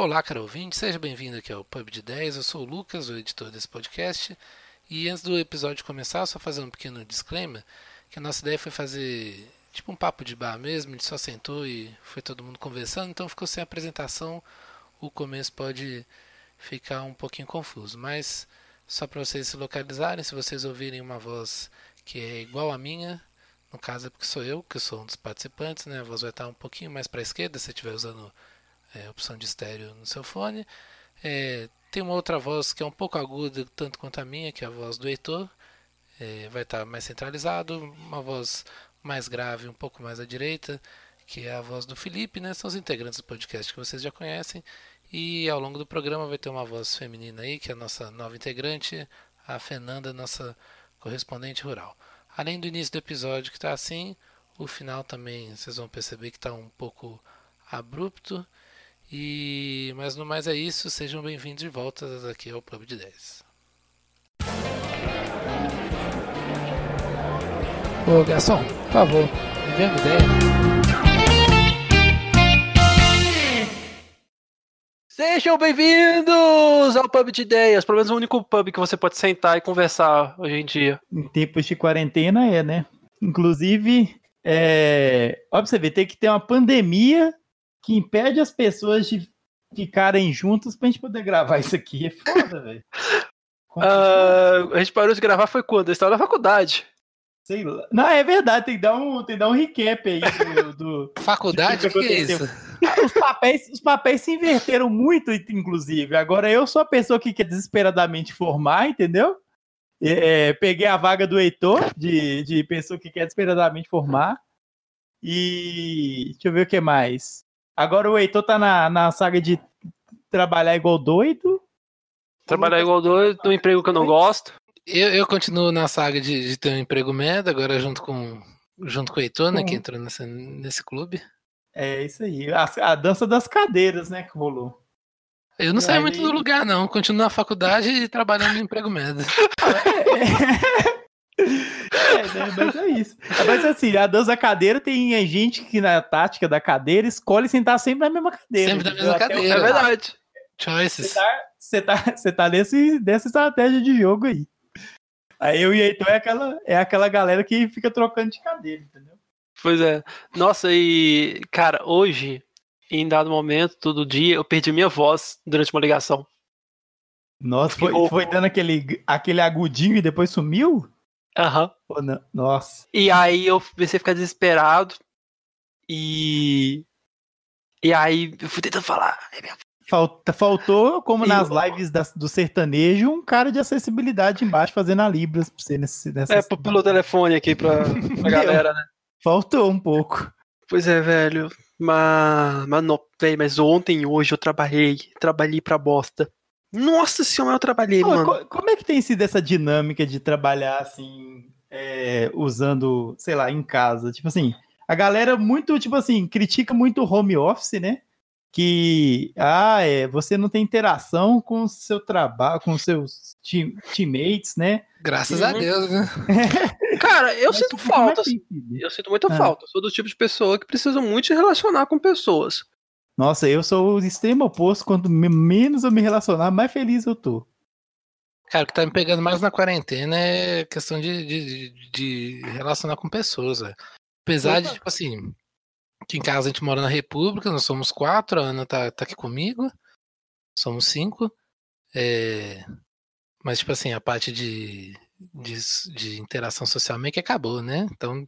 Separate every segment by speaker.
Speaker 1: Olá, caro ouvinte, seja bem-vindo aqui ao Pub de 10. Eu sou o Lucas, o editor desse podcast. E antes do episódio começar, só fazer um pequeno disclaimer, que a nossa ideia foi fazer tipo um papo de bar mesmo, a gente só sentou e foi todo mundo conversando, então ficou sem apresentação. O começo pode ficar um pouquinho confuso, mas só para vocês se localizarem, se vocês ouvirem uma voz que é igual à minha, no caso é porque sou eu, que sou um dos participantes, né? A voz vai estar um pouquinho mais para a esquerda, se estiver usando é, opção de estéreo no seu fone. É, tem uma outra voz que é um pouco aguda, tanto quanto a minha, que é a voz do Heitor. É, vai estar mais centralizado. Uma voz mais grave, um pouco mais à direita, que é a voz do Felipe, né? São os integrantes do podcast que vocês já conhecem. E ao longo do programa vai ter uma voz feminina aí, que é a nossa nova integrante, a Fernanda, nossa correspondente rural. Além do início do episódio que está assim, o final também vocês vão perceber que está um pouco abrupto. E mas no mais é isso, sejam bem-vindos de volta aqui ao Pub de 10. Ô garçom, por favor, me dê uma ideia.
Speaker 2: Sejam bem-vindos ao Pub de Ideias, pelo menos o único pub que você pode sentar e conversar hoje em dia.
Speaker 3: Em tempos de quarentena é, né? Inclusive, é... ó, pra você ver, tem que ter uma pandemia que impede as pessoas de ficarem juntas pra gente poder gravar isso aqui. É foda, velho.
Speaker 2: Uh, a gente parou de gravar foi quando? Eu estava na faculdade.
Speaker 3: Sei lá. Não, é verdade, tem que dar um, tem que dar um recap aí do. do
Speaker 1: Faculdade? O que, que, que é isso?
Speaker 3: Os papéis, os papéis se inverteram muito, inclusive. Agora eu sou a pessoa que quer desesperadamente formar, entendeu? É, peguei a vaga do Heitor, de, de pessoa que quer desesperadamente formar. E deixa eu ver o que mais. Agora o Heitor tá na, na saga de trabalhar igual doido.
Speaker 2: Trabalhar igual doido, num emprego que eu não gosto.
Speaker 1: Eu, eu continuo na saga de, de ter um emprego merda, agora junto com, junto com o Heitor, né, que entrou nessa, nesse clube.
Speaker 3: É isso aí. A, a dança das cadeiras, né, que rolou.
Speaker 1: Eu não e saio aí... muito do lugar, não. Continuo na faculdade e trabalhando no emprego merda.
Speaker 3: É, né, mas é isso. Mas assim, a dança da cadeira tem gente que na tática da cadeira escolhe sentar sempre na mesma cadeira.
Speaker 1: Sempre na mesma cadeira.
Speaker 2: É verdade.
Speaker 1: Choices.
Speaker 3: Você tá, tá, você tá nesse, nessa estratégia de jogo aí. Aí eu e Heitor é aquela, é aquela galera que fica trocando de cadeira, entendeu?
Speaker 2: Pois é. Nossa, e, cara, hoje, em dado momento, todo dia, eu perdi minha voz durante uma ligação.
Speaker 3: Nossa, foi, foi dando aquele, aquele agudinho e depois sumiu?
Speaker 2: Aham.
Speaker 3: Uhum. Nossa.
Speaker 2: E aí eu comecei a ficar desesperado. E. E aí eu fui tentando falar.
Speaker 3: Falta, faltou, como nas lives da, do sertanejo, um cara de acessibilidade embaixo fazendo a Libras pra você nesse, nessa.
Speaker 2: É, pelo telefone aqui pra, pra galera, né?
Speaker 3: Faltou um pouco.
Speaker 2: Pois é, velho. Mas, mas, não, véio, mas ontem, hoje eu trabalhei. Trabalhei pra bosta. Nossa senhora, eu trabalhei, Pô, mano.
Speaker 3: Como é que tem sido essa dinâmica de trabalhar assim, é, usando, sei lá, em casa? Tipo assim, a galera muito, tipo assim, critica muito o home office, né? Que, ah, é, você não tem interação com o seu trabalho, com seus team, teammates, né?
Speaker 1: Graças a Deus, né?
Speaker 2: Cara, eu Mas sinto é falta. Assim, eu sinto muita ah. falta. sou do tipo de pessoa que precisa muito se relacionar com pessoas.
Speaker 3: Nossa, eu sou o extremo oposto. Quanto menos eu me relacionar, mais feliz eu tô.
Speaker 1: Cara, o que tá me pegando mais na quarentena é questão de, de, de relacionar com pessoas, velho. Apesar Opa. de, tipo assim, que em casa a gente mora na República, nós somos quatro, a Ana tá, tá aqui comigo, somos cinco. É... Mas, tipo assim, a parte de, de, de interação social meio que acabou, né? Então,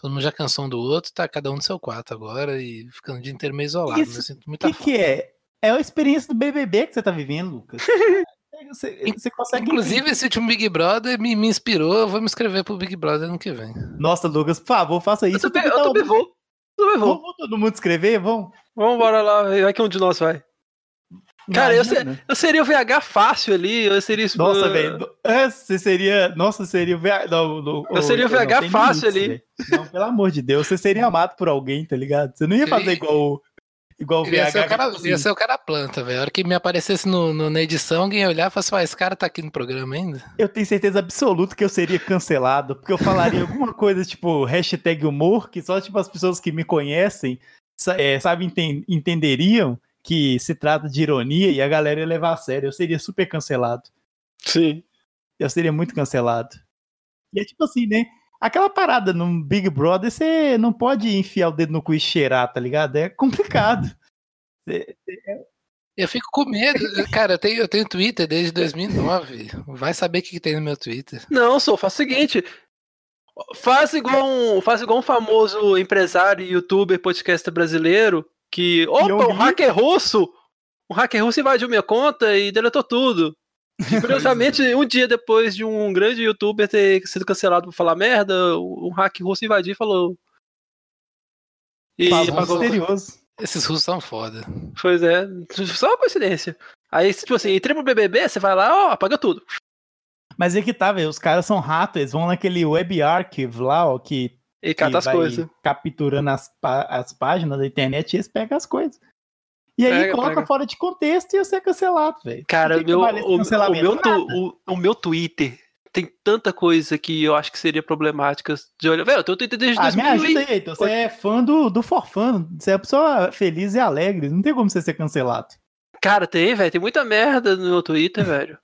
Speaker 1: Todo mundo já cansou um do outro, tá cada um no seu quarto agora e ficando o dia inteiro meio isolado. Isso,
Speaker 3: né? sinto muita que, que é? É a experiência do BBB que você tá vivendo, Lucas.
Speaker 1: Você, você consegue Inclusive, entender. esse último Big Brother me, me inspirou. Eu vou me inscrever pro Big Brother ano que vem.
Speaker 3: Nossa, Lucas, por favor, faça isso.
Speaker 2: Eu também, eu também vou.
Speaker 3: Eu vou. Vamos todo mundo escrever? Vamos?
Speaker 2: Vamos bora lá, vai que um de nós vai. Cara, eu, ser, eu, seria o VH fácil ali, eu seria isso.
Speaker 3: Nossa, uh... velho. É, você seria. Nossa, seria o VH. Não,
Speaker 2: não, eu seria o VH não, fácil ali.
Speaker 3: Véio. Não, pelo amor de Deus, você seria amado por alguém, tá ligado? Você não ia fazer igual. Igual o VH.
Speaker 1: Ia ser o cara, assim. ia ser o cara planta, velho. A hora que me aparecesse no, no, na edição, alguém ia olhar e falar assim: esse cara tá aqui no programa ainda.
Speaker 3: Eu tenho certeza absoluta que eu seria cancelado, porque eu falaria alguma coisa tipo hashtag humor, que só tipo as pessoas que me conhecem é, sabe, entenderiam que se trata de ironia e a galera ia levar a sério. Eu seria super cancelado.
Speaker 2: Sim.
Speaker 3: Eu seria muito cancelado. E é tipo assim, né? Aquela parada no Big Brother, você não pode enfiar o dedo no cu e cheirar, tá ligado? É complicado.
Speaker 1: Eu fico com medo. Cara, eu tenho, eu tenho Twitter desde 2009. Vai saber o que, que tem no meu Twitter.
Speaker 2: Não, só faz o seguinte. Faz igual um, faz igual um famoso empresário, youtuber, podcaster brasileiro que, opa, um hacker russo, um hacker russo invadiu minha conta e deletou tudo. E, curiosamente, um dia depois de um grande youtuber ter sido cancelado por falar merda, um hacker russo invadiu e falou.
Speaker 3: E pagou... misterioso.
Speaker 1: Esses russos são foda.
Speaker 2: Pois é, só uma coincidência. Aí, tipo assim, entrei pro BBB, você vai lá, ó, apaga tudo.
Speaker 3: Mas é que tá, velho, os caras são ratos, eles vão naquele web archive lá, ó, que
Speaker 2: e cata as coisas.
Speaker 3: Capturando as, as páginas da internet e eles pegam as coisas. E aí pega, coloca pega. fora de contexto e você é cancelado, velho.
Speaker 2: Cara, meu, o, o, meu tu, o, o, meu Twitter tem tanta coisa que eu acho que seria problemática de olhar. Velho, eu tenho Twitter desde
Speaker 3: ah,
Speaker 2: 2000.
Speaker 3: Me ajuda aí, então. Você é fã do, do Forfano. Você é uma pessoa feliz e alegre. Não tem como você ser cancelado.
Speaker 2: Cara, tem, velho. Tem muita merda no meu Twitter, velho.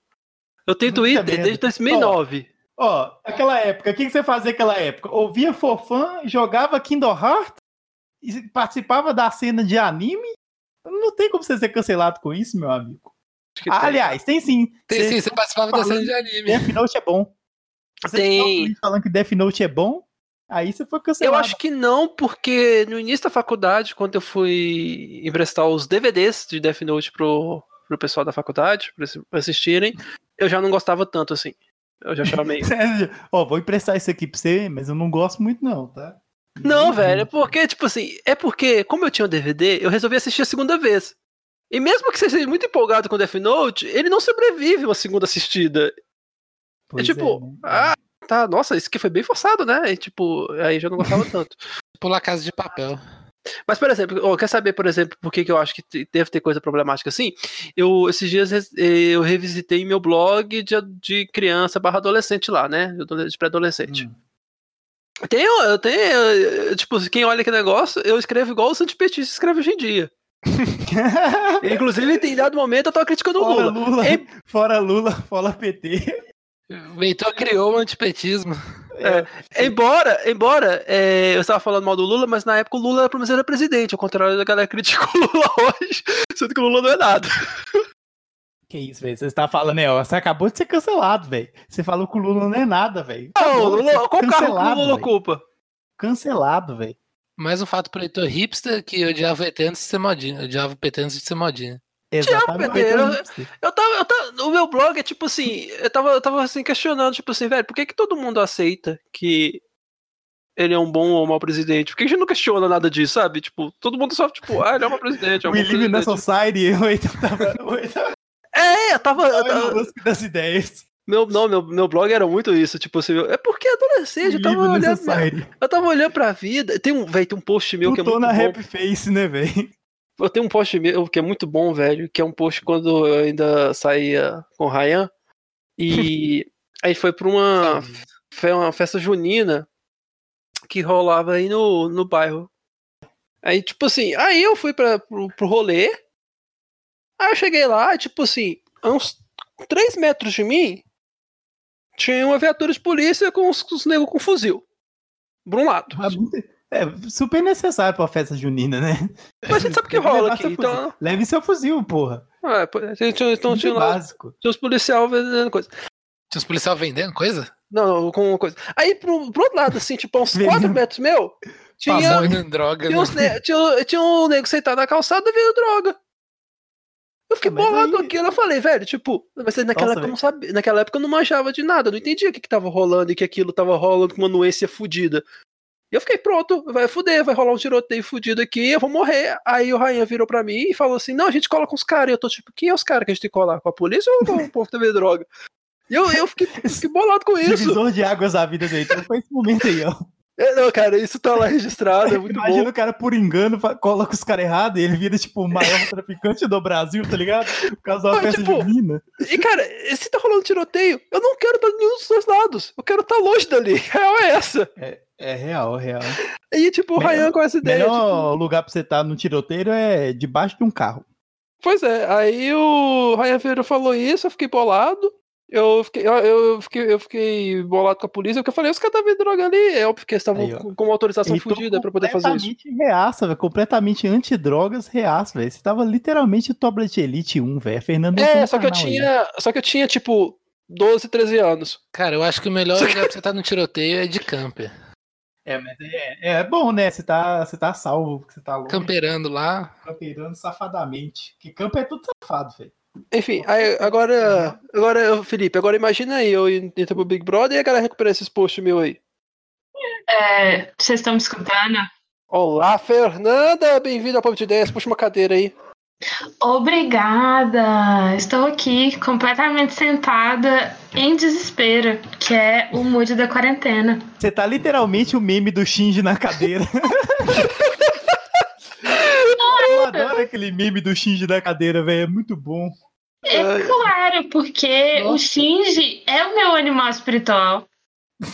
Speaker 2: Eu tenho Twitter desde 2009.
Speaker 3: Ó, aquela época, o que, você fazia naquela época? Ouvia Fofã, jogava Kingdom Hearts e participava da cena de anime? Não tem como você ser cancelado com isso, meu amigo. Ah, tem. Aliás, tem sim.
Speaker 1: Tem você, sim, você participava da cena de anime.
Speaker 3: Death Note é bom. Você tem. falando que Death Note é bom, aí você foi cancelado.
Speaker 2: Eu acho que não, porque no início da faculdade, quando eu fui emprestar os DVDs de Death Note pro, pro pessoal da faculdade, pra assistirem, eu já não gostava tanto assim. Eu já chamei.
Speaker 3: Ó, vou emprestar isso aqui pra você, mas eu não gosto muito, não, tá?
Speaker 2: Não, velho, é porque, tipo assim, é porque, como eu tinha um DVD, eu resolvi assistir a segunda vez. E mesmo que você seja muito empolgado com Death Note, ele não sobrevive uma segunda assistida. É pois é tipo, é, né? ah, tá, nossa, isso aqui foi bem forçado, né? E, tipo, aí já não gostava tanto.
Speaker 1: Pular Casa de Papel.
Speaker 2: Mas, por exemplo, oh, quer saber, por exemplo, por que, que eu acho que deve ter coisa problemática assim? Eu, esses dias eu revisitei meu blog de, de criança barra adolescente lá, né? De pré-adolescente. Hum. Tenho, eu tenho, tipo, quem olha aquele negócio, eu escrevo igual o Santos Petista escreve hoje em dia. Inclusive, em dado momento, eu tô criticando o Lula.
Speaker 3: Lula e... Fora Lula, fora PT.
Speaker 1: O Heitor criou o antipetismo.
Speaker 2: É, embora, embora é, eu estava falando mal do Lula, mas na época o Lula pelo menos era presidente, ao contrário da galera que critica o Lula hoje, sendo que o Lula não é nada.
Speaker 3: Que isso, velho? Você está falando, né? Você acabou de ser cancelado, velho. Você falou que o Lula não é nada, velho.
Speaker 2: Não, Lula, qual carro que o Lula ocupa?
Speaker 3: Cancelado, velho.
Speaker 1: Mais um fato pro leitor hipster que odiava o PT antes de ser modinha. Odiava o PT antes de ser modinha.
Speaker 2: Exatamente. Eu, eu, tava, eu tava, o meu blog é tipo assim, eu tava, eu tava assim questionando, tipo assim, velho, por que, que todo mundo aceita que ele é um bom ou mau presidente? Por que a gente não questiona nada disso, sabe? Tipo, todo mundo só, tipo, ah, ele é um mau presidente. É um
Speaker 3: We live in a society.
Speaker 2: é, eu tava. Eu tava...
Speaker 3: das ideias.
Speaker 2: Meu, não, meu, meu blog era muito isso, tipo assim, é porque adolescente, eu tava olhando. Eu tava olhando pra vida. Tem um, velho, tem um post meu
Speaker 3: eu
Speaker 2: que é muito.
Speaker 3: tô na
Speaker 2: bom.
Speaker 3: Rap Face, né, velho?
Speaker 2: Eu tenho um post meu que é muito bom, velho, que é um post quando eu ainda saía com o Ryan. E aí foi pra uma, foi uma festa junina que rolava aí no, no bairro. Aí, tipo assim, aí eu fui pra, pro, pro rolê. Aí eu cheguei lá, tipo assim, a uns 3 metros de mim, tinha uma viatura de polícia com os, os negros com fuzil. Por um lado.
Speaker 3: É super necessário pra festa junina, né?
Speaker 2: Mas a gente sabe o que rola aqui, então...
Speaker 3: Leve seu fuzil, porra.
Speaker 2: Ah, então tinha lá,
Speaker 3: básico.
Speaker 2: tinha os policiais vendendo coisa.
Speaker 1: Tinha os policiais vendendo coisa?
Speaker 2: Não, com uma coisa. Aí pro, pro outro lado, assim, tipo, uns 4 metros meu, tinha.
Speaker 1: droga,
Speaker 2: tinha, né? tinha, tinha um nego sentado na calçada vendo droga. Eu fiquei ah, bolado aí... aqui, eu falei, velho, tipo, mas naquela Nossa, época eu não sabia, naquela época eu não manjava de nada, não entendia o que, que tava rolando e que aquilo tava rolando com uma nuência fodida. E eu fiquei, pronto, vai fuder, vai rolar um tiroteio fudido aqui, eu vou morrer. Aí o Rainha virou pra mim e falou assim: não, a gente coloca os caras. E eu tô tipo, quem é os caras que a gente tem que colar? Com a polícia ou com o povo que tá droga? E eu, eu fiquei, fiquei bolado com isso.
Speaker 3: Divisor de águas da vida dele. Então foi esse momento aí, ó.
Speaker 2: É, não, cara, isso tá lá registrado, é
Speaker 3: Imagina
Speaker 2: bom.
Speaker 3: o cara, por engano, coloca os caras errados e ele vira, tipo, o maior traficante do Brasil, tá ligado? Por causa da festa tipo, junina.
Speaker 2: E, cara, se tá rolando tiroteio, eu não quero estar nenhum dos dois lados. Eu quero estar longe dali. A real é essa.
Speaker 3: É, é real, é real.
Speaker 2: E, tipo, o Ryan com essa ideia.
Speaker 3: O melhor
Speaker 2: tipo...
Speaker 3: lugar pra você estar tá no tiroteio é debaixo de um carro.
Speaker 2: Pois é, aí o Ryan Ferreira falou isso, eu fiquei bolado. Eu fiquei, eu, fiquei, eu fiquei bolado com a polícia, porque eu falei, os caras estavam droga ali, é óbvio que eles estavam com, com uma autorização fodida pra poder fazer isso.
Speaker 3: Completamente reaça, velho. Completamente antidrogas, reaça, velho. Você tava literalmente Tablet Elite 1, velho. Fernando
Speaker 2: É, só que eu
Speaker 3: canal aí.
Speaker 2: tinha. Só que eu tinha, tipo, 12, 13 anos.
Speaker 1: Cara, eu acho que o melhor lugar pra você estar no tiroteio é de camper.
Speaker 3: É, mas é, é bom, né? Você tá, você tá salvo, porque você tá longe,
Speaker 1: Camperando lá.
Speaker 3: camperando safadamente. Que campo é tudo safado, velho.
Speaker 2: Enfim, aí, agora. Agora, Felipe, agora imagina aí, eu entro pro Big Brother e a galera recuperar esses posts meu aí.
Speaker 4: É, vocês estão me escutando?
Speaker 2: Olá, Fernanda! Bem-vindo ao Pop de Ideias. Puxa uma cadeira aí.
Speaker 4: Obrigada! Estou aqui completamente sentada em desespero, que é o mood da quarentena.
Speaker 3: Você tá literalmente o meme do Shinji na cadeira. Eu adoro aquele meme do Shinji na cadeira, velho. É muito bom.
Speaker 4: É claro, porque o
Speaker 3: Nossa.
Speaker 4: Shinji é o meu animal espiritual.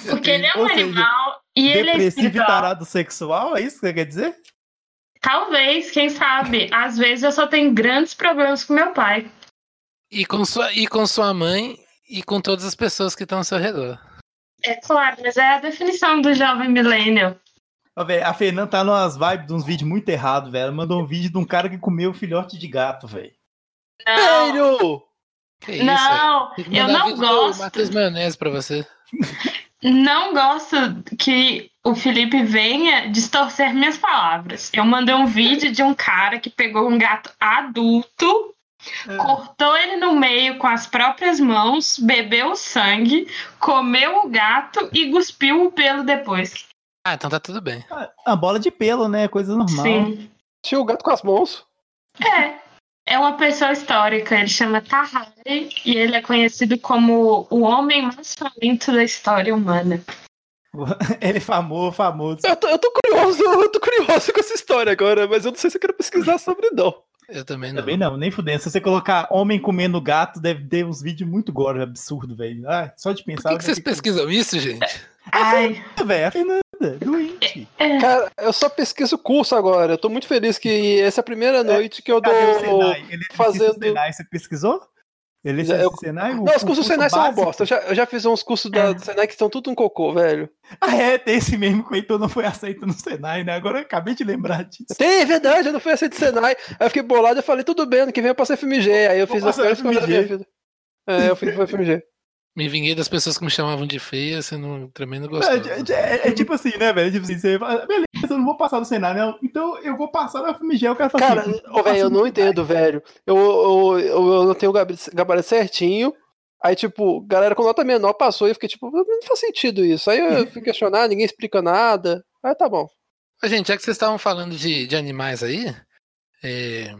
Speaker 4: Porque ele é um
Speaker 3: Ou seja,
Speaker 4: animal e ele é
Speaker 3: Depressivo e
Speaker 4: espiritual.
Speaker 3: tarado sexual, é isso que você quer dizer?
Speaker 4: Talvez, quem sabe. Às vezes eu só tenho grandes problemas com meu pai.
Speaker 1: E com sua, e com sua mãe e com todas as pessoas que estão ao seu redor.
Speaker 4: É claro, mas é a definição do jovem millennial.
Speaker 3: Ó, a Fernanda tá numas vibes de uns vídeos muito errados, velho. Ela mandou um vídeo de um cara que comeu filhote de gato, velho.
Speaker 4: Não,
Speaker 2: Velho!
Speaker 1: Que isso?
Speaker 4: não, eu não gosto.
Speaker 1: Matheus Maionese pra você.
Speaker 4: Não gosto que o Felipe venha distorcer minhas palavras. Eu mandei um vídeo de um cara que pegou um gato adulto,
Speaker 3: É.
Speaker 4: cortou ele no meio com as próprias mãos, bebeu o sangue, comeu o gato e cuspiu o pelo depois.
Speaker 1: Ah, então tá tudo bem.
Speaker 3: A bola de pelo, né? Coisa normal.
Speaker 4: Sim.
Speaker 2: Tinha o gato com as mãos.
Speaker 4: É. É uma pessoa histórica, ele chama Tahari e ele é conhecido como o homem mais faminto da história humana.
Speaker 3: Ele é famoso, famoso.
Speaker 2: Eu tô, eu tô curioso, eu tô curioso com essa história agora, mas eu não sei se eu quero pesquisar sobre não.
Speaker 1: Eu também não.
Speaker 3: Também não, nem fudendo. Se você colocar homem comendo gato, deve ter uns vídeos muito gore, absurdo, velho. Ah, só de
Speaker 1: Por
Speaker 3: pensar.
Speaker 1: que, que vocês pesquisam isso, gente?
Speaker 4: Ai,
Speaker 3: Velho, a Fernanda, doente.
Speaker 4: é.
Speaker 2: Cara, eu só pesquiso curso agora. Eu tô muito feliz que essa é a primeira noite que eu
Speaker 3: Cadê
Speaker 2: dou.
Speaker 3: Senai? Ele é
Speaker 2: fazendo-
Speaker 3: fazendo... Senai, você pesquisou? Ele é
Speaker 2: Já- eu-
Speaker 3: Senai?
Speaker 2: Não, os cursos do Senai são uma
Speaker 3: básico?
Speaker 2: bosta. Eu já, eu já fiz uns cursos da
Speaker 4: É.
Speaker 2: do Senai que estão tudo um cocô, velho.
Speaker 3: Ah, é, tem esse mesmo que o Heitor não foi aceito no Senai, né? Agora eu acabei de lembrar disso.
Speaker 2: Tem, é verdade, eu não fui aceito Senai. Aí eu fiquei bolado e falei, tudo bem, ano que vem eu passei FMG. Aí eu fiz a escolha da minha vida. É, eu fui pro FMG.
Speaker 1: Me vinguei das pessoas que me chamavam de feia, sendo um tremendo
Speaker 3: É,
Speaker 1: gostoso.
Speaker 3: é- é- é tipo assim, né, velho? Tipo assim, você fala, beleza, eu não vou passar no Senai, né? Então eu vou passar na FMG. O cara fala
Speaker 2: Cara,
Speaker 3: assim,
Speaker 2: ô, velho, eu não entendo, velho. Eu, eu, eu, eu não tenho o gabarito certinho. Aí, tipo, galera com nota menor passou e eu fiquei tipo, não faz sentido isso. Aí eu fui questionar, ninguém explica nada. Aí tá bom.
Speaker 1: Gente, já que vocês estavam falando de, de animais aí, é,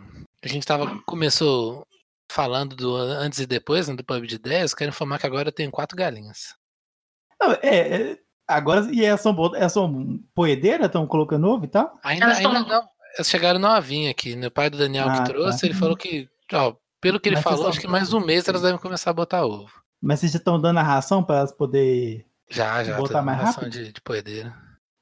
Speaker 1: a gente tava, começou falando do antes e depois, né, do pub de 10, quero informar que agora eu tenho quatro galinhas.
Speaker 3: Não, é, é, agora, e elas são, elas são poedeira? Estão colocando ovo e tal?
Speaker 1: Ainda,
Speaker 4: Elas
Speaker 1: ainda
Speaker 4: tão-
Speaker 1: não, elas chegaram novinha aqui, né? o pai do Daniel
Speaker 3: Ah,
Speaker 1: que trouxe,
Speaker 3: tá.
Speaker 1: ele falou que, ó, pelo que ele
Speaker 3: Mas
Speaker 1: falou,
Speaker 3: são-
Speaker 1: acho que mais um mês elas devem começar a botar ovo.
Speaker 3: Mas vocês já estão dando a ração para elas poderem.
Speaker 1: Já, já,
Speaker 3: Botar
Speaker 1: tá
Speaker 3: mais
Speaker 1: ração
Speaker 3: rápido?
Speaker 1: de, de poedeira.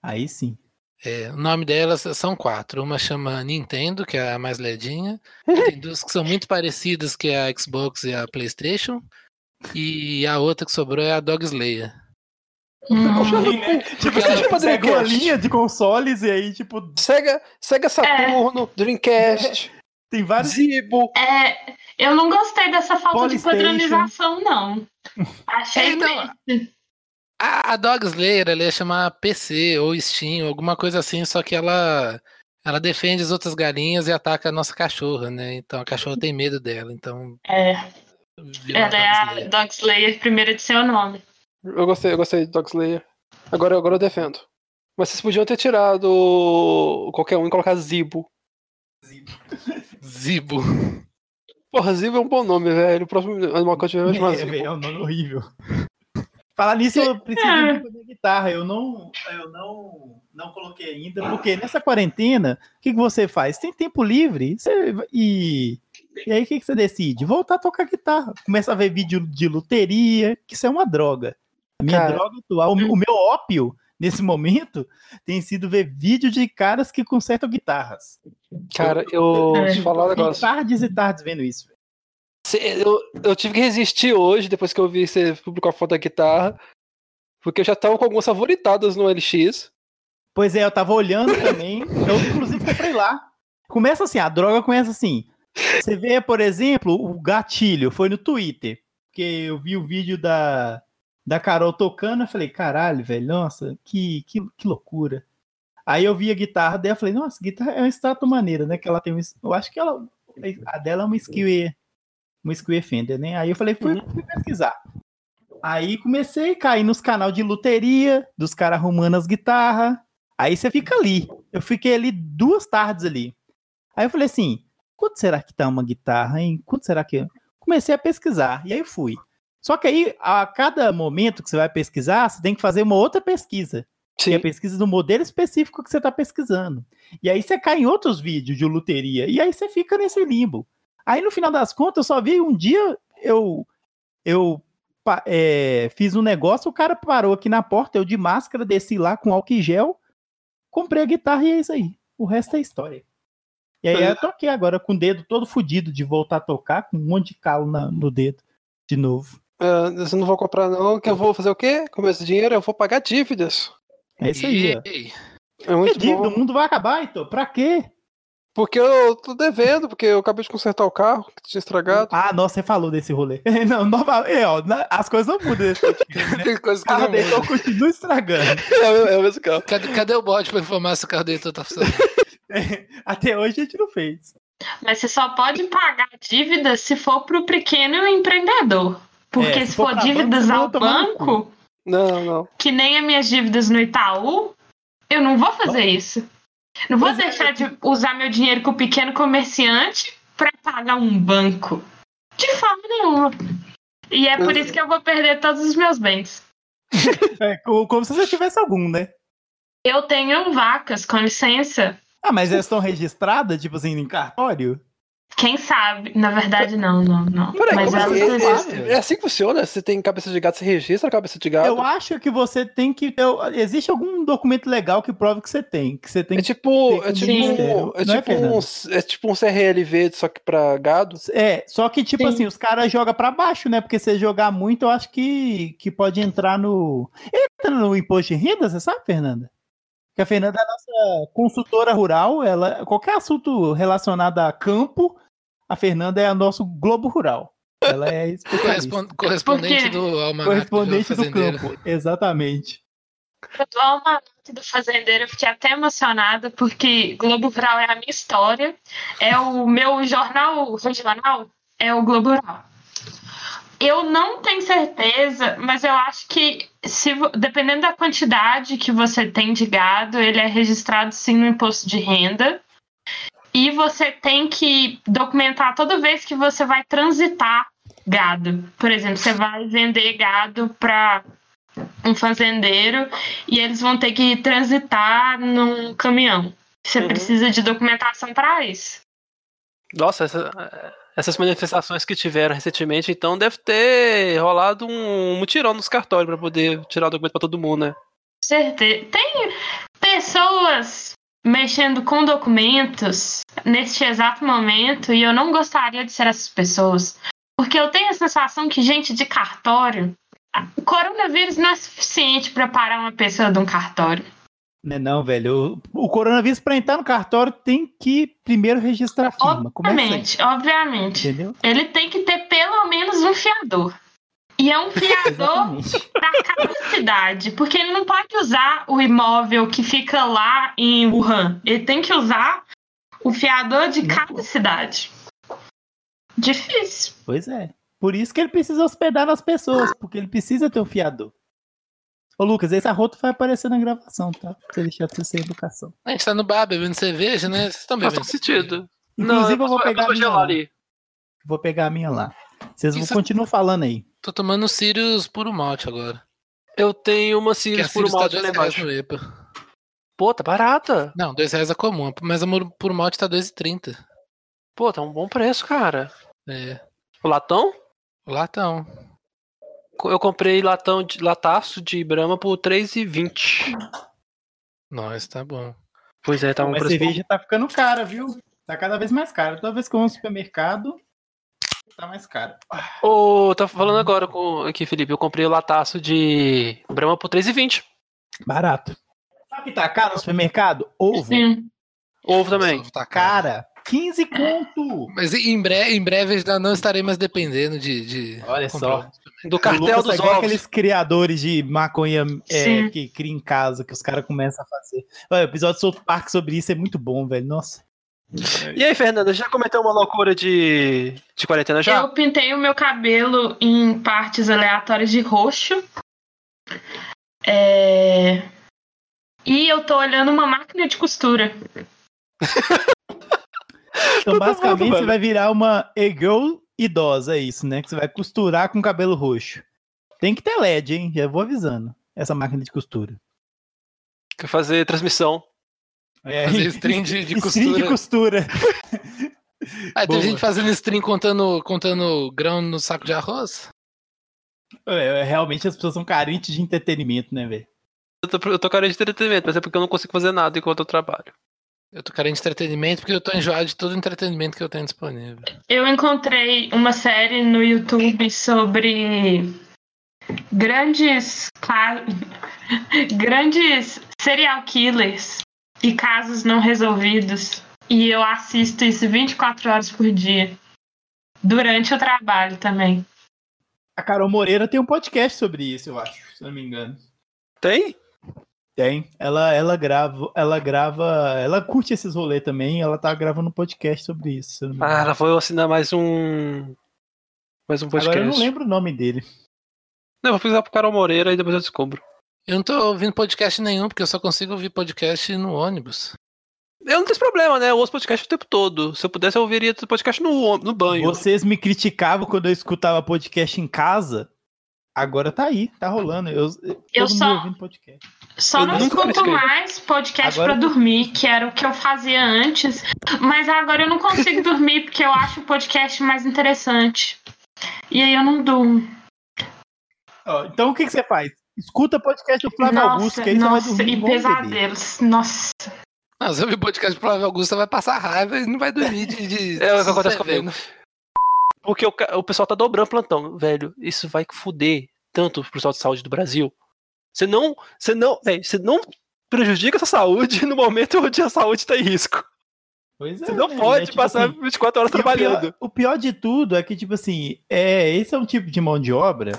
Speaker 3: Aí sim.
Speaker 1: É, o nome delas são quatro. Uma chama Nintendo, que é a mais ledinha. Tem duas que são muito parecidas, que é a Xbox e a PlayStation. E a outra que sobrou é a Dog Slayer.
Speaker 4: Hum,
Speaker 3: né? Tipo, você pega uma
Speaker 2: Dreamcast.
Speaker 3: linha de consoles e aí, tipo,
Speaker 2: Sega, Sega Saturno, Dreamcast,
Speaker 3: tem vários.
Speaker 2: Zibo.
Speaker 4: é, eu não gostei dessa falta de padronização, não. Achei
Speaker 1: É, não. A, a Dog Slayer ela ia chamar PC ou Steam, alguma coisa assim, só que ela ela defende as outras galinhas e ataca a nossa cachorra, né? Então a cachorra tem medo dela, então
Speaker 4: É, ela é
Speaker 1: Dog
Speaker 4: a
Speaker 1: Slayer.
Speaker 4: Dog Slayer primeira de seu nome.
Speaker 2: Eu gostei, eu gostei de Dog Slayer. Agora, agora eu defendo. Mas vocês podiam ter tirado qualquer um e colocar Zibo.
Speaker 1: Zibo.
Speaker 2: Porra, Zibo é um bom nome, velho. O próximo animal que eu tiver vai chamar
Speaker 3: É,
Speaker 2: Zibo.
Speaker 3: velho, é um nome horrível. Falar nisso, eu preciso
Speaker 4: É.
Speaker 3: da guitarra. Eu não, eu não, não coloquei ainda, porque nessa quarentena, o que, que você faz? Tem tempo livre você, e, e aí o que, que você decide? Voltar a tocar guitarra. Começa a ver vídeo de luteria, que isso é uma droga. A minha
Speaker 2: Cara.
Speaker 3: droga atual, o, meu ópio nesse momento tem sido ver vídeo de caras que consertam guitarras.
Speaker 2: Cara, eu
Speaker 4: É.
Speaker 2: te falar um negócio.
Speaker 3: tardes e tardes vendo isso.
Speaker 2: Eu, eu tive que resistir hoje, depois que eu vi você publicar a foto da guitarra, porque eu já tava com algumas favoritadas no LX.
Speaker 3: Pois é, eu tava olhando também. Eu, inclusive, comprei lá. Começa assim, a droga começa assim. Você vê, por exemplo, o gatilho, foi no Twitter. Porque eu vi o vídeo da, da Carol tocando, eu falei, caralho, velho, nossa, que, que, que loucura. Aí eu vi a guitarra dela, falei, nossa, guitarra é uma estátua maneira, né? Que ela tem um. Eu acho que ela. A dela é uma Skewer. Uma Skewer Fender, né? Aí eu falei, fui, fui pesquisar. Aí comecei a cair nos canal de luteria, dos caras arrumando as guitarras. Aí você fica ali. Eu fiquei ali duas tardes ali. Aí eu falei assim: quanto será que tá uma guitarra, hein? Quanto será que. Comecei a pesquisar. E aí fui. Só que aí, a cada momento que você vai pesquisar, você tem que fazer uma outra pesquisa. Que é a pesquisa do modelo específico que você está pesquisando. E aí você cai em outros vídeos de luteria. E aí você fica nesse limbo. Aí no final das contas, eu só vi um dia eu. Eu é, fiz um negócio, o cara parou aqui na porta, eu de máscara, desci lá com álcool gel, comprei a guitarra e é isso aí. O resto é história. E aí eu toquei agora com o dedo todo fudido de voltar a tocar, com um monte de calo na- no dedo de novo.
Speaker 2: Ah, eu não vou comprar, não, que eu vou fazer o quê? Com esse dinheiro eu vou pagar dívidas.
Speaker 3: É isso aí.
Speaker 1: Ei,
Speaker 2: É
Speaker 3: Que
Speaker 2: muito
Speaker 3: dívida,
Speaker 2: bom.
Speaker 3: o mundo vai acabar, então. Pra quê?
Speaker 2: Porque eu tô devendo, porque eu acabei de consertar o carro que tinha estragado.
Speaker 3: Ah, nossa, você falou desse rolê. Não, nova, é, ó, as coisas não mudam nesse né?
Speaker 2: Tem coisas
Speaker 3: O
Speaker 2: que não
Speaker 3: carro
Speaker 2: mudam.
Speaker 3: continua estragando.
Speaker 2: É, o- é o mesmo carro.
Speaker 1: Cadê, cadê o bot pra informar se o carro dele tá funcionando?
Speaker 3: Até hoje a gente não fez.
Speaker 4: Mas você só pode pagar dívida se for pro pequeno empreendedor. Porque
Speaker 3: É,
Speaker 4: se,
Speaker 3: se for
Speaker 4: for dívidas
Speaker 3: banco,
Speaker 4: ao banco,
Speaker 2: Não, não.
Speaker 4: que nem as minhas dívidas no Itaú, eu não vou fazer isso. Não vou deixar de usar meu dinheiro com o pequeno comerciante para pagar um banco. De forma nenhuma. E é por isso que eu vou perder todos os meus bens.
Speaker 3: É, co- como se você tivesse algum, né?
Speaker 4: Eu tenho vacas, com licença.
Speaker 3: Ah, mas elas estão registradas, tipo assim, em cartório?
Speaker 4: Quem sabe? Na verdade, não, não, não.
Speaker 2: Peraí,
Speaker 4: Mas
Speaker 2: assim? É- é, é assim que funciona? Você tem cabeça de gato, você registra a cabeça de gato?
Speaker 3: Eu acho que você tem que. eu- existe algum documento legal que prove que você tem. Que você tem
Speaker 2: É tipo, é tipo, é
Speaker 3: é,
Speaker 2: tipo, um, é tipo um CRLV, só que pra gado.
Speaker 3: É, só que, tipo
Speaker 4: Sim.
Speaker 3: assim, os caras jogam pra baixo, né? Porque se jogar muito, eu acho que, que pode entrar no. Entra no imposto de renda, você sabe, Fernanda? Que a Fernanda é a nossa consultora rural, ela, qualquer assunto relacionado a campo, a Fernanda é o nosso Globo Rural. Ela é
Speaker 1: correspondente do almanac
Speaker 3: correspondente do
Speaker 1: fazendeiro.
Speaker 3: campo. Exatamente.
Speaker 4: Do Almanac do Fazendeiro, eu fiquei até emocionada, porque Globo Rural é a minha história. É o meu jornal regional, é o Globo Rural. Eu não tenho certeza, mas eu acho que, se, dependendo da quantidade que você tem de gado, ele é registrado sim no imposto de renda. E você tem que documentar toda vez que você vai transitar gado. Por exemplo, você vai vender gado para um fazendeiro e eles vão ter que transitar num caminhão. Você
Speaker 2: Uhum.
Speaker 4: precisa de documentação para isso.
Speaker 2: Nossa, essa- essas manifestações que tiveram recentemente, então deve ter rolado um mutirão nos cartórios pra poder tirar o documento pra todo mundo, né?
Speaker 4: Certeza. Tem pessoas mexendo com documentos neste exato momento e eu não gostaria de ser essas pessoas. Porque eu tenho a sensação que gente de cartório. O coronavírus não é suficiente para parar uma pessoa de um cartório.
Speaker 3: Não, é não, velho. O, o coronavírus, pra entrar no cartório, tem que primeiro registrar a firma. Aí,
Speaker 4: Obviamente, obviamente.
Speaker 3: entendeu?
Speaker 4: Ele tem que ter pelo menos um fiador. E é um fiador para cada cidade, porque ele não pode usar o imóvel que fica lá em Wuhan. Ele tem que usar o fiador de cada cidade. Difícil.
Speaker 3: Pois é. Por isso que ele precisa hospedar nas pessoas, porque ele precisa ter um fiador. Ô, Lucas, esse arroto vai aparecer na gravação, tá? Pra você deixar de ser sem educação.
Speaker 1: A gente tá no bar bebendo cerveja, né? Vocês estão
Speaker 2: Faz
Speaker 1: bebendo
Speaker 2: todo sentido.
Speaker 3: Inclusive, eu vou pegar a
Speaker 2: vou
Speaker 3: minha
Speaker 2: gelar
Speaker 3: lá.
Speaker 2: ali.
Speaker 3: Vou pegar a minha lá. Vocês vão
Speaker 1: Isso-
Speaker 3: continuar falando aí.
Speaker 1: Tô tomando Sirius puro malte agora.
Speaker 2: Eu tenho uma
Speaker 1: a
Speaker 2: Sirius por
Speaker 1: Sirius tá
Speaker 2: malte
Speaker 1: reais
Speaker 2: embaixo.
Speaker 1: no EPA.
Speaker 2: Pô, tá barata.
Speaker 1: Não, dois reais é comum, mas a puro malte tá 2,30.
Speaker 2: Pô, tá um bom preço, cara.
Speaker 1: É.
Speaker 2: O latão?
Speaker 1: O latão.
Speaker 2: Eu comprei latão de, lataço de Brahma por 3,20.
Speaker 1: Nossa, tá bom.
Speaker 2: Pois é, tá um
Speaker 3: Mas
Speaker 2: preço.
Speaker 3: cerveja tá ficando cara, viu? Tá cada vez mais cara. Toda vez que eu vou no supermercado, tá mais caro.
Speaker 2: Ô, tá falando agora com aqui, Felipe. Eu comprei o lataço de Brahma por 3,20.
Speaker 3: Barato. Sabe o que tá caro no supermercado? Ovo.
Speaker 4: Sim.
Speaker 2: Ovo também.
Speaker 1: Tá caro.
Speaker 3: Cara, 15 conto.
Speaker 1: Mas em breve, em breve já não estarei mais dependendo de. de
Speaker 3: Olha só.
Speaker 2: Do cartel
Speaker 3: é
Speaker 2: dos
Speaker 3: igual
Speaker 2: ovos.
Speaker 3: aqueles criadores de maconha é, que cria em casa, que os caras começam a fazer. Olha, o episódio do South Park sobre isso é muito bom, velho. Nossa.
Speaker 2: E aí, Fernanda, já cometeu uma loucura de, de quarentena já?
Speaker 4: Eu pintei o meu cabelo em partes aleatórias de roxo. É, E eu tô olhando uma máquina de costura.
Speaker 3: Então, basicamente, você vai virar uma e-girl idosa, é isso, né? Que você vai costurar com cabelo roxo. Tem que ter LED, hein? Já vou avisando. Essa máquina de costura.
Speaker 2: Quer fazer transmissão.
Speaker 3: É,
Speaker 1: Fazer stream de, de
Speaker 3: stream de
Speaker 1: costura.
Speaker 3: costura.
Speaker 1: Ah, tem gente fazendo stream contando, contando grão no saco de arroz?
Speaker 3: É, realmente as pessoas são carentes de entretenimento, né, velho?
Speaker 2: Eu tô, eu tô carente de entretenimento, mas é porque eu não consigo fazer nada enquanto eu trabalho.
Speaker 1: Eu tô de entretenimento porque eu tô enjoado de todo o entretenimento que eu tenho disponível.
Speaker 4: Eu encontrei uma série no YouTube sobre grandes grandes serial killers e casos não resolvidos. E eu assisto isso 24 horas por dia. Durante o trabalho também.
Speaker 3: A Carol Moreira tem um podcast sobre isso, eu acho, se não me engano.
Speaker 2: Tem?
Speaker 3: Tem. Ela, ela grava, ela grava, ela curte esses rolês também, ela tá gravando um podcast sobre isso. eu
Speaker 2: Ah, ela foi assinar mais um. Mais um podcast.
Speaker 3: Agora eu não lembro o nome dele.
Speaker 2: Não, eu vou precisar pro Carol Moreira e depois eu descubro.
Speaker 1: Eu não tô ouvindo podcast nenhum, porque eu só consigo ouvir podcast no ônibus.
Speaker 2: Eu não tenho esse problema, né? Eu ouço podcast o tempo todo. Se eu pudesse, eu ouviria podcast no, no banho.
Speaker 3: Vocês me criticavam quando eu escutava podcast em casa. Agora tá aí, tá rolando. Eu,
Speaker 4: Eu
Speaker 3: todo mundo
Speaker 4: só-
Speaker 3: ouvindo podcast.
Speaker 4: Só
Speaker 2: Eu
Speaker 4: não escuto mais podcast
Speaker 3: Agora-
Speaker 4: pra dormir, que era o que eu fazia antes. Mas agora eu não consigo dormir porque eu acho o podcast mais interessante. E aí eu não durmo.
Speaker 3: Ó, então o que, que você faz? Escuta podcast do Flávio Augusto,
Speaker 4: Nossa,
Speaker 3: que aí você vai
Speaker 4: nossa,
Speaker 3: dormir
Speaker 4: e pesadelos. Nossa.
Speaker 1: Se eu ouvir podcast do Flávio Augusto, você vai passar raiva e não vai dormir de. de
Speaker 2: É o que acontece comigo. Porque o, o pessoal tá dobrando plantão. Velho, isso vai fuder tanto pro pessoal de saúde do Brasil. Você não. Você não. Velho, você não prejudica essa saúde no momento onde a saúde tá em risco.
Speaker 3: Pois é,
Speaker 2: Você não
Speaker 3: né?
Speaker 2: pode
Speaker 3: É tipo
Speaker 2: passar
Speaker 3: assim,
Speaker 2: 24 horas
Speaker 3: E o
Speaker 2: trabalhando.
Speaker 3: pior, o pior de tudo é que, tipo assim, é, esse é um tipo de mão de obra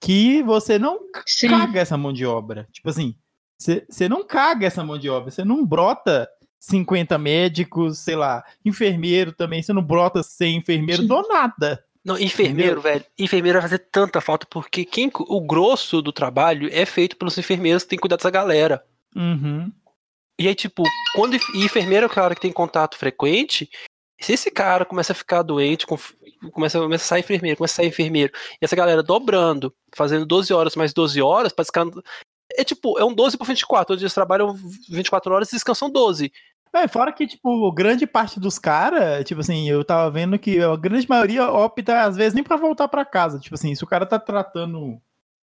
Speaker 3: que você não
Speaker 4: Sim.
Speaker 3: caga essa mão de obra. Tipo assim, você não caga essa mão de obra, você não brota 50 médicos, sei lá, enfermeiro também, você não brota 100 enfermeiro
Speaker 4: Sim.
Speaker 3: do nada.
Speaker 2: Não, enfermeiro, velho. Enfermeiro vai fazer tanta falta porque quem, o grosso do trabalho é feito pelos enfermeiros que tem que cuidar dessa galera.
Speaker 3: Uhum.
Speaker 2: E aí, tipo, quando e enfermeiro é o cara que tem contato frequente, se esse cara começa a ficar doente, com- começa, começa a sair enfermeiro, começa a sair enfermeiro, e essa galera dobrando, fazendo 12 horas mais 12 horas, pra descan... É tipo, é um 12 por 24, onde eles trabalham 24 horas e descansam 12.
Speaker 3: É, fora que, tipo, grande parte dos caras, tipo assim, eu tava vendo que a grande maioria opta, às vezes, nem pra voltar pra casa. Tipo assim, se o cara tá tratando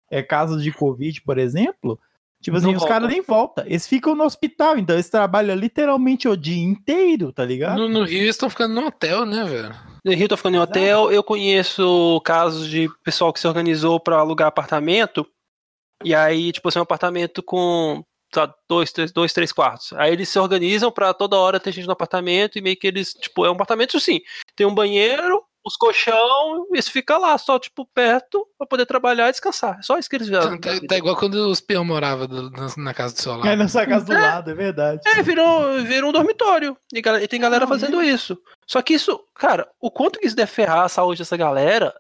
Speaker 3: é, casos de Covid, por exemplo, tipo assim,
Speaker 2: Não
Speaker 3: os
Speaker 2: volta.
Speaker 3: caras nem voltam. Eles ficam no hospital, então eles trabalham literalmente o dia inteiro, tá ligado?
Speaker 1: No, no Rio eles estão ficando no hotel, né, velho?
Speaker 2: No Rio tô ficando em hotel, eu conheço casos de pessoal que se organizou pra alugar apartamento, e aí, tipo assim, um apartamento com tá, dois, três, dois, três quartos. Aí eles se organizam pra toda hora ter gente no apartamento, e meio que eles, tipo, é um apartamento assim, tem um banheiro, os colchão, e eles ficam lá, só, tipo, perto, pra poder trabalhar e descansar. É só isso que eles viram.
Speaker 1: Tá, tá igual quando os peão moravam do- na, na casa do seu lado.
Speaker 3: É nessa casa do lado, é verdade.
Speaker 2: É, virou, virou um dormitório. E, e tem galera
Speaker 3: Não,
Speaker 2: fazendo isso. Só que isso, cara, o quanto que isso deve ferrar a saúde dessa galera,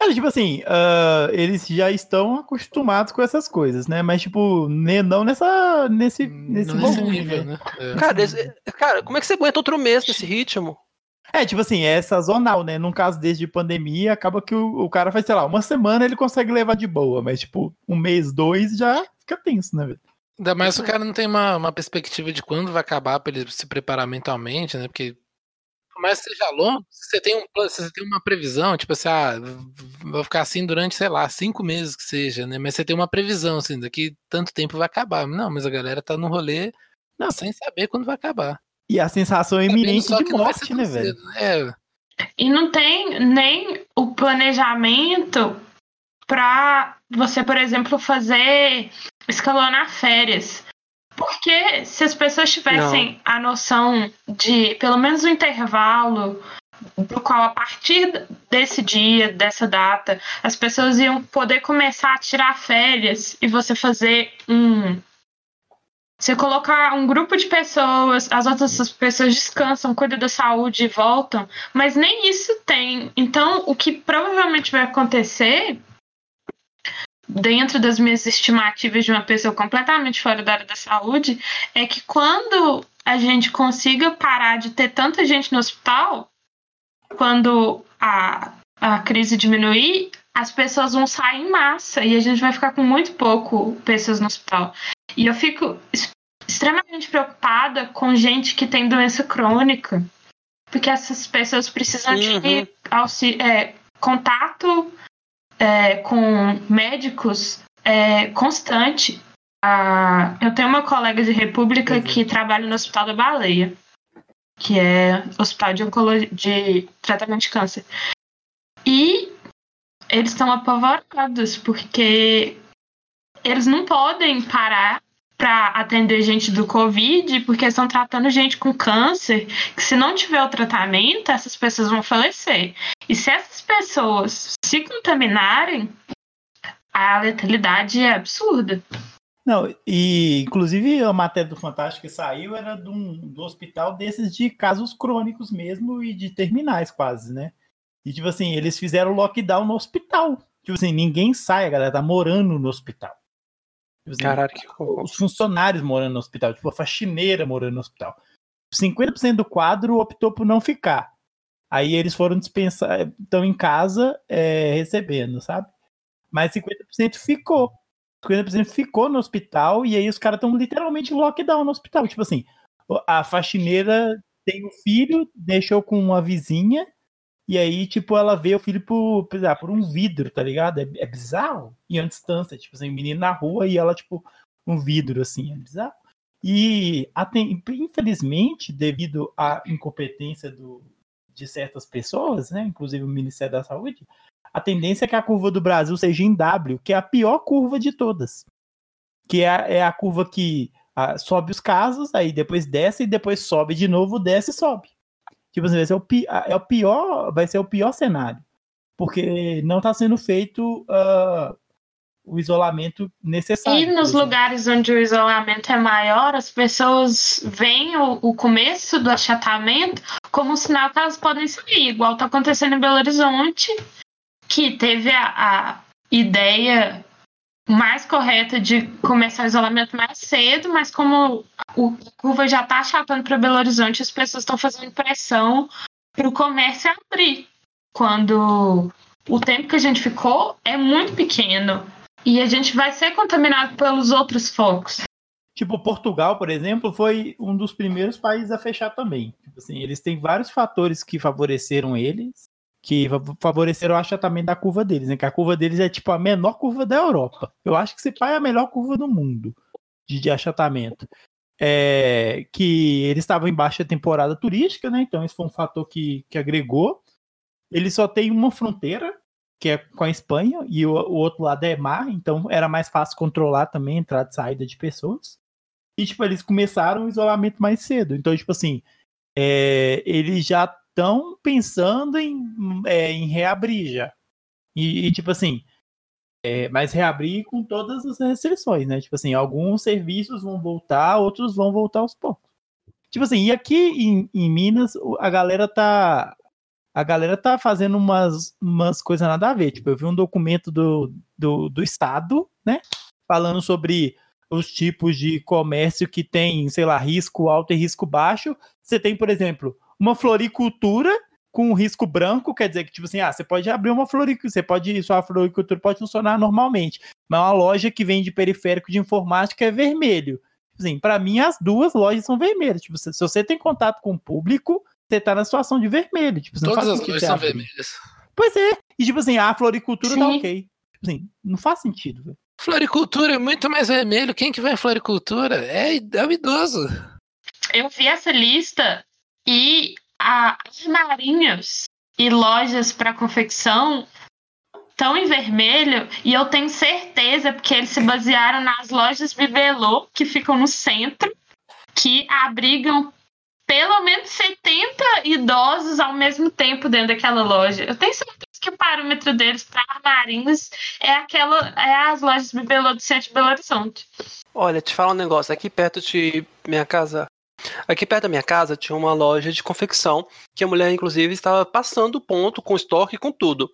Speaker 3: É, tipo assim, ah, eles já estão acostumados com essas coisas, né? Mas, tipo, ne- não nessa, nesse, nesse
Speaker 1: Não nesse
Speaker 3: volume,
Speaker 1: nível,
Speaker 3: né?
Speaker 1: né? É.
Speaker 2: Cara, esse- cara, como é que você aguenta outro mês nesse ritmo?
Speaker 3: É, tipo assim, é sazonal, né? Num caso desse de pandemia, acaba que o, o cara faz, sei lá, uma semana ele consegue levar de boa, mas, tipo, um mês, dois já fica tenso, né, velho?
Speaker 1: Ainda mais se o cara não tem uma, uma perspectiva de quando vai acabar pra ele se preparar mentalmente, né? Porque por mais que seja longo, se você tem, um, se você tem uma previsão, tipo assim, ah, vou ficar assim durante, sei lá, cinco meses que seja, né? Mas você tem uma previsão, assim, daqui tanto tempo vai acabar. Não, mas a galera tá no rolê não, sem saber quando vai acabar.
Speaker 3: E a sensação é iminente de morte, né, velho?
Speaker 4: É. E não tem nem o planejamento para você, por exemplo, fazer escalonar férias. Porque se as pessoas tivessem não. a noção de pelo menos um intervalo do qual a partir desse dia, dessa data, as pessoas iam poder começar a tirar férias e você fazer um você colocar um grupo de pessoas, as outras pessoas descansam, cuidam da saúde e voltam, mas nem isso tem. Então, o que provavelmente vai acontecer, dentro das minhas estimativas de uma pessoa completamente fora da área da saúde, é que quando a gente consiga parar de ter tanta gente no hospital, quando a, a crise diminuir, as pessoas vão sair em massa e a gente vai ficar com muito pouco pessoas no hospital. E eu fico extremamente preocupada com gente que tem doença crônica, porque essas pessoas precisam uhum. de é, contato é, com médicos é, constante. Ah, eu tenho uma colega de República uhum. que trabalha no Hospital da Baleia, que é Hospital de, Oncologia, de Tratamento de Câncer. E eles estão apavorados, porque eles não podem parar para atender gente do Covid, porque estão tratando gente com câncer, que se não tiver o tratamento, essas pessoas vão falecer. E se essas pessoas se contaminarem, a letalidade é absurda.
Speaker 3: Não, e inclusive a matéria do Fantástico que saiu era do, do hospital desses de casos crônicos mesmo e de terminais quase, né? E tipo assim, eles fizeram lockdown no hospital. Tipo assim, ninguém sai, a galera tá morando no hospital.
Speaker 2: Tipo assim, Caralho, que
Speaker 3: Os funcionários morando no hospital, tipo a faxineira morando no hospital. 50% do quadro optou por não ficar. Aí eles foram dispensar, estão em casa é, recebendo, sabe? Mas 50% ficou. 50% ficou no hospital e aí os caras estão literalmente lockdown no hospital. Tipo assim, a faxineira tem um filho, deixou com uma vizinha e aí, tipo, ela vê o filho por, por um vidro, tá ligado? É, é bizarro. E a distância, tipo assim, menino na rua e ela, tipo, um vidro, assim, é bizarro. E, infelizmente, devido à incompetência do, de certas pessoas, né, inclusive o Ministério da Saúde, a tendência é que a curva do Brasil seja em W, que é a pior curva de todas. Que é, a, é a curva que a, sobe os casos, aí depois desce e depois sobe de novo, desce e sobe. Tipo assim, vai ser o, é o pior, vai ser o pior cenário. Porque não está sendo feito uh, o isolamento necessário.
Speaker 4: E nos lugares onde o isolamento é maior, as pessoas veem o, o, começo do achatamento como um sinal que elas podem sair, igual está acontecendo em Belo Horizonte, que teve a, a ideia mais correta de começar o isolamento mais cedo, mas como o curva já está achatando para Belo Horizonte, as pessoas estão fazendo pressão para o comércio abrir. Quando o tempo que a gente ficou é muito pequeno e a gente vai ser contaminado pelos outros focos.
Speaker 3: Tipo, Portugal, por exemplo, foi um dos primeiros países a fechar também. Tipo assim, eles têm vários fatores que favoreceram eles, que favoreceram o achatamento da curva deles, né? Que a curva deles é tipo a menor curva da Europa. Eu acho que se pai é a melhor curva do mundo de, de achatamento. É, que eles estavam em baixa temporada turística, né? Então, isso foi um fator que, que agregou. Ele só tem uma fronteira, que é com a Espanha, e o, o outro lado é mar, então era mais fácil controlar também a entrada e saída de pessoas. E, tipo, eles começaram o isolamento mais cedo. Então, tipo assim, é, eles já estão pensando em, é, em reabrir já. E, e tipo assim, é, mas reabrir com todas as restrições, né? Tipo assim, alguns serviços vão voltar, outros vão voltar aos poucos. Tipo assim, e aqui em, em Minas, a galera tá. A galera tá fazendo umas, umas coisas nada a ver. Tipo, eu vi um documento do, do, do Estado, né? Falando sobre os tipos de comércio que tem, sei lá, risco alto e risco baixo. Você tem, por exemplo, uma floricultura com risco branco, quer dizer que, tipo assim, ah, você pode abrir uma floricultura, você pode, sua floricultura pode funcionar normalmente, mas uma loja que vende periférico de informática é vermelho. Tipo assim, para mim, as duas lojas são vermelhas. Tipo, se, se você tem contato com o público, você tá na situação de vermelho. Tipo,
Speaker 1: Todas
Speaker 3: faz
Speaker 1: as lojas são vermelhas.
Speaker 3: Pois é. E tipo assim, a floricultura tá
Speaker 4: Sim.
Speaker 3: ok. Tipo assim, não faz sentido, velho.
Speaker 1: Floricultura é muito mais vermelho. Quem que vai em floricultura? É, é o idoso.
Speaker 4: Eu vi essa lista e a armarinhos e lojas para confecção estão em vermelho e eu tenho certeza porque eles se basearam nas lojas Bibelô que ficam no centro, que abrigam pelo menos 70 idosos ao mesmo tempo dentro daquela loja. Eu tenho certeza que o parâmetro deles para armarinhos é aquela é as lojas Bibelô do centro de Belo Horizonte.
Speaker 2: Olha, te falar um negócio. Aqui perto de minha casa. Aqui perto da minha casa tinha uma loja de confecção que a mulher, inclusive, estava passando o ponto com estoque com tudo.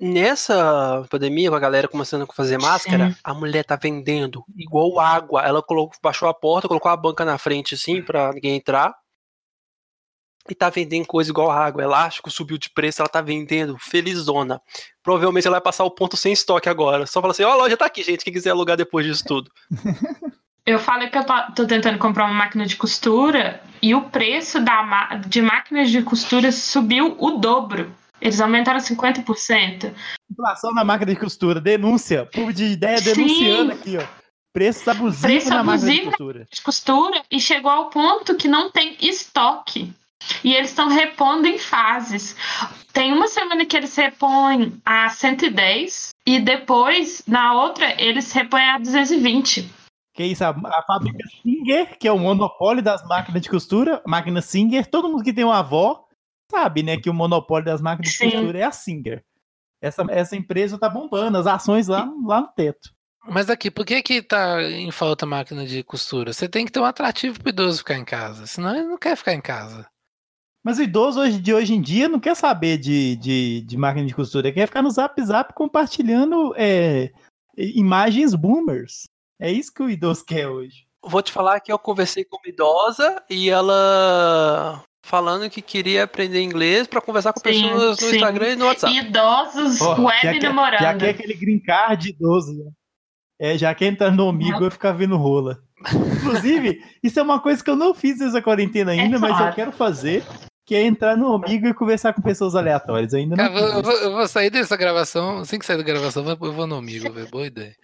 Speaker 2: Nessa pandemia, com a galera começando a fazer máscara,
Speaker 4: Sim.
Speaker 2: a mulher tá vendendo igual água. Ela colocou, baixou a porta, colocou a banca na frente, assim, pra ninguém entrar. E tá vendendo coisa igual água. Elástico subiu de preço, ela tá vendendo felizona. Provavelmente ela vai passar o ponto sem estoque agora. Só fala assim: ó, a loja tá aqui, gente. Quem quiser alugar depois disso tudo.
Speaker 4: Eu falei que eu tô, tentando comprar uma máquina de costura e o preço da, de máquinas de costura subiu o dobro. Eles aumentaram 50%.
Speaker 3: Inflação na máquina de costura, denúncia. Povo de ideia
Speaker 4: Sim.
Speaker 3: denunciando aqui, ó. Preços abusivos
Speaker 4: Preço
Speaker 3: na máquina de
Speaker 4: abusivo.
Speaker 3: costura.
Speaker 4: De costura e chegou ao ponto que não tem estoque. E eles estão repondo em fases. Tem uma semana que eles repõem a 110 e depois, na outra, eles repõem a 220.
Speaker 3: Que isso, a, a fábrica Singer, que é o monopólio das máquinas de costura, máquina Singer, todo mundo que tem uma avó sabe, né, que o monopólio das máquinas de
Speaker 4: Sim.
Speaker 3: costura é a Singer. Essa, essa empresa tá bombando, as ações lá, lá no teto.
Speaker 1: Mas aqui, por que que tá em falta máquina de costura? Você tem que ter um atrativo pro idoso ficar em casa. Senão ele não quer ficar em casa.
Speaker 3: Mas o idoso hoje, de hoje em dia não quer saber de, de, de máquina de costura, quer ficar no zap zap compartilhando é, imagens boomers. É isso que o idoso quer hoje.
Speaker 2: Vou te falar que eu conversei com uma idosa e ela falando que queria aprender inglês pra conversar com
Speaker 4: Sim,
Speaker 2: pessoas no
Speaker 4: sim.
Speaker 2: Instagram e no WhatsApp.
Speaker 4: Idosos
Speaker 3: já,
Speaker 4: web
Speaker 3: quer, já
Speaker 4: namorando.
Speaker 3: quer aquele green card idoso. né? É, já quer entrar no amigo e ficar vendo rola. Inclusive, isso é uma coisa que eu não fiz nessa quarentena ainda,
Speaker 4: É
Speaker 3: mas eu quero fazer, que é entrar no amigo e conversar com pessoas aleatórias. Eu ainda não
Speaker 1: Cara, eu, vou, eu vou- eu sair dessa gravação. Assim que sair da gravação, eu vou- eu vou no amigo, velho. Boa ideia.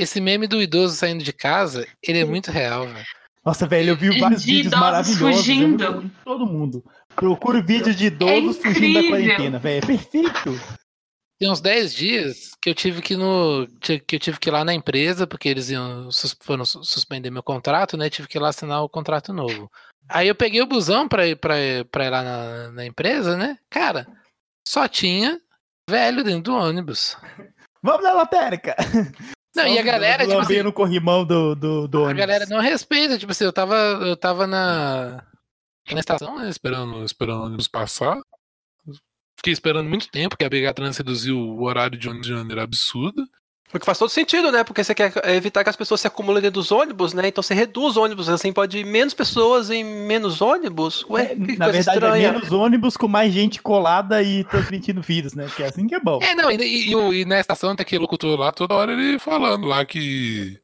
Speaker 1: Esse meme do idoso saindo de casa, ele é muito real, velho.
Speaker 3: Nossa, velho, eu vi vários
Speaker 4: De
Speaker 3: vídeos maravilhosos.
Speaker 4: fugindo.
Speaker 3: Todo mundo. Procura vídeo de idosos
Speaker 4: É
Speaker 3: fugindo da quarentena, velho. É perfeito.
Speaker 1: Tem uns 10 dias que eu tive que ir no. que eu tive que ir lá na empresa, porque eles iam foram su- suspender meu contrato, né? Tive que ir lá assinar o contrato novo. Aí eu peguei o busão pra ir, pra, pra ir lá na, na empresa, né? Cara, só tinha velho dentro do ônibus.
Speaker 3: Vamos na lotérica.
Speaker 1: Não, e a galera, tipo assim,
Speaker 3: no corrimão do, do, do
Speaker 1: a
Speaker 3: ônibus.
Speaker 1: galera não respeita, tipo assim, eu tava, eu tava na, na estação, né, esperando, esperando o ônibus passar. Fiquei esperando muito tempo, porque a BH Trans reduziu o horário de ônibus de maneira absurda.
Speaker 2: O que faz todo sentido, né? Porque você quer evitar que as pessoas se acumulem dentro dos ônibus, né? Então você reduz ônibus, assim pode ir menos pessoas em menos ônibus. Ué,
Speaker 3: É,
Speaker 2: que
Speaker 3: na
Speaker 2: coisa
Speaker 3: verdade,
Speaker 2: estranha.
Speaker 3: é menos ônibus com mais gente colada e transmitindo vírus, né? Que é assim que é bom.
Speaker 1: É, não, e, e- e o- e na estação tem aquele locutor lá, toda hora ele falando lá que.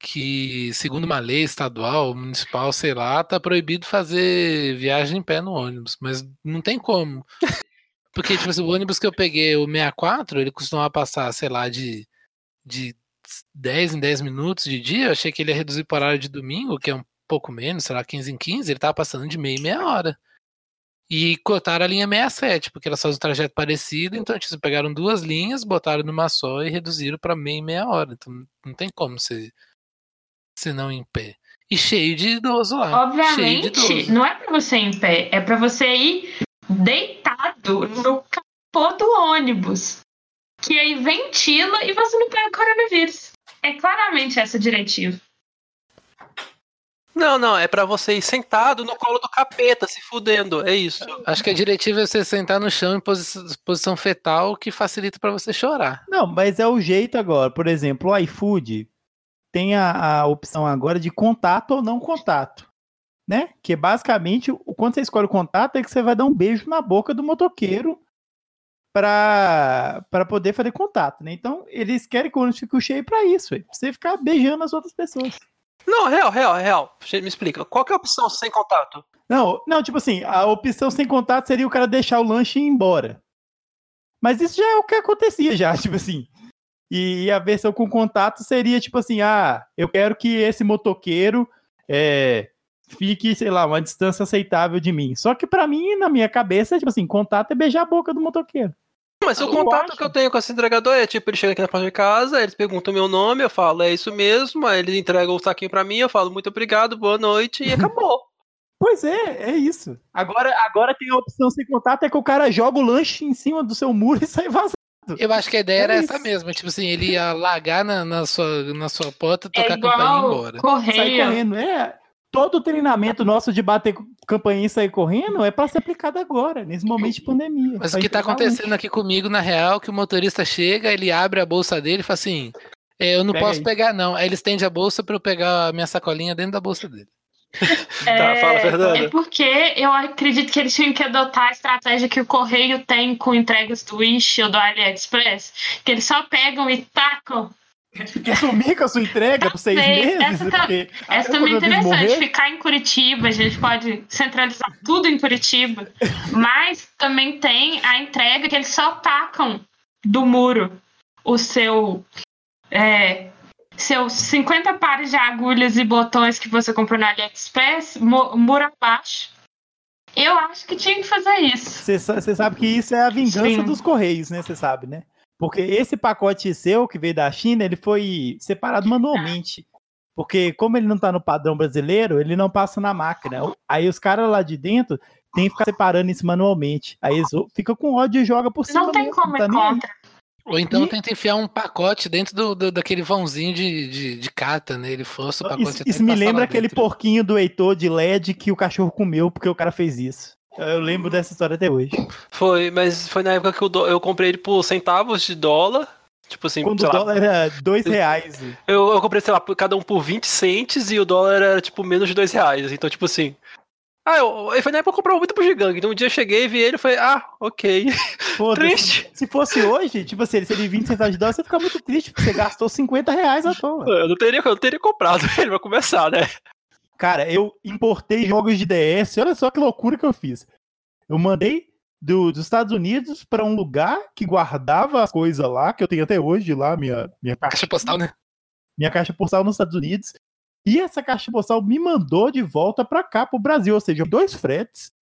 Speaker 1: Que, segundo uma lei estadual, municipal, sei lá, tá proibido fazer viagem em pé no ônibus. Mas não tem como. Porque, tipo assim, o ônibus que eu peguei, o 64, ele costumava passar, sei lá, de, de 10 em 10 minutos de dia. Eu achei que ele ia reduzir para horário de domingo, que é um pouco menos, sei lá, 15 em 15. Ele tava passando de meia em meia hora. E cortaram a linha 67, porque elas fazem um trajeto parecido, então tipo, pegaram duas linhas, botaram numa só e reduziram para meia e meia hora. Então não tem como você, você não em pé. E cheio de idoso lá. Cheio de
Speaker 4: Obviamente,
Speaker 1: idoso.
Speaker 4: não é pra você ir em pé, é pra você ir deitado no capô do ônibus. Que aí ventila e você não pega coronavírus. É claramente essa a diretiva.
Speaker 2: Não, não, é pra você ir sentado no colo do capeta, se fudendo. É isso.
Speaker 1: Acho que a diretiva é você sentar no chão em posi- posição fetal, que facilita para você chorar.
Speaker 3: Não, mas é o jeito agora. Por exemplo, o iFood tem a, a opção agora de contato ou não contato. Né? Que basicamente, o- quando você escolhe o contato, é que você vai dar um beijo na boca do motoqueiro para poder fazer contato, né? Então, eles querem que o ônibus fique cheio para isso, pra você ficar beijando as outras pessoas.
Speaker 2: Não, real, real, real. Me explica. Qual que é a opção sem contato?
Speaker 3: Não, não, tipo assim, a opção sem contato seria o cara deixar o lanche e ir embora. Mas isso já é o que acontecia já, tipo assim. E a versão com contato seria tipo assim, ah, eu quero que esse motoqueiro é, fique, sei lá, uma distância aceitável de mim. Só que para mim, na minha cabeça, tipo assim, contato é beijar a boca do motoqueiro.
Speaker 2: Mas o contato que eu tenho com esse entregador é tipo, ele chega aqui na porta de casa, eles perguntam meu nome, eu falo, é isso mesmo, aí eles entregam o saquinho pra mim, eu falo, muito obrigado, boa noite, e acabou.
Speaker 3: Pois é, é isso. Agora, agora tem a opção sem contato, é que o cara joga o lanche em cima do seu muro e sai vazando.
Speaker 1: Eu acho que a ideia é era isso. essa mesma, tipo assim, ele ia largar na, na, sua, na sua porta, tocar é a campainha e ir embora.
Speaker 3: Correio. Sai correndo, é todo o treinamento nosso de bater campainha e sair correndo é para ser aplicado agora, nesse momento de pandemia.
Speaker 1: Mas o que está acontecendo aqui comigo, na real, que o motorista chega, ele abre a bolsa dele e fala assim: é, Eu não Pega posso aí. pegar, não. Aí ele estende a bolsa para eu pegar a minha sacolinha dentro da bolsa dele.
Speaker 4: É, tá, fala, Fernanda. É porque eu acredito que eles tinham que adotar a estratégia que o Correio tem com entregas do Wish ou do AliExpress, que eles só pegam e tacam
Speaker 3: Quer sumir com a sua entrega por seis meses?
Speaker 4: Essa, tá, essa também é interessante. Morrer? Ficar em Curitiba, a gente pode centralizar tudo em Curitiba. mas também tem a entrega que eles só tacam do muro o seu. É, seus 50 pares de agulhas e botões que você comprou na AliExpress, muro abaixo. Eu acho que tinha que fazer isso.
Speaker 3: Você sabe que isso é a vingança Sim. dos Correios, né? Você sabe, né? Porque esse pacote seu que veio da China, ele foi separado manualmente. Porque como ele não está no padrão brasileiro, ele não passa na máquina. Aí os caras lá de dentro tem que ficar separando isso manualmente. Aí eles ficam com ódio e joga por cima.
Speaker 4: Não tem mesmo, como tá contra.
Speaker 1: Ou então e... tenta enfiar um pacote dentro do, do daquele vãozinho de, de, de carta, né? Ele força o pacote.
Speaker 3: Isso, isso me lembra aquele porquinho do Heitor de LED que o cachorro comeu porque o cara fez isso. Eu lembro dessa história até hoje.
Speaker 2: Foi, mas foi na época que eu, eu comprei ele por centavos de dólar. Tipo assim,
Speaker 3: Quando o dólar lá, era dois reais.
Speaker 2: Eu, eu comprei, sei lá, cada um por 20 centes e o dólar era, tipo, menos de dois reais. Então, tipo assim. Ah, eu, foi na época que eu comprava muito pro gigante. Então um dia eu cheguei e vi ele e falei, ah, ok.
Speaker 3: triste. Se fosse hoje, tipo assim, ele seria 20 centavos de dólar, você fica muito triste, porque você gastou 50 reais à toa.
Speaker 2: Eu não teria, eu não teria comprado ele pra começar, né?
Speaker 3: Cara, eu importei jogos de DS, olha só que loucura que eu fiz. Eu mandei do, dos Estados Unidos para um lugar que guardava as coisas lá, que eu tenho até hoje lá, minha, minha
Speaker 1: caixa postal, né?
Speaker 3: Minha caixa postal nos Estados Unidos. E essa caixa postal me mandou de volta para cá, pro Brasil, ou seja, dois fretes,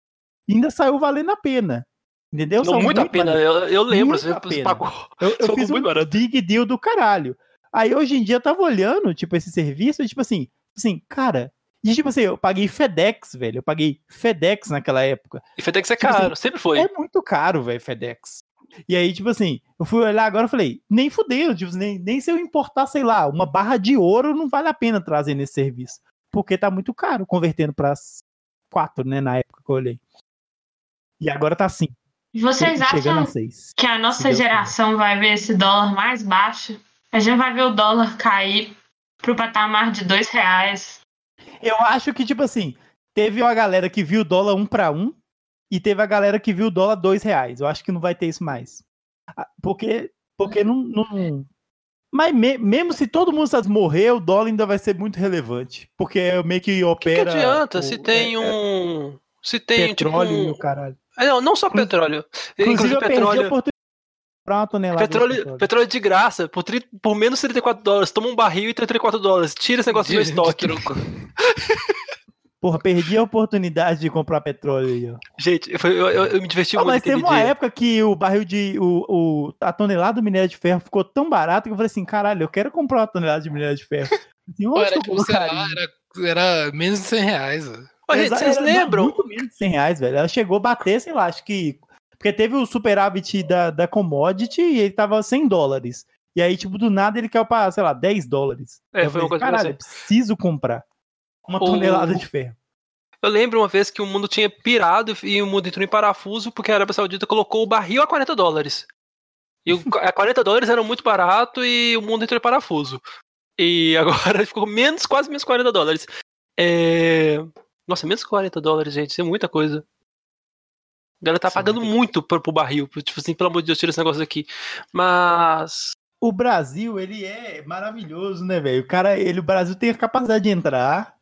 Speaker 3: e ainda saiu valendo a pena. Entendeu?
Speaker 2: Não, muito, muito a pena, eu, eu, lembro, você
Speaker 3: pagou. Eu, eu fiz um barato. big deal do caralho. Aí hoje em dia eu tava olhando, tipo, esse serviço, e, tipo assim, assim, cara, e tipo assim, eu paguei FedEx, velho. Eu paguei FedEx naquela época.
Speaker 2: E FedEx é tipo caro, assim, sempre foi.
Speaker 3: É muito caro, velho, FedEx. E aí, tipo assim, eu fui olhar agora e falei, nem fudeu, tipo, nem, nem se eu importar, sei lá, uma barra de ouro não vale a pena trazer nesse serviço. Porque tá muito caro, convertendo para quatro, né, na época que eu olhei. E agora tá assim.
Speaker 4: Vocês acham a que a nossa geração vai ver esse dólar mais baixo? A gente vai ver o dólar cair pro patamar de dois reais
Speaker 3: eu acho que, tipo assim, teve uma galera que viu o dólar um para um e teve a galera que viu o dólar dois reais. Eu acho que não vai ter isso mais. Ah, porque, porque não. não... Mas me, mesmo se todo mundo morrer, o dólar ainda vai ser muito relevante. Porque é meio que opera.
Speaker 2: O que, que adianta o, se tem é, um. É, se tem
Speaker 3: petróleo
Speaker 2: tipo,
Speaker 3: um... caralho.
Speaker 2: É, não, não só petróleo.
Speaker 3: Inclusive, Inclusive petróleo.
Speaker 2: Petróleo, petróleo, petróleo de graça, por, tri, por menos 34 dólares. Toma um barril e 34 dólares. Tira esse negócio do meu estoque.
Speaker 3: Porra, perdi a oportunidade de comprar petróleo aí, ó.
Speaker 2: Gente, eu, eu, eu me diverti ah, muito.
Speaker 3: Mas teve uma
Speaker 2: dia.
Speaker 3: época que o barril de. O, o, a tonelada do minério de ferro ficou tão barato que eu falei assim: caralho, eu quero comprar uma tonelada de minério de ferro.
Speaker 1: Assim, Pô, era, tipo, lá, era, era, menos de 100 reais.
Speaker 2: Olha, vocês lembram?
Speaker 3: Muito menos de 100 reais, velho. Ela chegou a bater, sei lá, acho que. Porque teve o superávit da, da commodity e ele tava 100 dólares. E aí, tipo, do nada ele caiu pra, sei lá, 10 dólares.
Speaker 2: É, foi falei, uma coisa
Speaker 3: Caralho, eu preciso comprar uma tonelada o... de ferro.
Speaker 2: Eu lembro uma vez que o mundo tinha pirado e o mundo entrou em parafuso porque a Arábia Saudita colocou o barril a 40 dólares. E o, a 40 dólares era muito barato e o mundo entrou em parafuso. E agora ficou menos, quase menos 40 dólares. É... Nossa, menos 40 dólares, gente, isso é muita coisa. A galera tá Sim, pagando muito pro, pro barril. Tipo assim, pelo amor de Deus, tira esse negócio aqui. Mas.
Speaker 3: o Brasil, ele é maravilhoso, né, velho? O cara, ele, o Brasil tem a capacidade de entrar,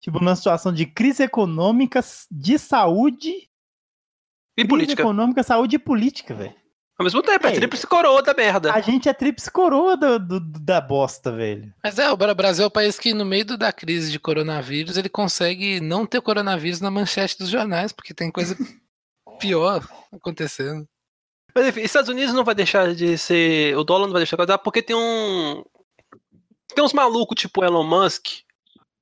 Speaker 3: tipo, numa situação de crise econômica, de saúde.
Speaker 2: E
Speaker 3: crise
Speaker 2: política.
Speaker 3: econômica, saúde e política, velho.
Speaker 2: Ao mesmo tempo, é
Speaker 3: É.
Speaker 2: tríplice coroa da merda.
Speaker 3: A gente é tríplice coroa do, do- do- da bosta, velho.
Speaker 1: Mas é, o Bra- Brasil é o país que, no meio do- da crise de coronavírus, ele consegue não ter coronavírus na manchete dos jornais, porque tem coisa pior acontecendo.
Speaker 2: Mas enfim, Estados Unidos não vai deixar de ser. O dólar não vai deixar de dar porque tem um. Tem uns malucos tipo Elon Musk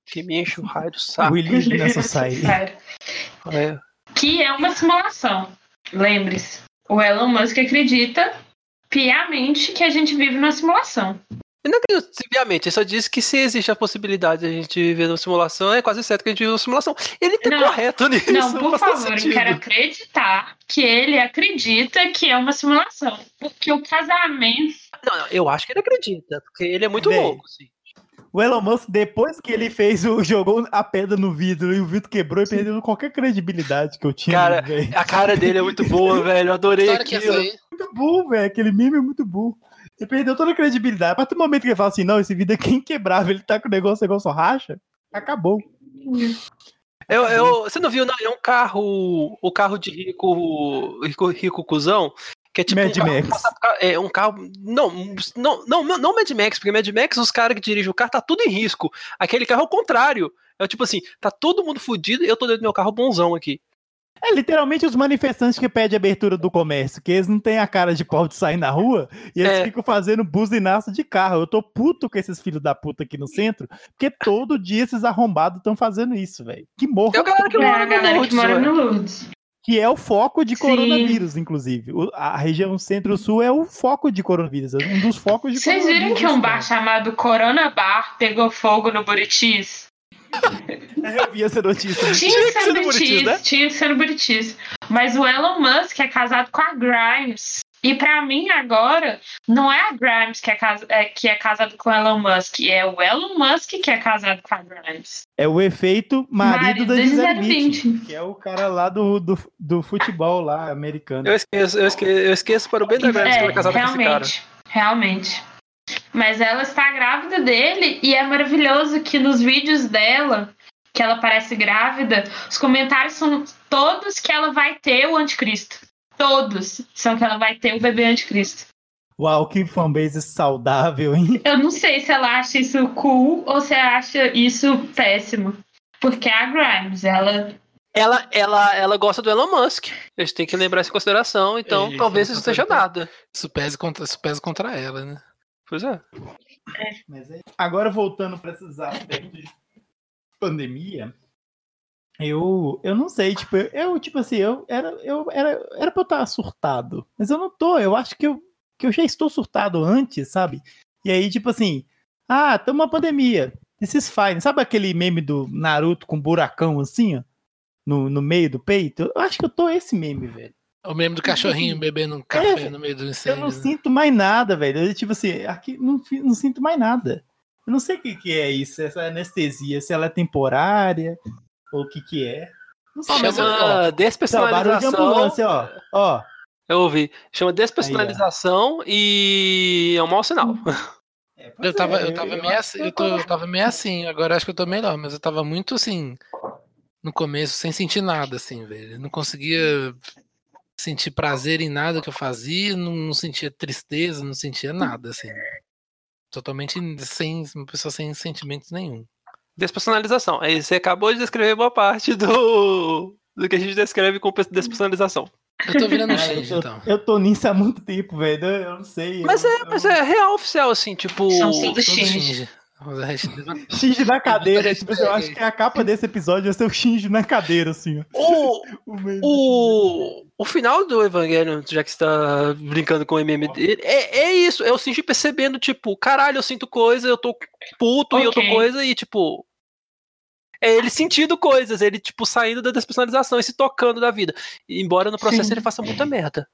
Speaker 2: que me enche o raio do saco.
Speaker 3: A society.
Speaker 4: Sério.
Speaker 2: É.
Speaker 4: Que é uma simulação. Lembre-se. O Elon Musk acredita piamente que a gente vive numa simulação.
Speaker 2: Eu não acredito, simplesmente, ele só disse que se existe a possibilidade de a gente viver numa simulação, é quase certo que a gente vive numa simulação. Ele tá
Speaker 4: Não.
Speaker 2: correto nisso.
Speaker 4: Não, por
Speaker 2: todo
Speaker 4: favor, eu
Speaker 2: sentido.
Speaker 4: quero acreditar que ele acredita que é uma simulação. Porque o casamento.
Speaker 2: Não, não, eu acho que ele acredita, porque ele é muito
Speaker 3: Bem,
Speaker 2: louco, assim.
Speaker 3: O Elon Musk, depois que ele fez o. jogou a pedra no vidro e o vidro quebrou e perdeu qualquer credibilidade que eu tinha.
Speaker 2: Cara. A cara dele é muito boa, velho. Eu adorei
Speaker 1: é
Speaker 2: aquilo.
Speaker 1: aí.
Speaker 3: muito burro, velho. Aquele meme é muito burro. Ele perdeu toda a credibilidade. A partir do momento que ele fala assim, não, esse vídeo é inquebrável, ele tá com o negócio, o negócio racha, acabou.
Speaker 2: Eu, eu, você não viu, não? É um carro. O carro de rico. Rico, rico cuzão. Que é tipo.
Speaker 3: Mad
Speaker 2: um carro,
Speaker 3: Max.
Speaker 2: É um carro. Não, não, não, não, não Mad Max, porque Mad Max, os caras que dirigem o carro, tá tudo em risco. Aquele carro é o contrário. É tipo assim, tá todo mundo fudido e eu tô dentro do meu carro bonzão aqui.
Speaker 3: É literalmente os manifestantes que pedem abertura do comércio, que eles não têm a cara de pau de sair na rua e eles
Speaker 2: É.
Speaker 3: ficam fazendo buzinaço de carro. Eu tô puto com esses filhos da puta aqui no centro, porque todo dia esses arrombados estão fazendo isso, velho. Que morra.
Speaker 2: É a galera que
Speaker 4: É
Speaker 2: mora
Speaker 4: a
Speaker 2: no
Speaker 4: galera que
Speaker 2: Lourdes,
Speaker 4: mora
Speaker 2: ué.
Speaker 4: no Lourdes.
Speaker 3: Que é o foco de
Speaker 4: Sim.
Speaker 3: coronavírus, inclusive. O- a região centro-sul é o foco de coronavírus, é um dos focos de
Speaker 4: Vocês
Speaker 3: coronavírus.
Speaker 4: viram que um bar
Speaker 3: cara.
Speaker 4: chamado Corona Bar pegou fogo no Buritis?
Speaker 3: Eu vi essa notícia.
Speaker 4: Tinha que ser no
Speaker 2: Buritis, né?
Speaker 4: tinha que ser no Buritis. Mas o Elon Musk é casado com a Grimes. E pra mim agora, não é a Grimes que é, casa, é, que é casado com o Elon Musk, é o Elon Musk que é casado com a Grimes.
Speaker 3: É o efeito marido,
Speaker 4: Marido
Speaker 3: da Gisele Bündchen, que é o cara lá do, do, do futebol lá americano.
Speaker 2: Eu esqueço, eu esqueço, eu esqueço para o bem da Grimes que ela é casada com esse cara.
Speaker 4: realmente, realmente. Mas ela está grávida dele e é maravilhoso que nos vídeos dela, que ela parece grávida, os comentários são todos que ela vai ter o anticristo. Todos são que ela vai ter o bebê anticristo.
Speaker 3: Uau, que fanbase saudável, hein?
Speaker 4: Eu não sei se ela acha isso cool ou se ela acha isso péssimo. Porque a Grimes, ela.
Speaker 2: Ela, ela, ela gosta do Elon Musk. A gente tem que lembrar isso em consideração, então
Speaker 1: É,
Speaker 2: talvez
Speaker 1: isso
Speaker 2: não seja nada.
Speaker 1: Isso pesa contra, isso pesa contra ela, né?
Speaker 2: Pois é.
Speaker 3: É- Agora voltando para esses aspectos de pandemia, eu, eu não sei, tipo, eu, eu, tipo assim, eu era eu era era para eu estar surtado, mas eu não tô, eu acho que eu que eu já estou surtado antes, sabe? E aí tipo assim, ah, tem uma pandemia. Is fine. Sabe aquele meme do Naruto com buracão assim, ó, no, no meio do peito? Eu acho que eu tô esse meme, velho.
Speaker 1: O meme do cachorrinho bebendo um café no meio do
Speaker 3: Eu
Speaker 1: incêndio.
Speaker 3: não
Speaker 1: né?
Speaker 3: sinto mais nada, velho. Eu, tipo assim, aqui não, não sinto mais nada. Eu não sei o que, que é isso, essa anestesia, se ela é temporária ou o que que é. Não sei.
Speaker 1: Mas
Speaker 3: ó,
Speaker 2: Chama
Speaker 3: ó, barulho de
Speaker 2: despersonalização.
Speaker 3: ambulância, ó. Ó,
Speaker 2: Eu ouvi. Chama despersonalização e é um mau sinal.
Speaker 3: É, pois
Speaker 1: Eu tava,
Speaker 3: é,
Speaker 1: eu tava
Speaker 3: eu
Speaker 1: meio assim, eu, tô, eu tava meio assim, agora acho que eu tô melhor, mas eu tava muito assim, no começo, sem sentir nada, assim, velho. Eu não conseguia sentir prazer em nada que eu fazia, não, não sentia tristeza, não sentia nada, assim. Totalmente sem, uma pessoa sem sentimentos nenhum.
Speaker 2: Despersonalização. Aí você acabou de descrever boa parte do, do que a gente descreve com despersonalização.
Speaker 1: Eu tô virando
Speaker 3: É,
Speaker 1: Shinji,
Speaker 3: eu,
Speaker 1: então.
Speaker 3: eu tô nisso há muito tempo, velho. Eu, eu não sei.
Speaker 2: Mas
Speaker 3: eu,
Speaker 2: é, mas é real oficial, assim, tipo.
Speaker 4: São todos
Speaker 1: Todo
Speaker 4: Shinji.
Speaker 1: Shinji
Speaker 3: na cadeira. Tipo, eu acho que a capa desse episódio vai ser o Shinji na cadeira, assim.
Speaker 2: O,
Speaker 3: O
Speaker 2: o, o final do Evangelho, já que você tá brincando com o MM dele, é, é isso. É o Shinji percebendo, tipo, caralho, eu sinto coisa, eu tô puto e eu tô coisa, e tipo. É ele sentindo coisas, ele, tipo, saindo da despersonalização e se tocando da vida. Embora no processo
Speaker 4: Sim.
Speaker 2: ele faça muita merda.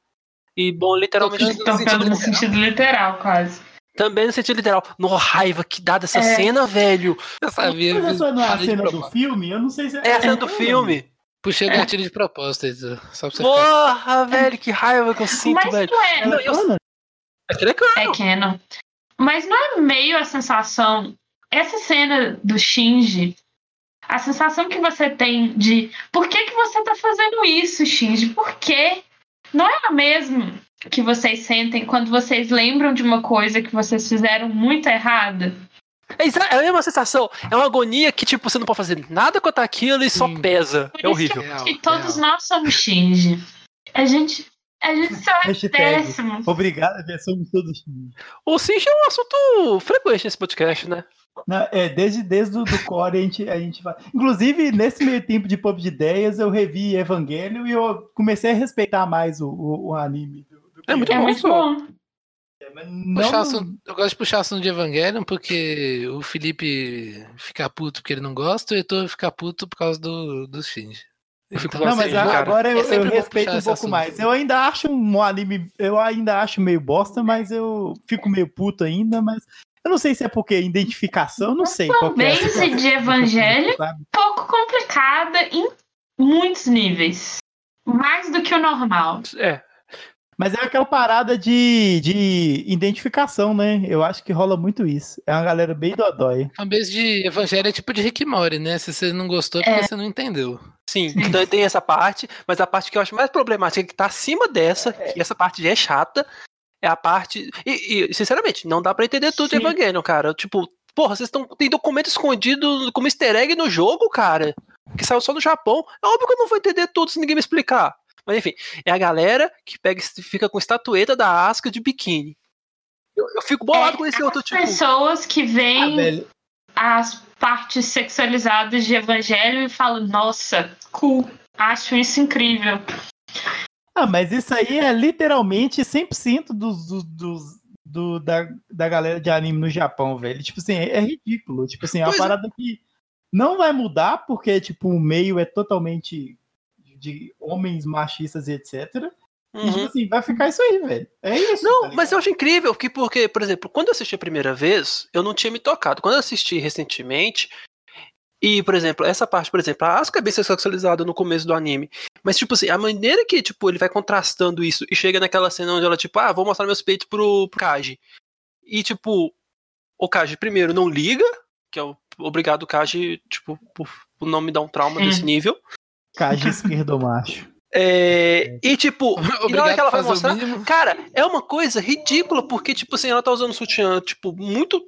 Speaker 2: E, bom, literalmente no
Speaker 4: Tocando
Speaker 2: sentido
Speaker 4: no
Speaker 2: literal.
Speaker 4: sentido literal, quase.
Speaker 2: Também no sentido literal. No raiva que dá dessa
Speaker 4: É.
Speaker 2: cena, velho.
Speaker 1: Eu sabia,
Speaker 3: Mas essa não é a cena do filme? Eu não sei se
Speaker 2: É a cena do filme.
Speaker 1: Puxei o gatilho de propósito, só pra você ficar.
Speaker 2: Porra, velho, que raiva que eu sinto,
Speaker 4: Mas
Speaker 2: velho.
Speaker 4: não é.
Speaker 2: Não, eu-? Aquilo é.
Speaker 4: É canon. Mas não é meio a sensação. Essa cena do Shinji, a sensação que você tem de por que, que você tá fazendo isso, Shinji? Por quê? Não é a mesma que vocês sentem quando vocês lembram de uma coisa que vocês fizeram muito errada?
Speaker 2: É, é a mesma sensação. É uma agonia que, tipo, você não pode fazer nada contra aquilo e só
Speaker 1: Sim.
Speaker 2: pesa.
Speaker 4: Por
Speaker 2: É
Speaker 4: isso
Speaker 2: horrível.
Speaker 4: que eu acho
Speaker 1: Real,
Speaker 4: que todos
Speaker 1: real.
Speaker 4: nós somos Shinji. A gente, a gente só é
Speaker 3: Hashtag.
Speaker 4: péssimo.
Speaker 3: Obrigado, somos todos.
Speaker 2: O Cinch é um assunto frequente nesse podcast, né?
Speaker 3: Não, é, desde, desde o do Core a gente, a gente vai. Inclusive, nesse meio tempo de pub de ideias, eu revi Evangelho e eu comecei a respeitar mais o, o, o anime.
Speaker 2: É muito
Speaker 4: É
Speaker 2: bom,
Speaker 4: muito bom.
Speaker 1: Puxar
Speaker 3: Não,
Speaker 1: assunto- eu gosto de puxar assunto de Evangelion porque o Felipe fica puto porque ele não gosta e o Heitor fica puto por causa do, do Shinji. Então,
Speaker 3: não, mas
Speaker 2: assim, cara,
Speaker 3: agora eu,
Speaker 1: é sempre
Speaker 3: eu respeito um pouco
Speaker 1: assunto.
Speaker 3: mais. Eu ainda acho um anime, eu ainda acho meio bosta, mas eu fico meio puto ainda, mas eu não sei se é porque identificação, não sei que é.
Speaker 4: de Evangelho pouco complicada em muitos níveis. Mais do que o normal.
Speaker 2: É.
Speaker 3: Mas é aquela parada de, de identificação, né? Eu acho que rola muito isso. É uma galera bem dodói.
Speaker 1: A fanbase de Evangelho é tipo de Rick e Morty, né? Se você não gostou, é porque você não entendeu.
Speaker 2: Sim, então tem essa parte, mas a parte que eu acho mais problemática, que tá acima dessa, que essa parte já é chata, é a parte. E, e, sinceramente, não dá pra entender tudo de
Speaker 3: Sim.
Speaker 2: Evangelion, cara. Tipo, porra, vocês estão. Tem documento escondido como easter egg no jogo, cara. Que saiu só no Japão. É óbvio que eu não vou entender tudo se ninguém me explicar. Mas enfim, é a galera que pega fica com estatueta da Asuka de biquíni. Eu, eu fico bolado
Speaker 4: É,
Speaker 2: com esse outro tipo.
Speaker 4: Pessoas que
Speaker 3: Ah,
Speaker 4: veem
Speaker 3: velho.
Speaker 4: as partes sexualizadas de Evangelho e falam, nossa, cool, acho isso incrível.
Speaker 3: Ah, mas isso aí é literalmente 100% dos, dos, dos, do, da, da galera de anime no Japão, velho. Tipo assim, é, é ridículo. Tipo assim, é uma
Speaker 2: Pois é.
Speaker 3: parada que não vai mudar porque, tipo, o meio é totalmente de homens machistas e etc. E, tipo
Speaker 2: Uhum.
Speaker 3: assim, vai ficar isso aí, velho. É isso.
Speaker 2: Não,
Speaker 3: tá
Speaker 2: mas eu acho incrível que, porque, por exemplo, quando eu assisti a primeira vez, eu não tinha me tocado. Quando eu assisti recentemente, e, por exemplo, essa parte, por exemplo, a Asuka é bem sexualizada no começo do anime. Mas, tipo assim, a maneira que, tipo, ele vai contrastando isso e chega naquela cena onde ela, tipo, ah, vou mostrar meus peitos pro, pro Kaji. E, tipo, o Kaji, primeiro, não liga, que é o obrigado o Kaji, tipo, por, por não me dar um trauma desse nível.
Speaker 3: Cage esquerdo macho.
Speaker 2: É, e, tipo, e na hora que ela vai mostrar. Cara, é uma coisa ridícula, porque, tipo assim, ela tá usando sutiã, tipo, muito.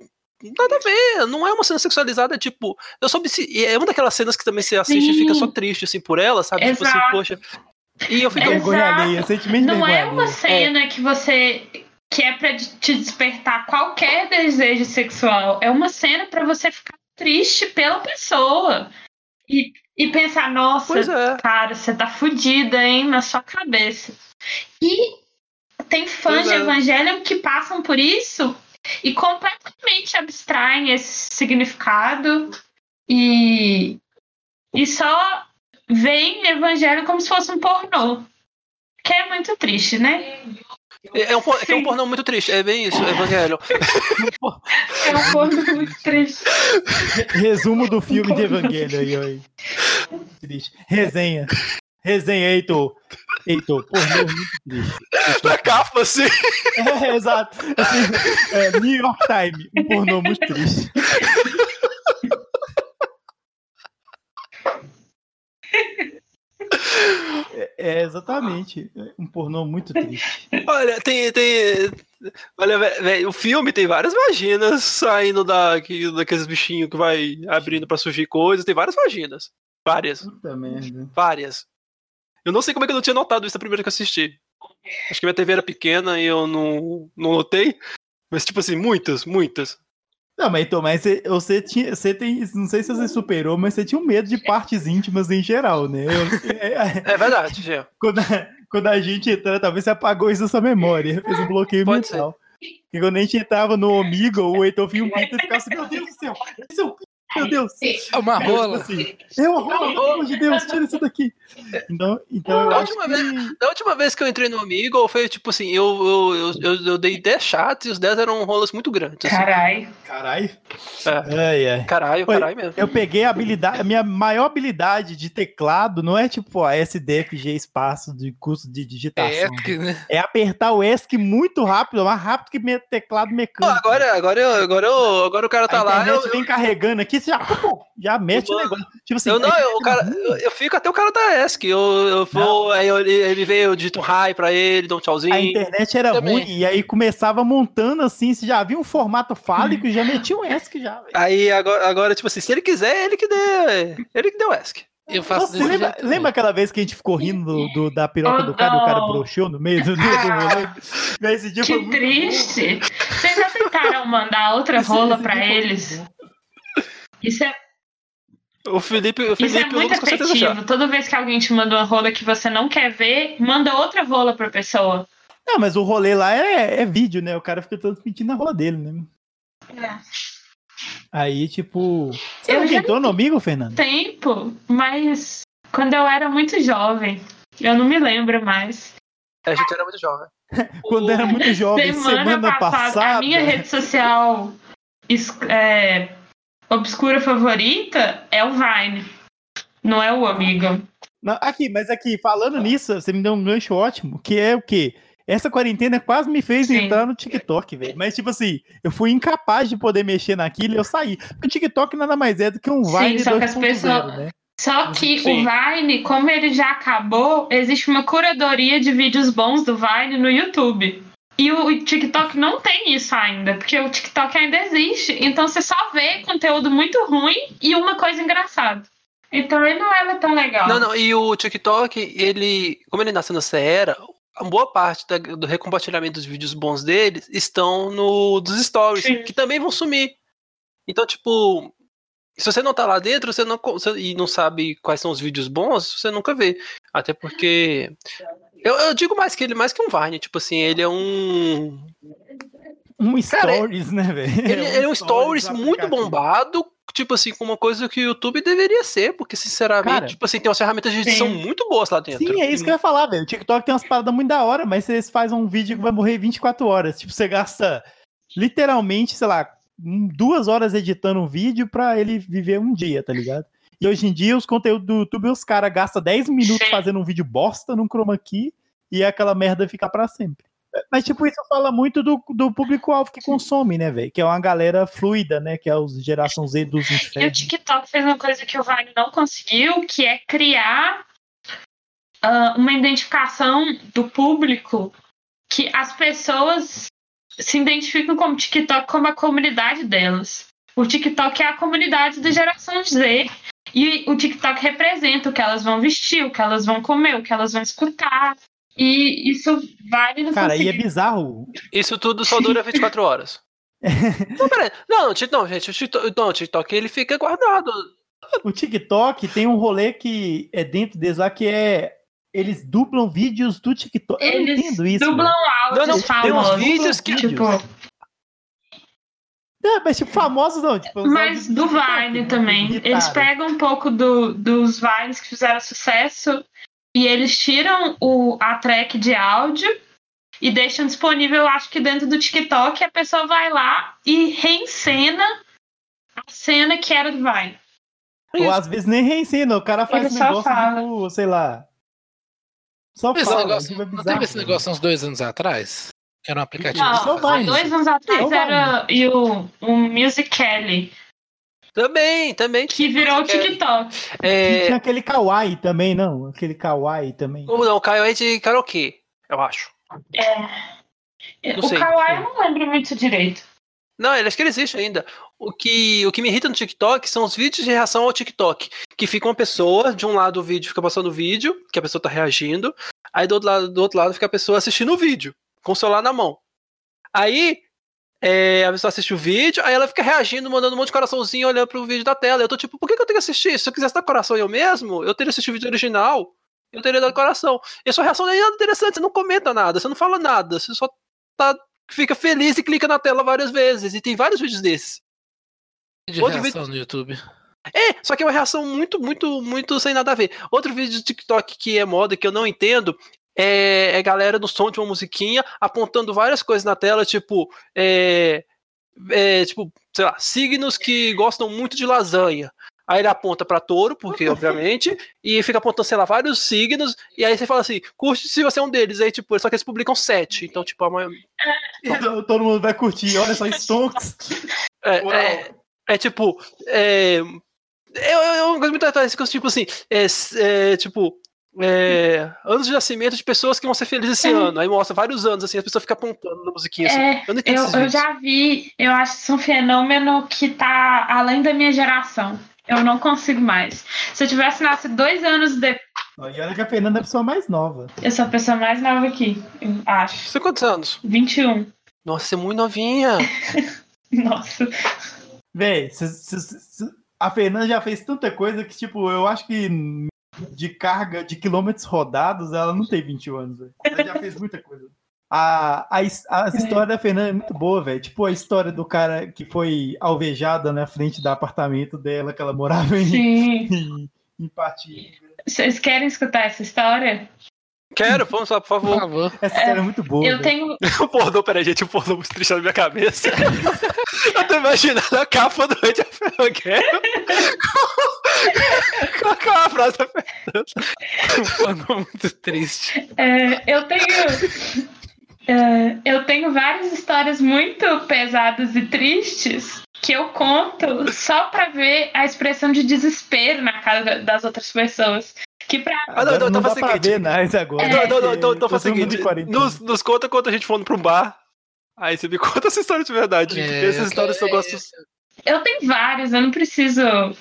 Speaker 2: Nada a ver, não é uma cena sexualizada, tipo. Eu soube se. e É uma daquelas cenas que também você assiste e
Speaker 4: Sim.
Speaker 2: fica só triste, assim, por ela, sabe? Tipo assim,
Speaker 4: Exato.
Speaker 2: poxa. E eu fico.
Speaker 4: É.
Speaker 3: Vergonha
Speaker 4: Exato.
Speaker 3: alheia, sentimento
Speaker 4: Não é uma cena que você que é pra te despertar qualquer desejo sexual. É uma cena pra você ficar triste pela pessoa e, e pensar, nossa,
Speaker 2: é.
Speaker 4: cara, você tá fudida, hein, na sua cabeça. E tem fãs
Speaker 2: Pois
Speaker 4: de
Speaker 2: é.
Speaker 4: Evangelion que passam por isso e completamente abstraem esse significado e, e só veem Evangelho como se fosse um pornô. Que é muito triste, né?
Speaker 2: É, é um, por- é é um pornô muito triste, é bem isso, Evangelho.
Speaker 4: É um pornô muito triste.
Speaker 3: Resumo do filme de Evangelho aí, aí. Triste. Resenha. Resenha, Heitor. Heitor, pornô muito triste.
Speaker 2: Na capa, assim.
Speaker 3: É, exato. Assim, é, New York Times, um pornô muito triste. É, é, exatamente. Um pornô muito triste.
Speaker 2: Olha, tem. tem olha, o filme tem várias vaginas saindo da, que- daqueles bichinhos que vai abrindo pra surgir coisas. Tem várias vaginas. Várias.
Speaker 3: Puta merda.
Speaker 2: Várias. Eu não sei como é que eu não tinha notado isso a primeira que eu assisti. Acho que minha TV era pequena e eu não, não notei. Mas, tipo assim, muitas, muitas.
Speaker 3: Não, mas então, mas você, tinha. Você tem. Não sei se você superou, mas você tinha um medo de partes íntimas em geral, né? Eu- é- é-
Speaker 2: verdade, Gê.
Speaker 3: quando, a, quando a gente entrou, talvez você apagou isso da sua memória. Fez um bloqueio
Speaker 2: Pode
Speaker 3: mental. Porque quando a gente entrava no Omiga, o Heitor vinha um pinto e ficava assim, meu Deus do céu, esse é o Meu Deus.
Speaker 1: É uma rola.
Speaker 3: Assim, é uma rola, pelo amor de Deus, tira isso daqui. Então, então eu
Speaker 2: Da última,
Speaker 3: que...
Speaker 2: vez, da última vez que eu entrei no Amigo, foi tipo assim, eu, eu, eu, eu, eu dei 10 chats e os 10 eram rolas muito grandes. Assim.
Speaker 4: Caralho.
Speaker 3: Caralho.
Speaker 2: É.
Speaker 3: Ai, ai.
Speaker 2: Caralho,
Speaker 3: Oi.
Speaker 2: caralho mesmo.
Speaker 3: Eu peguei a habilidade, a minha maior habilidade de teclado não é tipo a SDFG espaço de curso de digitação.
Speaker 1: É, que, né?
Speaker 3: É apertar o ESC muito rápido, mais rápido que me- teclado
Speaker 2: Pô,
Speaker 3: mecânico.
Speaker 2: agora, agora, eu, agora, eu, agora o cara tá
Speaker 3: a
Speaker 2: lá.
Speaker 3: internet
Speaker 2: Eu,
Speaker 3: vem carregando aqui, você já, pum, já mete o
Speaker 2: Eu-
Speaker 3: negócio. Tipo assim,
Speaker 2: eu não,
Speaker 3: é
Speaker 2: eu, o cara, eu, eu fico até o cara da ESC. Eu, eu vou, aí eu- ele vem, eu digito hi pra ele, dou um tchauzinho.
Speaker 3: a internet era
Speaker 1: Também.
Speaker 3: ruim, e aí começava montando assim, você já viu um formato fálico e já metia um ESC já, velho.
Speaker 2: Aí agora, agora, tipo assim, se ele quiser, ele que dê. Ele que deu ESC.
Speaker 1: Eu faço
Speaker 3: Nossa,
Speaker 1: desse
Speaker 3: lembra,
Speaker 1: jeito
Speaker 3: lembra aquela vez que a gente ficou rindo do, do- da piroca
Speaker 4: Oh,
Speaker 3: do cara e o cara
Speaker 4: não.
Speaker 3: broxou no meio do, do, Esse dia
Speaker 4: Que
Speaker 3: muito
Speaker 4: triste. Vocês já tentaram mandar outra
Speaker 3: Esse-
Speaker 4: rola
Speaker 3: esse
Speaker 4: pra
Speaker 3: dia foi
Speaker 4: eles? Isso é,
Speaker 2: O Felipe, o
Speaker 4: isso é
Speaker 2: Felipe e o
Speaker 4: muito
Speaker 2: Lucas
Speaker 4: afetivo. Toda vez que alguém te manda uma rola que você não quer ver, manda outra rola pra pessoa.
Speaker 3: Não, mas o rolê lá é, é vídeo, né? O cara fica transmitindo a rola dele, né? Aí, tipo. Você
Speaker 4: Eu
Speaker 3: não
Speaker 4: já-
Speaker 3: entrou no amigo, Fernando?
Speaker 4: Tempo, mas quando eu era muito jovem, eu não me lembro mais.
Speaker 2: A gente era muito jovem.
Speaker 3: Quando era muito jovem,
Speaker 4: semana,
Speaker 3: semana,
Speaker 4: passada,
Speaker 3: passada.
Speaker 4: a minha rede social é, obscura favorita é o Vine. Não é o amigo.
Speaker 3: Não, aqui, mas aqui, falando nisso, você me deu um gancho ótimo, que é o quê? Essa quarentena quase me fez
Speaker 4: Sim.
Speaker 3: entrar no TikTok, velho. Mas, tipo assim, eu fui incapaz de poder mexer naquilo e eu saí. Porque o TikTok nada mais é do que um
Speaker 4: Sim,
Speaker 3: Vine
Speaker 4: só que as
Speaker 3: 2.0,
Speaker 4: pessoas-
Speaker 3: né?
Speaker 4: Só que
Speaker 2: Sim.
Speaker 4: o Vine, como ele já acabou, existe uma curadoria de vídeos bons do Vine no YouTube. E o TikTok não tem isso ainda, porque o TikTok ainda existe. Então você só vê conteúdo muito ruim e uma coisa engraçada. Então ele não era tão legal.
Speaker 2: Não, não, e o TikTok, ele, como ele nasceu nessa era, a boa parte da- do recompartilhamento dos vídeos bons deles estão no dos stories,
Speaker 4: Sim.
Speaker 2: que também vão sumir. Então, tipo, se você não tá lá dentro, você não você- e não sabe quais são os vídeos bons, você nunca vê. Até porque eu, eu digo mais que ele mais que um Vine, tipo assim, ele é um
Speaker 3: Um
Speaker 2: Cara,
Speaker 3: stories, né, velho?
Speaker 2: ele, ele é um stories muito bombado, tipo assim, com uma coisa que o YouTube deveria ser, porque sinceramente,
Speaker 3: Cara,
Speaker 2: tipo assim, tem umas ferramentas de edição
Speaker 4: sim.
Speaker 2: muito boas lá dentro.
Speaker 3: Sim, é isso que eu ia falar, velho. O TikTok tem umas paradas muito da hora, mas vocês fazem um vídeo que vai morrer 24 horas. Tipo, você gasta literalmente, sei lá, duas horas editando um vídeo pra ele viver um dia, tá ligado? E hoje em dia, os conteúdos do YouTube, os caras gastam 10 minutos
Speaker 4: Sim.
Speaker 3: fazendo um vídeo bosta num chroma key e aquela merda fica pra sempre. Mas, tipo, isso fala muito do, do público-alvo que consome, né, velho? Que é uma galera fluida, né? Que é os geração Z dos
Speaker 4: E o
Speaker 3: infernos.
Speaker 4: TikTok fez uma coisa que o Vine não conseguiu, que é criar ah, uma identificação do público que as pessoas se identificam como TikTok como a comunidade delas. O TikTok é a comunidade da geração Z. E o TikTok representa o que elas vão vestir, o que elas vão comer, o que elas vão escutar. E isso vale no
Speaker 3: Cara, e é bizarro.
Speaker 2: Isso tudo só dura 24 horas. não, peraí. Não, não, gente, o TikTok, não, o TikTok ele fica guardado.
Speaker 3: O TikTok tem um rolê que é dentro deles lá que é. Eles dublam vídeos do TikTok. Eu
Speaker 4: Eles
Speaker 3: entendo isso.
Speaker 4: dublam áudios
Speaker 2: Não, não, tem uns vídeos que.
Speaker 3: Vídeos.
Speaker 4: Tipo,
Speaker 3: É, mas tipo, famosos não. Tipo,
Speaker 4: Mas do Vine
Speaker 3: né,
Speaker 4: também. Eles pegam um pouco do- dos Vines que fizeram sucesso e eles tiram o, a track de áudio e deixam disponível, eu acho que dentro do TikTok, a pessoa vai lá e reencena a cena que era do Vine.
Speaker 3: Ou às vezes nem reensina, o cara faz
Speaker 4: Ele
Speaker 3: um negócio
Speaker 4: fala.
Speaker 3: tipo, sei lá. Só
Speaker 1: Esse
Speaker 3: fala.
Speaker 1: negócio,
Speaker 3: tipo, é
Speaker 1: não
Speaker 3: bizarro,
Speaker 1: teve esse negócio uns dois anos atrás? Que era um aplicativo.
Speaker 3: Não,
Speaker 1: isso?
Speaker 4: dois anos atrás
Speaker 3: Não
Speaker 4: era e o, o Musical.ly,
Speaker 2: Também, também.
Speaker 4: que virou o
Speaker 2: é-
Speaker 4: TikTok.
Speaker 3: E
Speaker 2: É,
Speaker 3: tinha aquele Kawaii também, não? Aquele Kawaii também.
Speaker 2: ou não, o é de karaokê, eu acho. Não
Speaker 4: o
Speaker 2: sei.
Speaker 4: Kawaii eu não lembro muito direito.
Speaker 2: Não, ele acho que ele existe ainda. O que, o que me irrita no TikTok são os vídeos de reação ao TikTok. Que fica uma pessoa, de um lado o vídeo fica passando o vídeo, que a pessoa tá reagindo. Aí do outro lado, do outro lado fica a pessoa assistindo o vídeo, com o celular na mão. Aí é, a pessoa assiste o vídeo, aí ela fica reagindo, mandando um monte de coraçãozinho olhando pro vídeo da tela. Eu tô tipo, por que, que eu tenho que assistir? Se eu quisesse dar coração eu mesmo, eu teria assistido o vídeo original, eu teria dado coração. E a sua reação não é nada interessante, você não comenta nada, você não fala nada, você só tá fica feliz e clica na tela várias vezes. E tem vários vídeos desses.
Speaker 1: De
Speaker 2: Outro
Speaker 1: reação
Speaker 2: vídeo-
Speaker 1: no YouTube.
Speaker 2: É, só que é uma reação muito, muito, muito sem nada a ver. Outro vídeo do TikTok que é moda, que eu não entendo, é, é galera no som de uma musiquinha apontando várias coisas na tela, tipo, é, é, tipo, sei lá, signos que gostam muito de lasanha. Aí ele aponta pra touro, porque, obviamente, e fica apontando, sei lá, vários signos, e aí você fala assim, curte se você é um deles. Aí, tipo, só que eles publicam sete. Então, tipo, a maior-
Speaker 3: Todo todo mundo vai curtir. Olha só, Stonks.
Speaker 2: É, é, é tipo. É, é, é uma coisa muito aleatória, tipo assim, é, é, tipo. É, anos de nascimento de pessoas que vão ser felizes esse
Speaker 4: É.
Speaker 2: ano. Aí mostra vários anos, assim, as pessoas ficam apontando na musiquinha. Assim.
Speaker 4: É,
Speaker 2: eu não entendo
Speaker 4: Eu, eu
Speaker 2: vídeos.
Speaker 4: já vi, eu acho isso um fenômeno que tá além da minha geração. Eu não consigo mais. Se eu tivesse nascido dois anos depois,
Speaker 3: E olha que a Fernanda é a pessoa mais nova.
Speaker 4: eu sou a pessoa mais nova aqui, eu acho.
Speaker 2: Você tem quantos anos?
Speaker 4: 21.
Speaker 2: Nossa, você é muito novinha.
Speaker 4: Nossa.
Speaker 3: Véi, a Fernanda já fez tanta coisa que, tipo, eu acho que de carga, de quilômetros rodados, ela não tem 21 anos, velho. Ela já fez muita coisa. A, a, a história da Fernanda é muito boa, velho. Tipo a história do cara que foi alvejada na frente do apartamento dela, que ela morava em,
Speaker 4: Sim.
Speaker 3: em, em Patinga.
Speaker 4: Vocês querem escutar essa história?
Speaker 2: Quero, vamos lá, por
Speaker 1: Por
Speaker 2: favor.
Speaker 1: favor.
Speaker 3: Essa história é muito boa.
Speaker 4: Eu
Speaker 3: velho.
Speaker 4: tenho.
Speaker 2: O pornô, peraí, gente, o pornô muito triste na minha cabeça. eu tô imaginando a capa do Age of com, com a frase da
Speaker 1: Um pornô muito triste.
Speaker 4: é, eu tenho. é, eu tenho várias histórias muito pesadas e tristes que eu conto só pra ver a expressão de desespero na cara das outras pessoas. Que pra
Speaker 2: Ah, não, não, então
Speaker 3: dá
Speaker 2: faz o
Speaker 3: pra
Speaker 2: seguinte.
Speaker 3: ver mais agora.
Speaker 4: É.
Speaker 2: Não, não, não,
Speaker 3: porque
Speaker 2: então, então faz o seguinte: nos, nos conta quando a gente for pra um bar. Aí você me conta essa história de verdade.
Speaker 1: É,
Speaker 2: porque essas
Speaker 1: eu
Speaker 2: histórias eu
Speaker 1: quero-
Speaker 2: gosto
Speaker 4: eu tenho várias, eu não preciso. Eu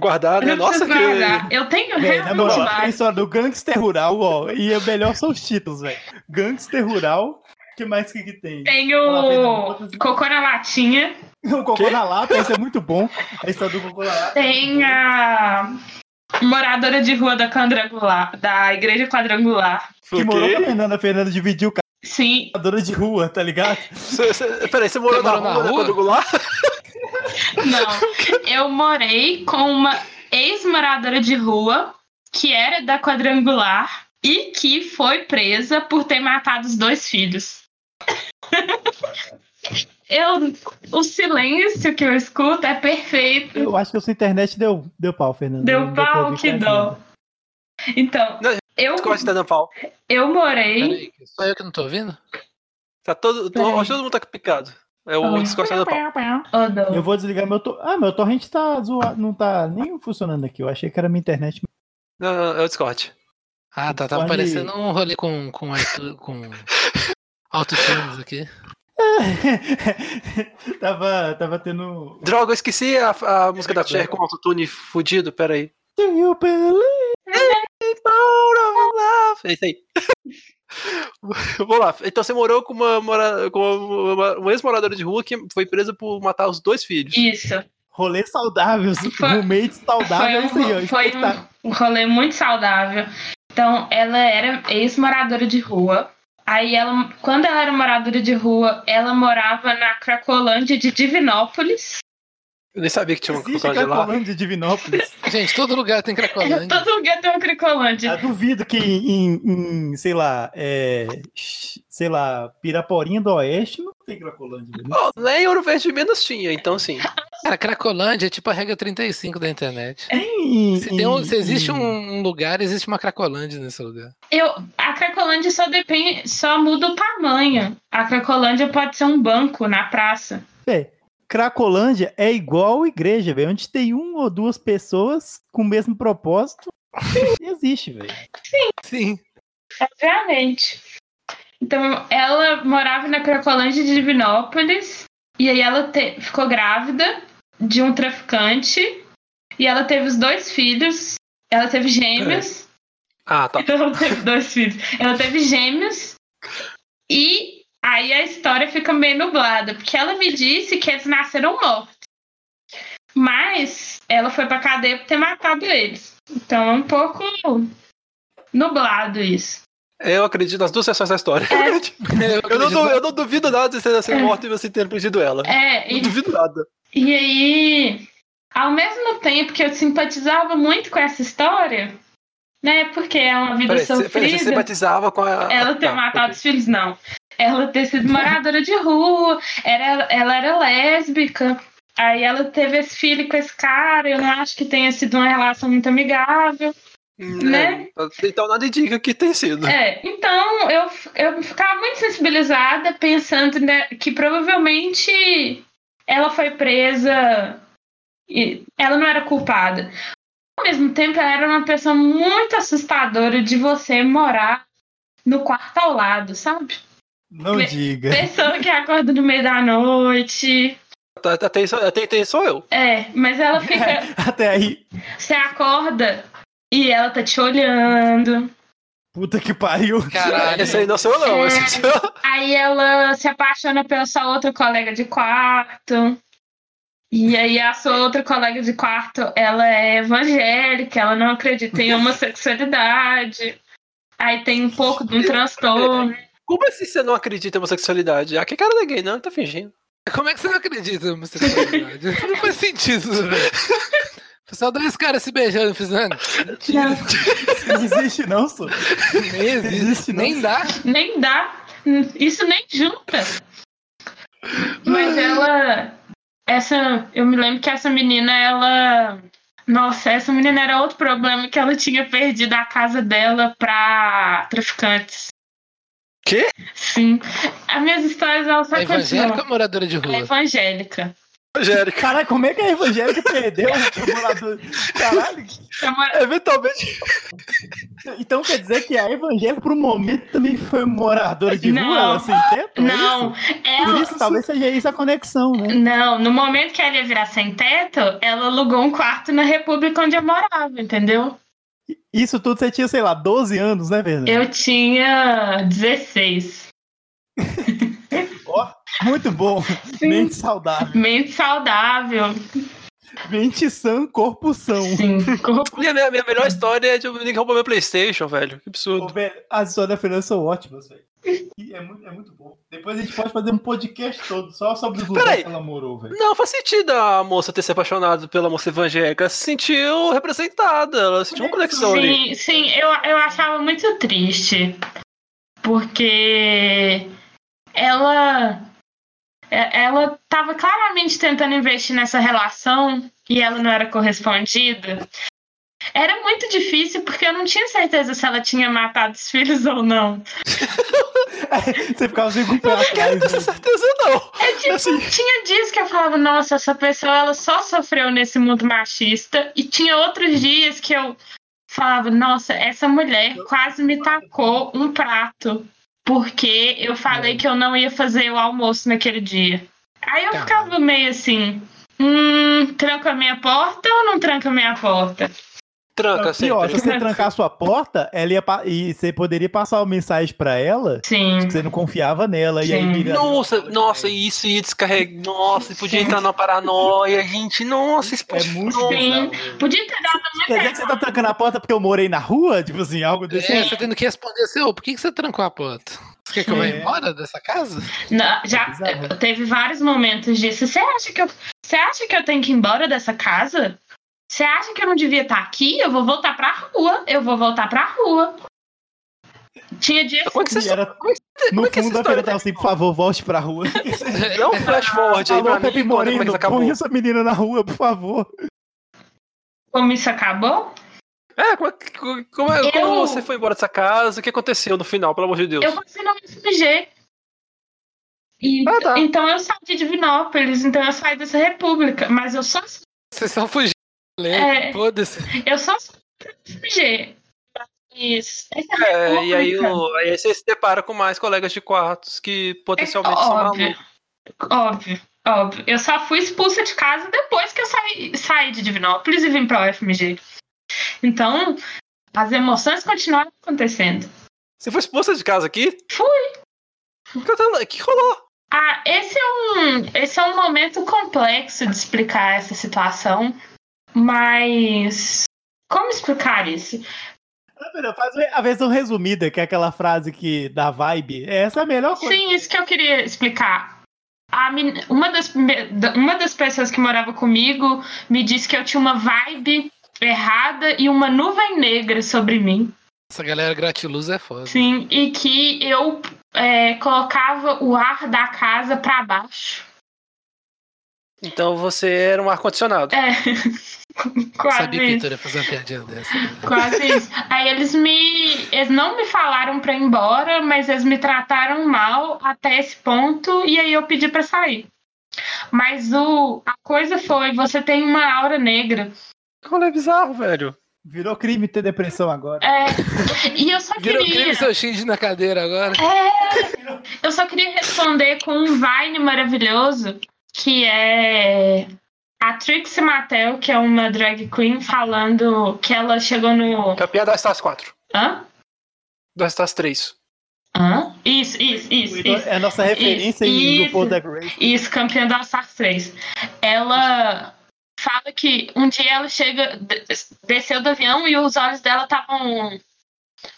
Speaker 2: guardar, né?
Speaker 4: não
Speaker 2: Nossa,
Speaker 4: preciso
Speaker 2: que.
Speaker 4: guardar. Eu tenho
Speaker 3: na
Speaker 4: realmente
Speaker 3: moral, a
Speaker 4: várias.
Speaker 3: história do Gangster Rural, ó, e o melhor são os títulos, velho. Gangster Rural, o que mais que, que tem?
Speaker 4: Tenho cocô na latinha.
Speaker 3: O Cocô na Lata, esse é muito bom. A história do Cocô na Lata.
Speaker 4: Tem a moradora de rua da quadrangular, da igreja quadrangular.
Speaker 3: Que morou com a? Fernanda, a Fernanda dividiu com
Speaker 4: Sim,
Speaker 3: a dona de rua, tá ligado?
Speaker 2: Cê- cê- Peraí, você morou
Speaker 1: Você
Speaker 2: na
Speaker 1: morou na
Speaker 2: rua,
Speaker 1: rua?
Speaker 2: Quadrangular?
Speaker 4: não. Eu morei com uma ex-moradora de rua que era da quadrangular e que foi presa por ter matado os dois filhos. Eu, o silêncio que eu escuto é perfeito.
Speaker 3: Eu acho que a sua internet deu, deu pau, Fernanda.
Speaker 4: Deu
Speaker 3: Não
Speaker 4: pau, que dó. Então,
Speaker 2: Não,
Speaker 4: eu,
Speaker 2: Discord tá dando pau.
Speaker 4: eu morei.
Speaker 1: Peraí, que só eu que não tô ouvindo?
Speaker 2: Tá todo.
Speaker 4: Peraí.
Speaker 2: Acho que todo mundo tá picado. É o Discord tá dando pau.
Speaker 3: Eu vou desligar meu to... Ah, meu torrent tá zoado, não tá nem funcionando aqui. Eu achei que era minha internet.
Speaker 2: Não, não, é o Discord.
Speaker 1: Ah, tá. Tava
Speaker 3: Pode-
Speaker 1: parecendo um rolê com, com, com autotunes aqui.
Speaker 3: tava, tava tendo.
Speaker 2: Droga, eu esqueci a, a música da Cher com autotune fudido, peraí.
Speaker 3: Do you believe?
Speaker 2: É isso aí. Vamos lá. Então você morou com uma, mora... com uma, uma ex-moradora de rua que foi presa por matar os dois filhos.
Speaker 4: Isso.
Speaker 3: Rolê saudável,
Speaker 4: Foi-
Speaker 3: roommate saudável, é isso aí,
Speaker 4: um, foi um, um rolê muito saudável. Então, ela era ex-moradora de rua. Aí, ela, quando ela era moradora de rua, ela morava na Cracolândia de Divinópolis.
Speaker 2: Eu nem sabia que tinha uma
Speaker 3: Existe
Speaker 2: lá.
Speaker 3: Cracolândia de Divinópolis.
Speaker 1: Gente, todo lugar tem Cracolândia.
Speaker 4: Todo lugar tem uma Cracolândia.
Speaker 3: Eu duvido que em, em, sei lá, é, sei lá, Piraporinha do Oeste não tem Cracolândia. né?
Speaker 2: Oh, nem Ouro Verde menos tinha, então assim.
Speaker 1: Cara, Cracolândia é tipo a regra 35 da internet.
Speaker 3: Em-
Speaker 1: Se, tem um- se existe
Speaker 3: em-
Speaker 1: um, lugar, existe uma Cracolândia nesse lugar.
Speaker 4: Eu, a Cracolândia só depende, só muda o tamanho. A Cracolândia pode ser um banco na praça.
Speaker 3: Véi, Cracolândia é igual igreja, velho. Onde tem uma ou duas pessoas com o mesmo propósito, existe, velho.
Speaker 1: Sim.
Speaker 4: Obviamente. Então, ela morava na Cracolândia de Divinópolis. E aí ela te- ficou grávida de um traficante. E ela teve os dois filhos. Ela teve gêmeos.
Speaker 2: Ah, tá.
Speaker 4: Então ela teve dois filhos. Ela teve gêmeos. E aí a história fica meio nublada. Porque ela me disse que eles nasceram mortos. Mas ela foi pra cadeia por ter matado eles. Então é um pouco nublado isso.
Speaker 2: Eu acredito nas duas versões da história.
Speaker 1: Eu,
Speaker 2: Eu não, eu não duvido nada de você ter sido morto e você ter perdido ela.
Speaker 4: É,
Speaker 2: Não
Speaker 4: e
Speaker 2: duvido nada.
Speaker 4: E aí, ao mesmo tempo que eu simpatizava muito com essa história, né? Porque é uma vida
Speaker 2: Peraí, você,
Speaker 4: sofrida.
Speaker 2: peraí, você simpatizava com a.
Speaker 4: Ela ter
Speaker 2: Tá,
Speaker 4: matado os filhos, não. Ela ter sido moradora de rua, era, ela era lésbica. Aí ela teve esse filho com esse cara, eu não acho que tenha sido uma relação muito amigável. Né?
Speaker 2: É, então nada indica que tem sido.
Speaker 4: É, então eu, eu ficava muito sensibilizada pensando né, que provavelmente ela foi presa e ela não era culpada. Ao mesmo tempo, ela era uma pessoa muito assustadora de você morar no quarto ao lado, sabe?
Speaker 3: Não
Speaker 4: Pe-
Speaker 3: diga.
Speaker 4: Pessoa que acorda no meio da noite.
Speaker 2: Até, isso- até, até sou eu.
Speaker 4: É, mas ela fica.
Speaker 3: Até aí.
Speaker 4: Você acorda e ela tá te olhando.
Speaker 3: Puta que pariu.
Speaker 1: Caralho.
Speaker 2: Esse aí não sou eu, não.
Speaker 4: É.
Speaker 2: Sou.
Speaker 4: Aí ela se apaixona pela sua outra colega de quarto. E aí a sua outra colega de quarto, ela é evangélica, ela não acredita em homossexualidade. Aí tem um pouco de um transtorno.
Speaker 2: Como assim você não acredita em homossexualidade? Ah, que cara não é gay, não, tá fingindo.
Speaker 1: Como é que você não acredita na homossexualidade? não faz sentido, velho. Pessoal dois caras se beijando, fiz nada.
Speaker 3: Não existe, não, só.
Speaker 1: Nem existe,
Speaker 3: Existe, não.
Speaker 1: nem dá.
Speaker 4: Nem dá. Isso nem junta. Mas ela. Essa. Eu me lembro que essa menina, ela. Nossa, essa menina era outro problema que ela tinha perdido a casa dela pra traficantes.
Speaker 2: Quê?
Speaker 4: Sim. As minhas histórias, elas só
Speaker 1: É evangélica ou
Speaker 4: continuam.
Speaker 1: moradora de
Speaker 4: É
Speaker 1: rua?
Speaker 4: Evangélica.
Speaker 2: Angélica.
Speaker 3: Caralho, como é que a evangélica perdeu o morador? Caralho.
Speaker 4: É uma-
Speaker 2: Eventualmente.
Speaker 3: Então quer dizer que a evangélica, por um momento, também foi moradora de
Speaker 4: Não.
Speaker 3: rua, ela sem teto? é
Speaker 4: Não?
Speaker 3: Por
Speaker 4: ela.
Speaker 3: isso, talvez seja isso a conexão, né?
Speaker 4: Não, no momento que ela ia virar sem teto, ela alugou um quarto na república onde eu morava, entendeu?
Speaker 3: Isso tudo você tinha, sei lá, 12 anos, né, Fernando?
Speaker 4: Eu tinha 16.
Speaker 3: Muito bom. Mente saudável.
Speaker 4: Mente saudável.
Speaker 3: Mente sã, corpo são.
Speaker 4: Sim. corpo-
Speaker 2: E a minha, minha melhor história é de um menino que roubou meu Playstation, velho. Que
Speaker 3: Ô,
Speaker 2: absurdo.
Speaker 3: velho, as histórias da Fernanda são ótimas, velho. É muito, é muito bom. Depois a gente pode fazer um podcast todo só sobre os lugares
Speaker 2: Peraí.
Speaker 3: que ela morou, velho.
Speaker 2: Não, faz sentido a moça ter se apaixonado pela moça evangélica. Ela se sentiu representada. Ela sentiu uma conexão ali.
Speaker 4: Sim, sim, eu, eu achava muito triste. Porque ela. É- Ela estava claramente tentando investir nessa relação e ela não era correspondida. Era muito difícil porque eu não tinha certeza se ela tinha matado os filhos ou não.
Speaker 3: Você ficava assim com o pé
Speaker 2: não quero
Speaker 3: atrás.
Speaker 2: ter
Speaker 3: né?
Speaker 2: certeza, não.
Speaker 4: É tipo,
Speaker 2: Assim.
Speaker 4: tinha dias que eu falava, nossa, essa pessoa ela só sofreu nesse mundo machista. E tinha outros dias que eu falava, nossa, essa mulher quase me tacou um prato. Porque eu falei que eu não ia fazer o almoço naquele dia. Aí eu
Speaker 1: Caralho.
Speaker 4: ficava meio assim, hum, tranca a minha porta ou não tranca a minha porta?
Speaker 2: Tranca,
Speaker 3: Pior, se
Speaker 2: sempre.
Speaker 3: você trancar a sua porta, ela ia e você poderia passar uma mensagem pra ela
Speaker 4: Sim.
Speaker 3: que você não confiava nela. E aí
Speaker 4: Sim.
Speaker 3: vira-
Speaker 2: Nossa, nossa, isso ia descarregar. Nossa, podia entrar na paranoia, gente. Nossa, isso
Speaker 3: É muito.
Speaker 4: Sim.
Speaker 3: velho.
Speaker 4: Podia ter dado
Speaker 3: Quer dizer que você tá trancando a porta porque eu morei na rua? Tipo assim, algo desse
Speaker 1: É, você tendo que responder assim, ô, por que, que você trancou a porta? Você quer que eu vá
Speaker 3: É.
Speaker 1: embora dessa casa?
Speaker 4: Não, já
Speaker 3: bizarro.
Speaker 4: teve vários momentos disso. Você acha que eu, você acha que eu tenho que ir embora dessa casa? Você acha que eu não devia estar aqui? Eu vou voltar pra rua. Eu vou voltar pra rua. Tinha dias
Speaker 2: Como é que você
Speaker 3: era-
Speaker 2: como é que-
Speaker 3: No
Speaker 2: como é
Speaker 3: fundo Fernanda tava assim, por favor, volte pra rua.
Speaker 2: Dá um flash forward aí
Speaker 3: Alô,
Speaker 2: pra
Speaker 3: Pepe
Speaker 2: mim. É
Speaker 3: Moreno, põe essa menina na rua, por favor.
Speaker 4: como isso acabou,
Speaker 2: É, como, é como, é- como
Speaker 4: Eu-
Speaker 2: você foi embora dessa casa? O que aconteceu no final, pelo amor de Deus?
Speaker 4: eu passei no FMG. E,
Speaker 2: Ah, tá.
Speaker 4: Então eu saí de Divinópolis, então eu saí dessa república. Mas eu só,
Speaker 1: Você só fugiu.
Speaker 4: É. Eu só FMG. Mas essa
Speaker 2: É, e aí, o- aí você se depara com mais colegas de quartos que potencialmente
Speaker 4: É
Speaker 2: são malucos.
Speaker 4: Óbvio, óbvio. Eu só fui expulsa de casa depois que eu saí, saí de Divinópolis e vim pra UFMG. Então, as emoções continuaram acontecendo.
Speaker 2: Você foi expulsa de casa aqui?
Speaker 4: Fui.
Speaker 2: O que rolou?
Speaker 4: Ah, esse é um, esse é um momento complexo de explicar essa situação, mas como explicar isso?
Speaker 3: Ah, Faz a versão resumida, que é aquela frase que dá vibe. Essa é a melhor coisa.
Speaker 4: Sim, isso que eu queria explicar. Men- uma, das, uma das pessoas que morava comigo me disse que eu tinha uma vibe errada e uma nuvem negra sobre mim.
Speaker 1: Essa galera gratiluz é foda.
Speaker 4: Sim, e que eu é, colocava o ar da casa pra baixo.
Speaker 2: Então você era um ar-condicionado.
Speaker 4: É.
Speaker 1: Eu
Speaker 4: Quase
Speaker 1: sabia que
Speaker 4: isso.
Speaker 1: Heitor ia fazer uma piadinha dessa.
Speaker 4: Quase isso. Aí eles me. Eles não me falaram pra ir embora, mas eles me trataram mal até esse ponto e aí eu pedi pra sair. Mas o, a coisa foi: você tem uma aura negra.
Speaker 2: Como é bizarro, velho.
Speaker 3: Virou crime ter depressão agora.
Speaker 4: É, e eu só
Speaker 1: Virou
Speaker 4: queria.
Speaker 1: crime seu X na cadeira agora.
Speaker 4: É, eu só queria responder com um Vine maravilhoso que é a Trixie Mattel, que é uma drag queen, falando que ela chegou no.
Speaker 2: Campeã da Stars 4.
Speaker 4: Hã?
Speaker 2: Da Stars 3.
Speaker 4: Hã? Isso, isso, isso, isso.
Speaker 3: É a nossa referência em
Speaker 4: Isso.
Speaker 3: RuPaul Drag Race.
Speaker 4: Isso, campeã da Star 3. Ela fala que um dia ela chega, de- desceu do avião e os olhos dela estavam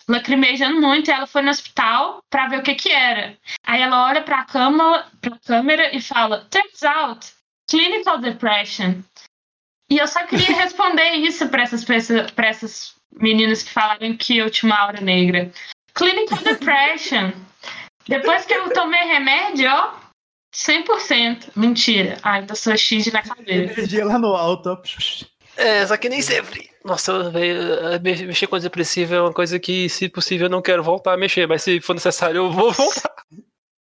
Speaker 4: lacrimejando muito e ela foi no hospital pra ver o que que era. Aí ela olha pra câmera, pra câmera e fala, turns out, clinical depression. E eu só queria responder isso pra essas, pessoas- pra essas meninas que falaram que eu tinha uma aura negra. Clinical depression. Depois que eu tomei remédio, ó, 100%. Mentira. Ai, ainda sou X na cadeira.
Speaker 3: Energia lá no alto.
Speaker 2: É, só que nem sempre. Nossa, me- mexer com depressivo é uma coisa que, se possível, eu não quero voltar a mexer, mas se for necessário, eu vou voltar.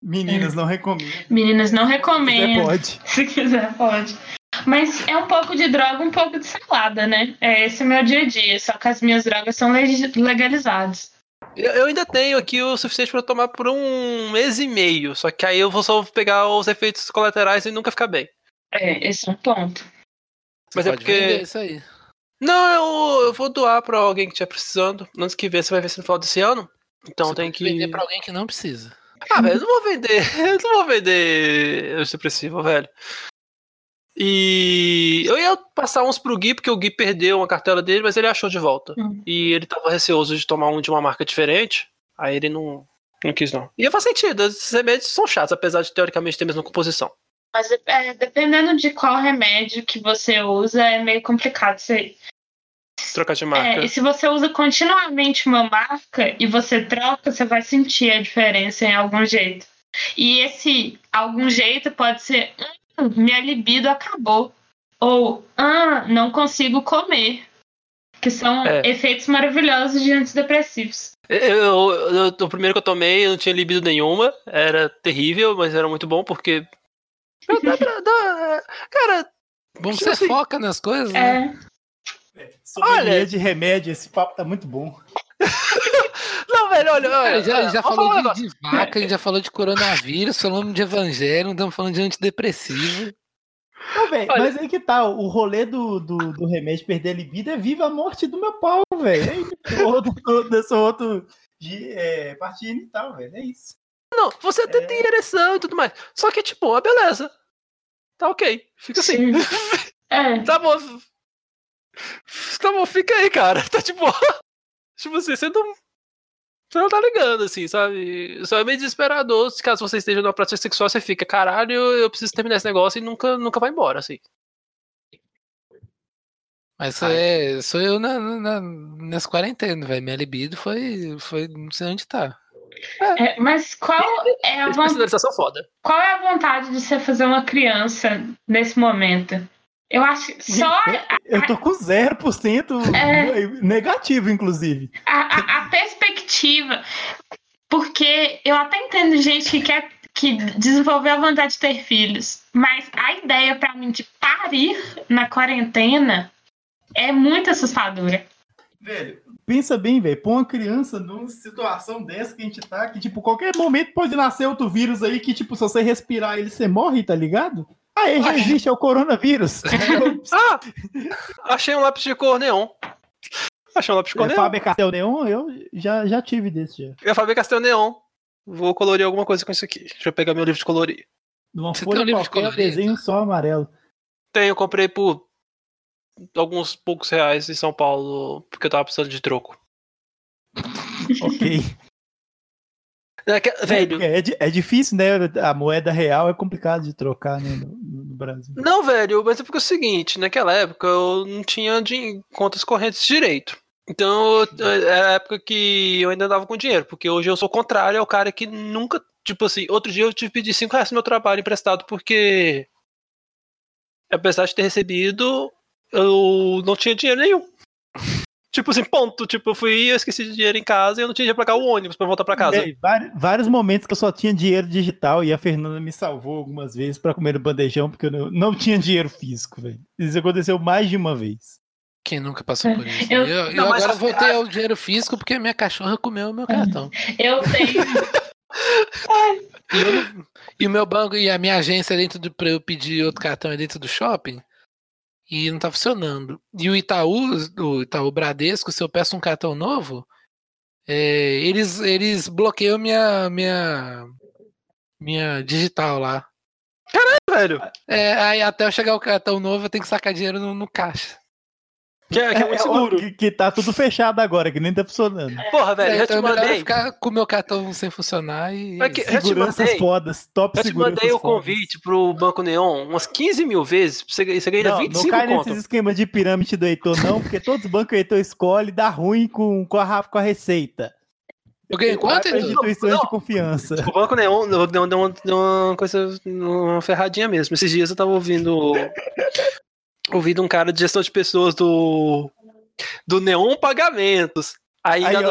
Speaker 3: Meninas, não recomendo.
Speaker 4: Meninas, não recomendo.
Speaker 3: pode.
Speaker 4: Se quiser, pode. Mas é um pouco de droga, um pouco de salada, né? É esse o meu dia a dia. Só que as minhas drogas são leg- legalizadas.
Speaker 2: Eu, ainda tenho aqui o suficiente pra tomar por um mês e meio, só que aí eu vou só pegar os efeitos colaterais e nunca ficar bem.
Speaker 4: É, esse é um ponto.
Speaker 1: Você
Speaker 2: Mas é porque-
Speaker 1: isso aí.
Speaker 2: Não, eu, eu vou doar pra alguém que estiver precisando. Antes que ver, você vai ver se no final desse ano. Então
Speaker 1: Você
Speaker 2: tem
Speaker 1: pode
Speaker 2: que.
Speaker 1: vender pra alguém que não precisa.
Speaker 2: Ah, velho, eu não vou vender. Eu não vou vender antidepressivo, velho. E eu ia passar uns pro Gui, porque o Gui perdeu uma cartela dele, mas ele achou de volta.
Speaker 4: Hum.
Speaker 2: E ele tava receoso de tomar um de uma marca diferente. Aí ele não, não quis, não. E faz sentido, esses remédios são chatos, apesar de teoricamente ter a mesma composição.
Speaker 4: Mas é, dependendo de qual remédio que você usa, é meio complicado. Você,
Speaker 2: Trocar de
Speaker 4: é,
Speaker 2: marca.
Speaker 4: e se você usa continuamente uma marca e você troca, você vai sentir a diferença em algum jeito. E esse algum jeito pode ser: "Hum, minha libido acabou. Ou, ah, não consigo comer. Que são
Speaker 2: É.
Speaker 4: efeitos maravilhosos de antidepressivos.
Speaker 2: Eu, eu- eu- o primeiro que eu tomei, eu não tinha libido nenhuma. Era terrível, mas era muito bom porque. Dá pra- dá- Cara,
Speaker 1: Bom que você
Speaker 2: assim,
Speaker 1: foca nas coisas, né?
Speaker 4: É,
Speaker 3: Sommelier
Speaker 2: Olha-
Speaker 3: de remédio, esse papo tá muito bom.
Speaker 2: não, velho, olha, olha.
Speaker 1: Já, já falou de, de vaca, a gente já falou de coronavírus, falamos de evangelho, estamos falando de antidepressivo.
Speaker 3: Não, velho, mas aí que tá, o rolê do, do, do remédio perder a libido é viva a morte do meu pau, velho. É desse outro de é, parte genital, velho. É isso.
Speaker 2: Não, você até
Speaker 3: É.
Speaker 2: tem ereção e tudo mais. Só que, tipo, a beleza. Tá ok. Fica assim.
Speaker 4: é.
Speaker 2: tá bom. Tá bom, fica aí, cara. Tá de boa. Tipo assim, você não. Você não tá ligando, assim, sabe? Só é meio desesperador. Se caso você esteja numa prática sexual, você fica, caralho, eu preciso terminar esse negócio e nunca, nunca vai embora, assim.
Speaker 1: Mas é, sou eu na, na, nessa quarentena, velho. Minha libido foi, foi. Não sei onde tá.
Speaker 4: É, mas qual é a vontade?
Speaker 2: Foda.
Speaker 4: Qual é a vontade de você fazer uma criança nesse momento? Eu acho que só
Speaker 3: Eu tô com 0%
Speaker 4: É.
Speaker 3: negativo, inclusive.
Speaker 4: a, a- a perspectiva. Porque eu até entendo gente que quer que desenvolveu a vontade de ter filhos, mas a ideia pra mim de parir na quarentena é muito assustadora.
Speaker 3: Velho, pensa bem, velho. Pôr uma criança numa situação dessa que a gente tá, que, tipo, qualquer momento pode nascer outro vírus aí que, tipo, se você respirar ele, você morre, tá ligado? Aí já existe, é o coronavírus.
Speaker 2: Ah! Achei um lápis de cor neon. Achei um lápis de cor
Speaker 3: É,
Speaker 2: neon.
Speaker 3: Faber Castell Neon, eu já, já tive desse já.
Speaker 2: Eu falei Castelo Neon. Vou colorir alguma coisa com isso aqui. Deixa eu pegar meu livro de colorir.
Speaker 3: Numa
Speaker 1: Você
Speaker 3: folha
Speaker 1: tem um livro de
Speaker 3: qualquer,
Speaker 1: colorir?
Speaker 3: desenho só amarelo.
Speaker 2: Tenho, eu comprei por alguns poucos reais em São Paulo, porque eu tava precisando de troco.
Speaker 3: Ok.
Speaker 2: É que- velho,
Speaker 3: É, di- é difícil, né? A moeda real é complicado de trocar né, no, no Brasil.
Speaker 2: Não, velho, mas é porque é o seguinte, naquela época eu não tinha din- contas correntes direito. Então, era a época que eu ainda andava com dinheiro, porque hoje eu sou contrário, é o cara que nunca, tipo assim, outro dia eu tive que pedir 5 reais no meu trabalho emprestado, porque apesar de ter recebido, eu não tinha dinheiro nenhum. Tipo assim, ponto. Tipo, eu fui, eu esqueci de dinheiro em casa e eu não tinha dinheiro pra pagar o ônibus pra voltar pra casa.
Speaker 3: Vários momentos que eu só tinha dinheiro digital e a Fernanda me salvou algumas vezes pra comer no bandejão porque eu não, não tinha dinheiro físico, velho. Isso aconteceu mais de uma vez.
Speaker 1: Quem nunca passou por isso?
Speaker 4: Eu-
Speaker 1: Eu, eu
Speaker 2: Não, mas
Speaker 1: agora
Speaker 2: a-
Speaker 1: voltei ao dinheiro físico porque minha cachorra comeu o meu cartão.
Speaker 4: Eu tenho.
Speaker 1: E, eu e o meu banco e a minha agência dentro do pra eu pedir outro cartão é dentro do shopping e não tá funcionando. E o Itaú, o Itaú Bradesco, se eu peço um cartão novo, é, eles eles bloqueiam minha minha minha digital lá.
Speaker 2: Velho,
Speaker 1: É, aí até eu chegar o cartão novo eu tenho que sacar dinheiro no, no caixa.
Speaker 2: Que é, que é muito seguro.
Speaker 3: Que, que tá tudo fechado agora, que nem tá funcionando.
Speaker 2: Porra, velho,
Speaker 1: É,
Speaker 2: já
Speaker 1: então
Speaker 2: te
Speaker 1: é
Speaker 2: mandei.
Speaker 1: ficar com o meu cartão sem funcionar e.
Speaker 2: Que- Eu te
Speaker 3: Seguranças
Speaker 2: mandei.
Speaker 3: fodas, top
Speaker 2: Eu te mandei o
Speaker 3: fodas.
Speaker 2: convite pro Banco Neon umas 15 mil vezes, você, você ganha
Speaker 3: Não,
Speaker 2: 25
Speaker 3: não cai
Speaker 2: conto.
Speaker 3: nesses esquemas de pirâmide do Heitor, não, porque todos os bancos que o Heitor escolhe dá ruim com, com, a, com a receita.
Speaker 1: Eu ganhei quanto, Edu?
Speaker 3: instituições
Speaker 2: Não.
Speaker 3: de confiança.
Speaker 2: O Banco Neon deu, deu, deu uma, deu uma coisa, uma ferradinha mesmo. Esses dias eu tava ouvindo ouvindo um cara de gestão de pessoas do do Neon Pagamentos. Aí,
Speaker 3: Aí,
Speaker 2: dado,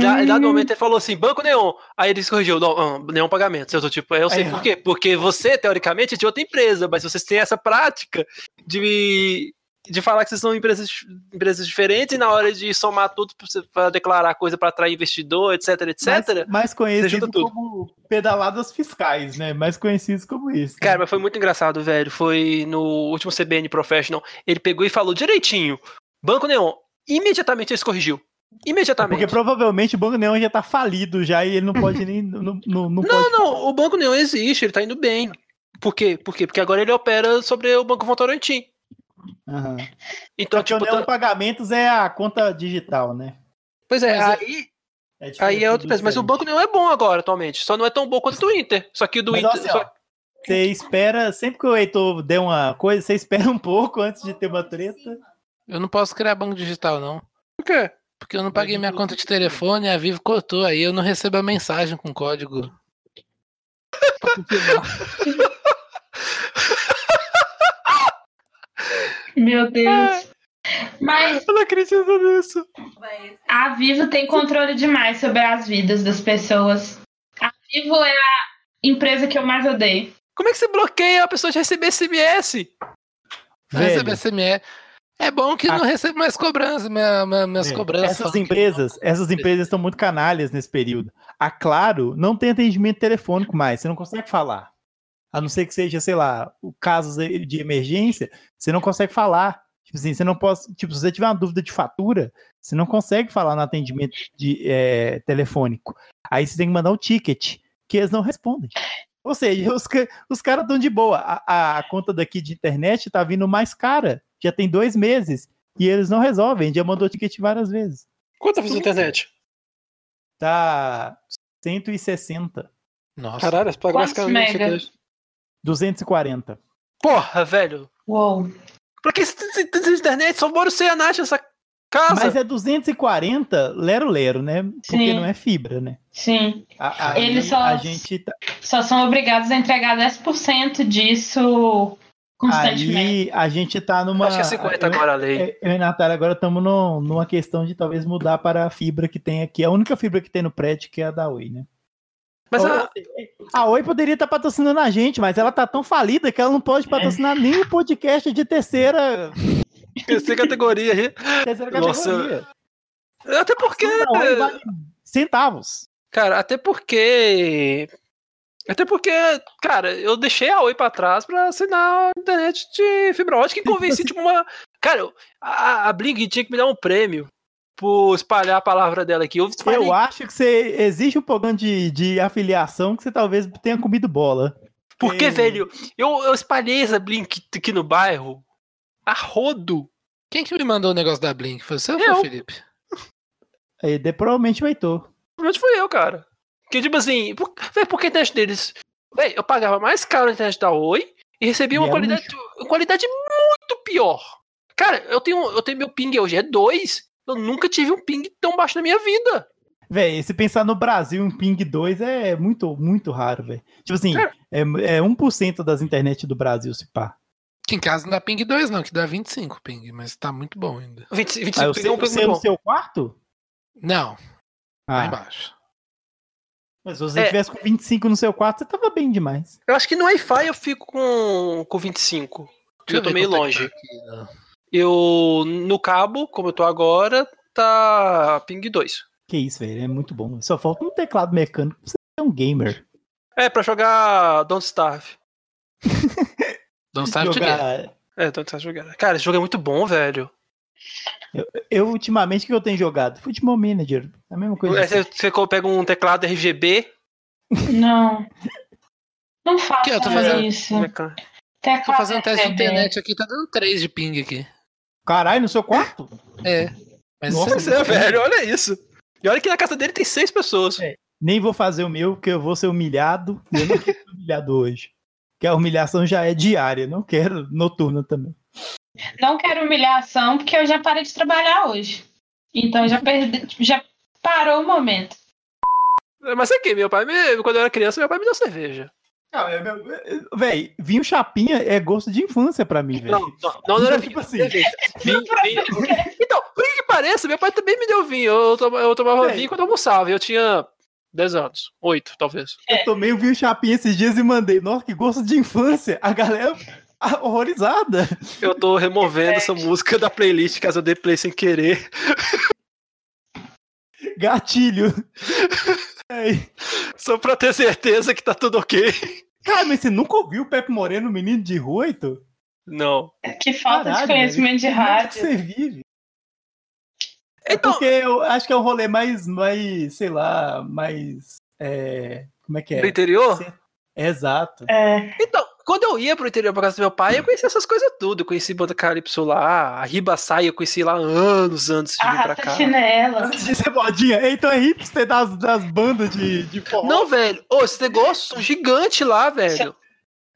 Speaker 2: da- dado momento ele falou assim, Banco Neon. Aí ele se corrigiu, não, Neon Pagamentos. Eu tô tipo, eu sei
Speaker 3: Aí,
Speaker 2: por quê. Porque você, teoricamente, é de outra empresa, mas vocês têm essa prática de, de falar que vocês são empresas, empresas diferentes e na hora de somar tudo pra declarar coisa pra atrair investidor, etc, etc.
Speaker 3: Mais, conhecido como pedaladas fiscais, né? Mais conhecidos como isso. né?
Speaker 2: Cara, mas foi muito engraçado, velho. Foi no último CBN Professional. Ele pegou e falou direitinho. Banco Neon. Imediatamente ele se corrigiu. Imediatamente.
Speaker 3: Porque provavelmente o Banco Neon já tá falido já e ele não pode nem. Não, não, não
Speaker 2: Não,
Speaker 3: pode
Speaker 2: não, o Banco Neon existe, ele tá indo bem. Por quê? Por quê? Porque agora ele opera sobre o Banco Votorantim.
Speaker 3: Aham.
Speaker 2: Então,
Speaker 3: Porque o
Speaker 2: tipo,
Speaker 3: Neon
Speaker 2: tá-
Speaker 3: Pagamentos é a conta digital, né?
Speaker 2: pois é,
Speaker 1: Mas é-
Speaker 2: aí,
Speaker 3: É
Speaker 2: aí
Speaker 3: diferente,
Speaker 2: é outra coisa. Mas o. Banco Neon é bom agora, atualmente. Só não é tão bom quanto o do Inter. Só que o do
Speaker 3: Mas,
Speaker 2: Inter.
Speaker 3: assim,
Speaker 2: só-
Speaker 3: Você espera, sempre que o Heitor der uma coisa, você espera um pouco antes de ter uma treta.
Speaker 1: Eu não posso criar banco digital, não.
Speaker 2: Por quê?
Speaker 1: Porque eu não paguei minha conta de telefone e a Vivo cortou. Aí eu não recebo a mensagem com código.
Speaker 4: Meu Deus. Mas
Speaker 2: Eu não acredito nisso.
Speaker 4: a Vivo tem controle demais sobre as vidas das pessoas. A Vivo é a empresa que eu mais odeio.
Speaker 2: Como é que você bloqueia a pessoa de receber SMS?
Speaker 1: Não
Speaker 3: Velho,
Speaker 1: SMS. É bom que
Speaker 3: A-
Speaker 1: não recebo mais cobrança, minha, minha- minhas
Speaker 3: é,
Speaker 1: cobranças.
Speaker 3: essas empresas, essas empresas estão muito canalhas nesse período. A Claro não tem atendimento telefônico mais, você não consegue falar. A não ser que seja, sei lá, o casos de emergência, você não consegue falar. Tipo assim, você não pode. Tipo, se você tiver uma dúvida de fatura, você não consegue falar no atendimento de, é, telefônico. Aí você tem que mandar o ticket, que eles não respondem. Ou seja, os, os caras estão de boa. A, a- conta daqui de internet tá vindo mais cara. Já tem dois meses. E eles não resolvem. Já mandou ticket várias vezes.
Speaker 2: Quanto tá fazendo internet?
Speaker 3: Tá 160.
Speaker 1: Nossa.
Speaker 2: Caralho, você paga mais caro.
Speaker 3: 240.
Speaker 2: Porra, velho.
Speaker 4: Uou.
Speaker 2: Pra que você tem internet? Só mora você e a Nath nessa casa.
Speaker 3: Mas é 240 lero-lero, né? Porque
Speaker 4: Sim.
Speaker 3: não é fibra, né?
Speaker 4: Sim.
Speaker 3: A, a-
Speaker 4: Eles só-
Speaker 3: a gente tá,
Speaker 4: Só são obrigados a entregar 10% disso constantemente.
Speaker 3: aí a gente tá numa.
Speaker 2: Acho que é 50
Speaker 3: eu,
Speaker 2: agora a lei.
Speaker 3: eu- eu e a Natália agora estamos numa questão de talvez mudar para a fibra que tem aqui. A única fibra que tem no prédio que é a da Oi, né?
Speaker 2: Mas a,
Speaker 3: A Oi poderia estar patrocinando a gente, mas ela tá tão falida que ela não pode patrocinar nem o podcast de terceira,
Speaker 2: essa categoria aí.
Speaker 3: terceira
Speaker 2: Nossa,
Speaker 3: categoria.
Speaker 2: Até porque.
Speaker 3: Vale centavos.
Speaker 2: Cara, até porque. Até porque, cara, eu deixei a Oi pra trás pra assinar a internet de fibra ótica e
Speaker 3: Tipo
Speaker 2: convenci, tipo, uma. Cara, a, a Blink tinha que me dar um prêmio por espalhar a palavra dela aqui. Eu espalhei.
Speaker 3: Eu acho que você existe um programa de, de afiliação que você talvez tenha comido bola.
Speaker 2: Porque,
Speaker 3: Ei.
Speaker 2: velho, eu, eu espalhei essa Blink aqui no bairro a rodo.
Speaker 1: Quem que me mandou o negócio da Blink? Foi você ou foi
Speaker 2: Eu.
Speaker 1: o Felipe?
Speaker 3: Aí, de- provavelmente o Heitor.
Speaker 2: Provavelmente fui eu, cara. Que tipo assim, por, véi, por que a internet deles? Véi, eu pagava mais caro na internet da Oi e recebia
Speaker 3: E
Speaker 2: uma
Speaker 3: é um
Speaker 2: qualidade, qualidade muito pior. Cara, eu tenho, eu tenho meu ping hoje, é 2. Eu nunca tive um ping tão baixo na minha vida.
Speaker 3: Véi, se pensar no Brasil, um ping 2 é muito, muito raro, velho. Tipo assim,
Speaker 2: Cara.
Speaker 3: é, é 1% das internet do Brasil, se pá.
Speaker 1: Que em casa não dá ping 2, não, que dá 25 ping, mas tá muito bom ainda.
Speaker 2: 20, 25
Speaker 3: Ah,
Speaker 2: é um ping
Speaker 3: o seu
Speaker 2: muito
Speaker 3: no seu quarto?
Speaker 1: Não, lá
Speaker 3: Ah,
Speaker 1: embaixo.
Speaker 3: mas se você
Speaker 2: É.
Speaker 3: tivesse com 25 no seu quarto, você tava bem demais.
Speaker 2: Eu acho que no Wi-Fi eu fico com, com 25.
Speaker 1: Deixa
Speaker 2: eu tô meio
Speaker 1: é
Speaker 2: longe.
Speaker 1: tá aqui, né?
Speaker 2: Eu, no cabo, como eu tô agora, tá ping 2.
Speaker 3: Que isso, velho, é muito bom. Só falta um teclado mecânico pra você ser um gamer.
Speaker 2: É, pra jogar Don't Starve.
Speaker 1: Don't Starve Together.
Speaker 3: Jogar...
Speaker 2: É, Don't Starve jogar. Cara, esse jogo é muito bom, velho.
Speaker 3: Eu, ultimamente, o que eu tenho jogado? Futebol Manager. É a mesma coisa.
Speaker 2: Aí
Speaker 3: assim.
Speaker 2: você, você pega um teclado RGB.
Speaker 4: Não. Não faça
Speaker 1: Que eu tô fazendo-
Speaker 4: isso.
Speaker 1: Tô fazendo teste de internet aqui, tá dando 3 de ping aqui.
Speaker 3: Caralho, no seu quarto?
Speaker 1: É. Mas
Speaker 3: Nossa,
Speaker 2: é, velho, olha isso. E olha que na casa dele tem seis pessoas.
Speaker 3: É. Nem vou fazer o meu, porque eu vou ser humilhado. E eu não quero ser humilhado hoje. Porque a humilhação já é diária, não quero noturna também.
Speaker 4: Não quero humilhação, porque eu já parei de trabalhar hoje. Então já perdi, já parou o momento.
Speaker 2: Mas aqui, meu pai, me- quando eu era criança, meu pai me deu cerveja.
Speaker 3: Não, é meu- é- Véi, vinho chapinha é gosto de infância pra mim, velho.
Speaker 2: Não, não, não, não era
Speaker 3: Tipo
Speaker 2: vinho.
Speaker 3: assim.
Speaker 2: cerveja. Vinho, vinho. Então, por que pareça, meu pai também me deu vinho. Eu tomava, eu tomava
Speaker 3: É.
Speaker 2: vinho quando eu almoçava. Eu tinha 10 anos. 8, talvez.
Speaker 3: Eu tomei um vinho chapinha esses dias e mandei. Nossa, que gosto de infância. A galera ah, horrorizada.
Speaker 2: Eu tô removendo essa música da playlist, caso eu dê play sem querer.
Speaker 3: Gatilho. É.
Speaker 2: Só pra ter certeza que tá tudo ok.
Speaker 3: Cara, mas você nunca ouviu o Pepe Moreno, menino de rua, Heitor?
Speaker 2: Não.
Speaker 4: Que falta
Speaker 3: Caralho,
Speaker 4: de conhecimento de
Speaker 3: Que mundo que
Speaker 4: rádio.
Speaker 3: você vive. É
Speaker 2: Então,
Speaker 3: porque eu acho que é um rolê mais, mais sei lá, mais. é, como é que
Speaker 2: do
Speaker 3: é?
Speaker 2: interior?
Speaker 3: Exato.
Speaker 4: É,
Speaker 2: Então, quando eu ia pro interior pra casa do meu pai, eu conhecia essas coisas tudo. Eu conheci Banda Calypso lá, a Ribaçai eu conheci lá anos antes de vir pra cá.
Speaker 4: chinela.
Speaker 3: Antes de ser modinha. Então é hipster das, das bandas de, de forró.
Speaker 2: Não, velho. Ô, esse negócio são gigante lá, velho.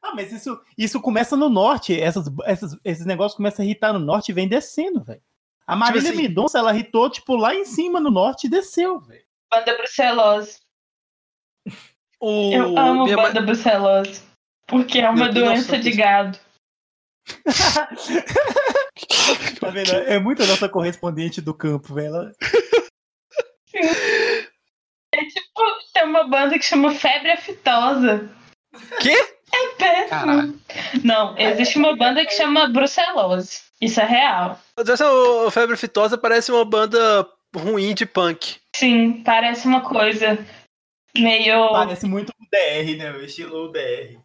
Speaker 3: Ah, mas isso, isso começa no norte. Essas, essas, esses negócios começam a irritar no norte e vem descendo, velho. A Marília
Speaker 2: assim-
Speaker 3: Mendonça, ela irritou, tipo, lá em cima no norte e desceu, velho.
Speaker 4: Banda brucelose.
Speaker 2: O...
Speaker 4: Eu amo banda brucelose. Porque é uma
Speaker 2: Meu
Speaker 4: doença
Speaker 2: nossa,
Speaker 4: de gado.
Speaker 3: Tá vendo? É muito a nossa correspondente do campo, velho.
Speaker 4: É tipo, tem uma banda que chama Febre Aftosa.
Speaker 2: Quê?
Speaker 4: É péssimo. Não, existe uma banda que chama brucelose. Isso é real.
Speaker 2: Essa o Febre Fitosa parece uma banda ruim de punk.
Speaker 4: Sim, parece uma coisa meio.
Speaker 3: Parece muito o DR, né? O estilo DR.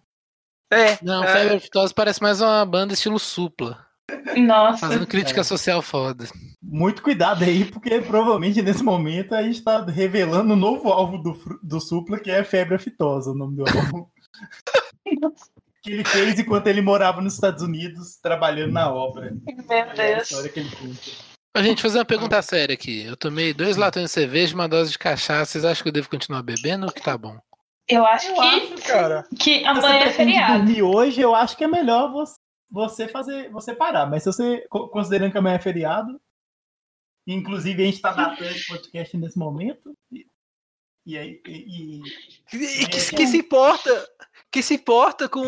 Speaker 2: É.
Speaker 1: Não,
Speaker 2: é,
Speaker 1: Febre Aftosa parece mais uma banda estilo supla.
Speaker 4: Nossa.
Speaker 1: Fazendo crítica social foda.
Speaker 3: Muito cuidado aí, porque provavelmente nesse momento a gente tá revelando um novo alvo do, do Supla, que é Febre Aftosa, o nome do álbum. que ele fez enquanto ele morava nos Estados Unidos, trabalhando na obra.
Speaker 4: Meu
Speaker 3: É a
Speaker 4: Deus.
Speaker 3: história que ele conta.
Speaker 1: A gente fazer uma pergunta séria aqui. Eu tomei dois latões de cerveja e uma dose de cachaça. Vocês acham que eu devo continuar bebendo ou que tá bom?
Speaker 4: Eu acho
Speaker 3: Eu
Speaker 4: que,
Speaker 3: acho, cara.
Speaker 4: que amanhã
Speaker 3: você
Speaker 4: é feriado.
Speaker 3: dormir hoje, eu acho que é melhor você, você fazer, você parar. Mas se você, co- considerando que amanhã é feriado, inclusive a gente tá datando esse podcast nesse momento, e, e aí, e, e-
Speaker 2: E que, que se importa. Que se importa com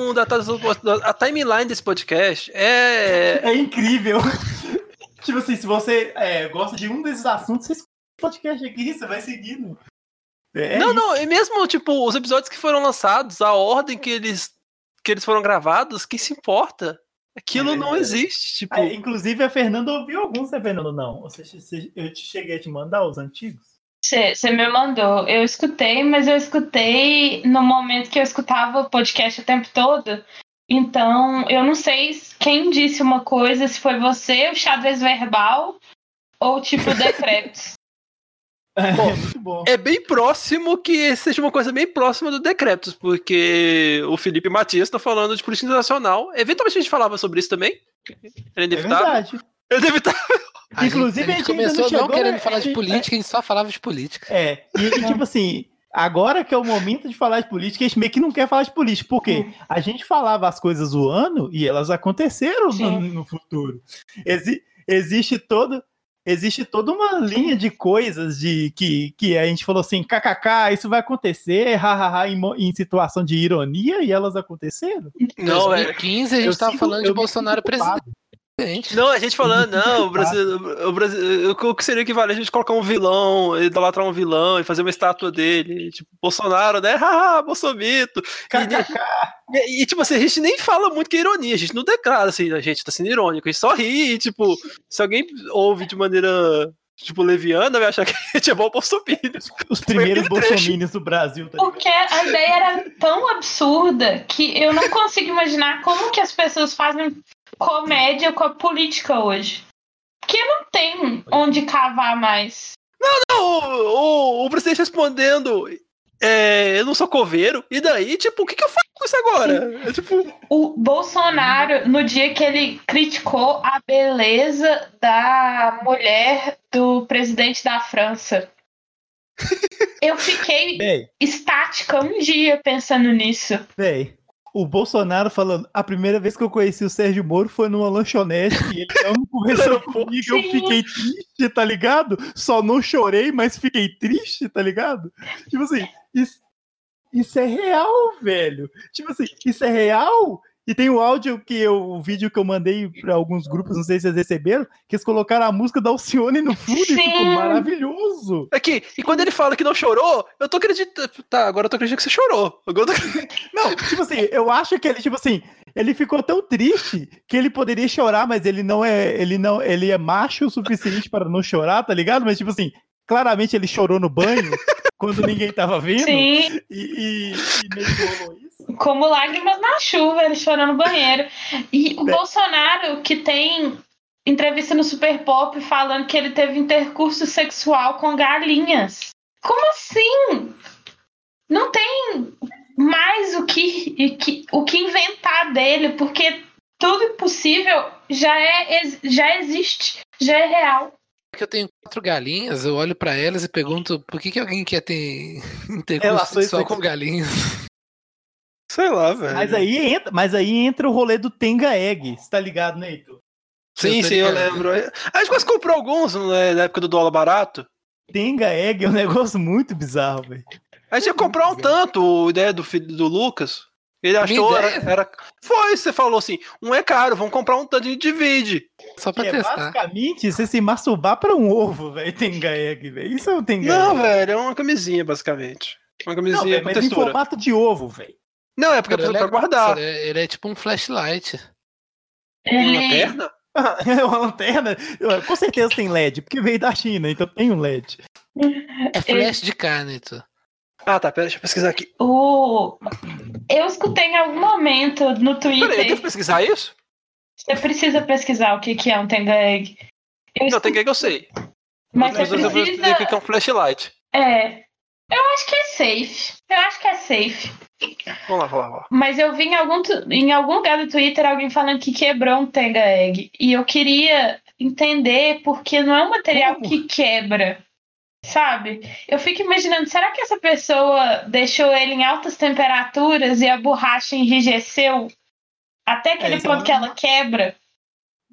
Speaker 2: a timeline desse podcast é.
Speaker 3: é incrível. tipo assim, se você é, gosta de um desses assuntos, você escuta o podcast aqui, você vai seguindo. É
Speaker 2: não,
Speaker 3: isso.
Speaker 2: não, e mesmo, tipo, os episódios que foram lançados, a ordem que eles, que eles foram gravados, quem se importa? Aquilo
Speaker 3: É
Speaker 2: não existe, tipo.
Speaker 3: É, inclusive a Fernanda ouviu alguns, né, Fernando? Não. Você, você- eu te cheguei a te mandar os antigos?
Speaker 4: Você me mandou. Eu escutei, mas eu escutei no momento que eu escutava o podcast o tempo todo. Então, eu não sei quem disse uma coisa, se foi você, o xadrez verbal, ou tipo decretos.
Speaker 3: É,
Speaker 2: Bom,
Speaker 3: muito bom.
Speaker 2: É bem próximo que seja uma coisa bem próxima do Decretos, porque o Felipe Matias tá falando de política internacional. Eventualmente a gente falava sobre isso também. Era
Speaker 3: É
Speaker 2: inevitável.
Speaker 3: verdade.
Speaker 2: Era inevitável.
Speaker 1: A
Speaker 3: Inclusive,
Speaker 1: gente, a gente
Speaker 3: a gente ainda
Speaker 1: começou
Speaker 3: não
Speaker 1: não querendo
Speaker 3: né?
Speaker 1: falar de
Speaker 3: É,
Speaker 1: política, a gente só falava de política.
Speaker 3: É, e, e, tipo assim, Agora que é o momento de falar de política, a gente meio que não quer falar de política. Por quê? A gente falava as coisas zoando e elas aconteceram no, no futuro. Exi- existe todo. Existe toda uma linha de coisas de que, que a gente falou assim, kkk, isso vai acontecer, hahaha, em, mo- em situação de ironia, e elas aconteceram.
Speaker 2: Não, é.
Speaker 1: 2015 a gente estava falando de Bolsonaro
Speaker 3: sinto
Speaker 2: Não, a gente falando, não, o Brasil, o Brasil, o que seria equivalente a gente colocar um vilão, idolatrar um vilão e fazer uma estátua dele, tipo, Bolsonaro, né? Haha, Bolsomito. E, e, tipo assim, a gente nem fala muito que é ironia, a gente não declara assim, a gente tá sendo irônico, a gente só ri, e, tipo, se alguém ouve de maneira, tipo, leviana, vai achar que a gente é bom bolsominion.
Speaker 3: Os primeiros bolsominions do Brasil. Tá?
Speaker 4: Porque a ideia era tão absurda que eu não consigo imaginar como que as pessoas fazem comédia com a política hoje. Porque não tem onde cavar mais.
Speaker 2: Não, o, o, o presidente respondendo, é, eu não sou coveiro, e daí, tipo, o que, que eu faço com isso agora? É, tipo,
Speaker 4: O Bolsonaro, no dia que ele criticou a beleza da mulher do presidente da França, eu fiquei
Speaker 3: Véi,
Speaker 4: estática um dia pensando nisso.
Speaker 3: véi. O Bolsonaro falando, a primeira vez que eu conheci o Sérgio Moro foi numa lanchonete e ele não conversou comigo, eu fiquei triste, tá ligado? Só não chorei, mas fiquei triste, tá ligado? Tipo assim, isso, isso é real, velho. Tipo assim, isso é real. E tem o áudio que eu, o vídeo que eu mandei pra alguns grupos, não sei se vocês receberam, que eles colocaram a música da Alcione no fundo e ficou
Speaker 4: Sim.
Speaker 3: maravilhoso.
Speaker 2: Aqui, e quando ele fala que não chorou, eu tô acreditando. Tá, agora eu tô acreditando que você chorou. Tô...
Speaker 3: Não, tipo assim, eu acho que ele, tipo assim, ele ficou tão triste que ele poderia chorar, mas ele não é, ele não, ele é macho o suficiente para não chorar, tá ligado? Mas tipo assim, claramente ele chorou no banho quando ninguém tava vendo
Speaker 4: Sim,
Speaker 3: e, e, e meio que rolou isso.
Speaker 4: Como lágrimas na chuva, ele chorando no banheiro. E o
Speaker 3: É.
Speaker 4: Bolsonaro, que tem entrevista no Super Pop falando que ele teve intercurso sexual com galinhas. Como assim? Não tem mais o que, e o que inventar dele, porque tudo possível já, é, já existe, já é real.
Speaker 1: que eu tenho quatro galinhas, eu olho pra elas e pergunto por que, que alguém quer ter intercurso sexual com galinhas.
Speaker 2: Sei lá, velho.
Speaker 3: Mas aí entra, mas aí entra o rolê do Tenga Egg, você tá ligado, Neito?
Speaker 2: Sim,
Speaker 1: Eu
Speaker 2: sim, eu
Speaker 1: ligado.
Speaker 2: lembro. A gente quase comprou alguns né, na época do dólar barato.
Speaker 3: Tenga Egg é um negócio muito bizarro, velho.
Speaker 2: A gente ia comprar um tanto, a ideia do filho do Lucas. Ele achou, era, era- Foi, você falou assim: um é caro, vamos comprar um tanto, a gente divide.
Speaker 1: Só pra
Speaker 3: Que é
Speaker 1: testar.
Speaker 3: basicamente você se masturbar pra um ovo, velho, Tenga Egg, velho. Isso é um Tenga
Speaker 2: Não, velho, é uma camisinha, basicamente. Uma
Speaker 3: Não,
Speaker 2: camisinha
Speaker 3: velho,
Speaker 2: com
Speaker 3: mas em
Speaker 2: textura.
Speaker 3: formato de ovo, velho.
Speaker 2: Não, é porque é
Speaker 1: Cara, ele,
Speaker 2: pra guardar.
Speaker 1: Ele é, ele é tipo um flashlight.
Speaker 2: Uma
Speaker 4: Ele,
Speaker 2: lanterna?
Speaker 3: É uma lanterna. Com certeza tem LED, porque veio da China, então tem um LED.
Speaker 1: É flash de carne, tu.
Speaker 2: Ah, tá, pera, deixa eu pesquisar aqui.
Speaker 4: o... Eu escutei em algum momento no
Speaker 2: Peraí, eu
Speaker 4: Twitter.
Speaker 2: devo pesquisar isso?
Speaker 4: Você precisa pesquisar o que, que é um Tenga Egg. Eu
Speaker 2: Não, tem que que eu sei.
Speaker 4: Mas
Speaker 2: Mas
Speaker 4: você
Speaker 2: eu vou
Speaker 4: precisa.
Speaker 2: dizer que é um flashlight.
Speaker 4: É. Eu acho que é safe. Eu acho que é safe.
Speaker 2: Vamos lá, vamos lá.
Speaker 4: Mas eu vi em algum, em algum lugar do Twitter alguém falando que quebrou um Tenga Egg. E eu queria entender porque não é um material
Speaker 3: Como?
Speaker 4: que quebra. Sabe? Eu fico imaginando, será que essa pessoa deixou ele em altas temperaturas e a borracha enrijeceu até aquele
Speaker 3: isso
Speaker 4: ponto
Speaker 3: é
Speaker 4: que ela quebra?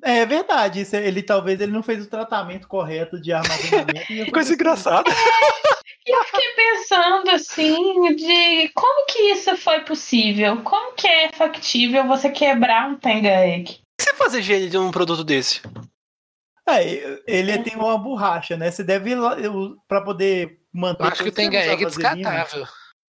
Speaker 3: É verdade, isso é- ele talvez ele não fez o tratamento correto de armazenamento. e
Speaker 2: Que coisa engraçada.
Speaker 4: E eu fiquei pensando assim, de como que isso foi possível? Como que é factível você quebrar um Tenga Egg?
Speaker 2: E se fazer higiene de um produto desse?
Speaker 3: É, ele tem uma borracha, né? Você deve ir lá pra poder manter.
Speaker 1: Eu acho que o
Speaker 3: você
Speaker 1: Tenga Egg é descartável.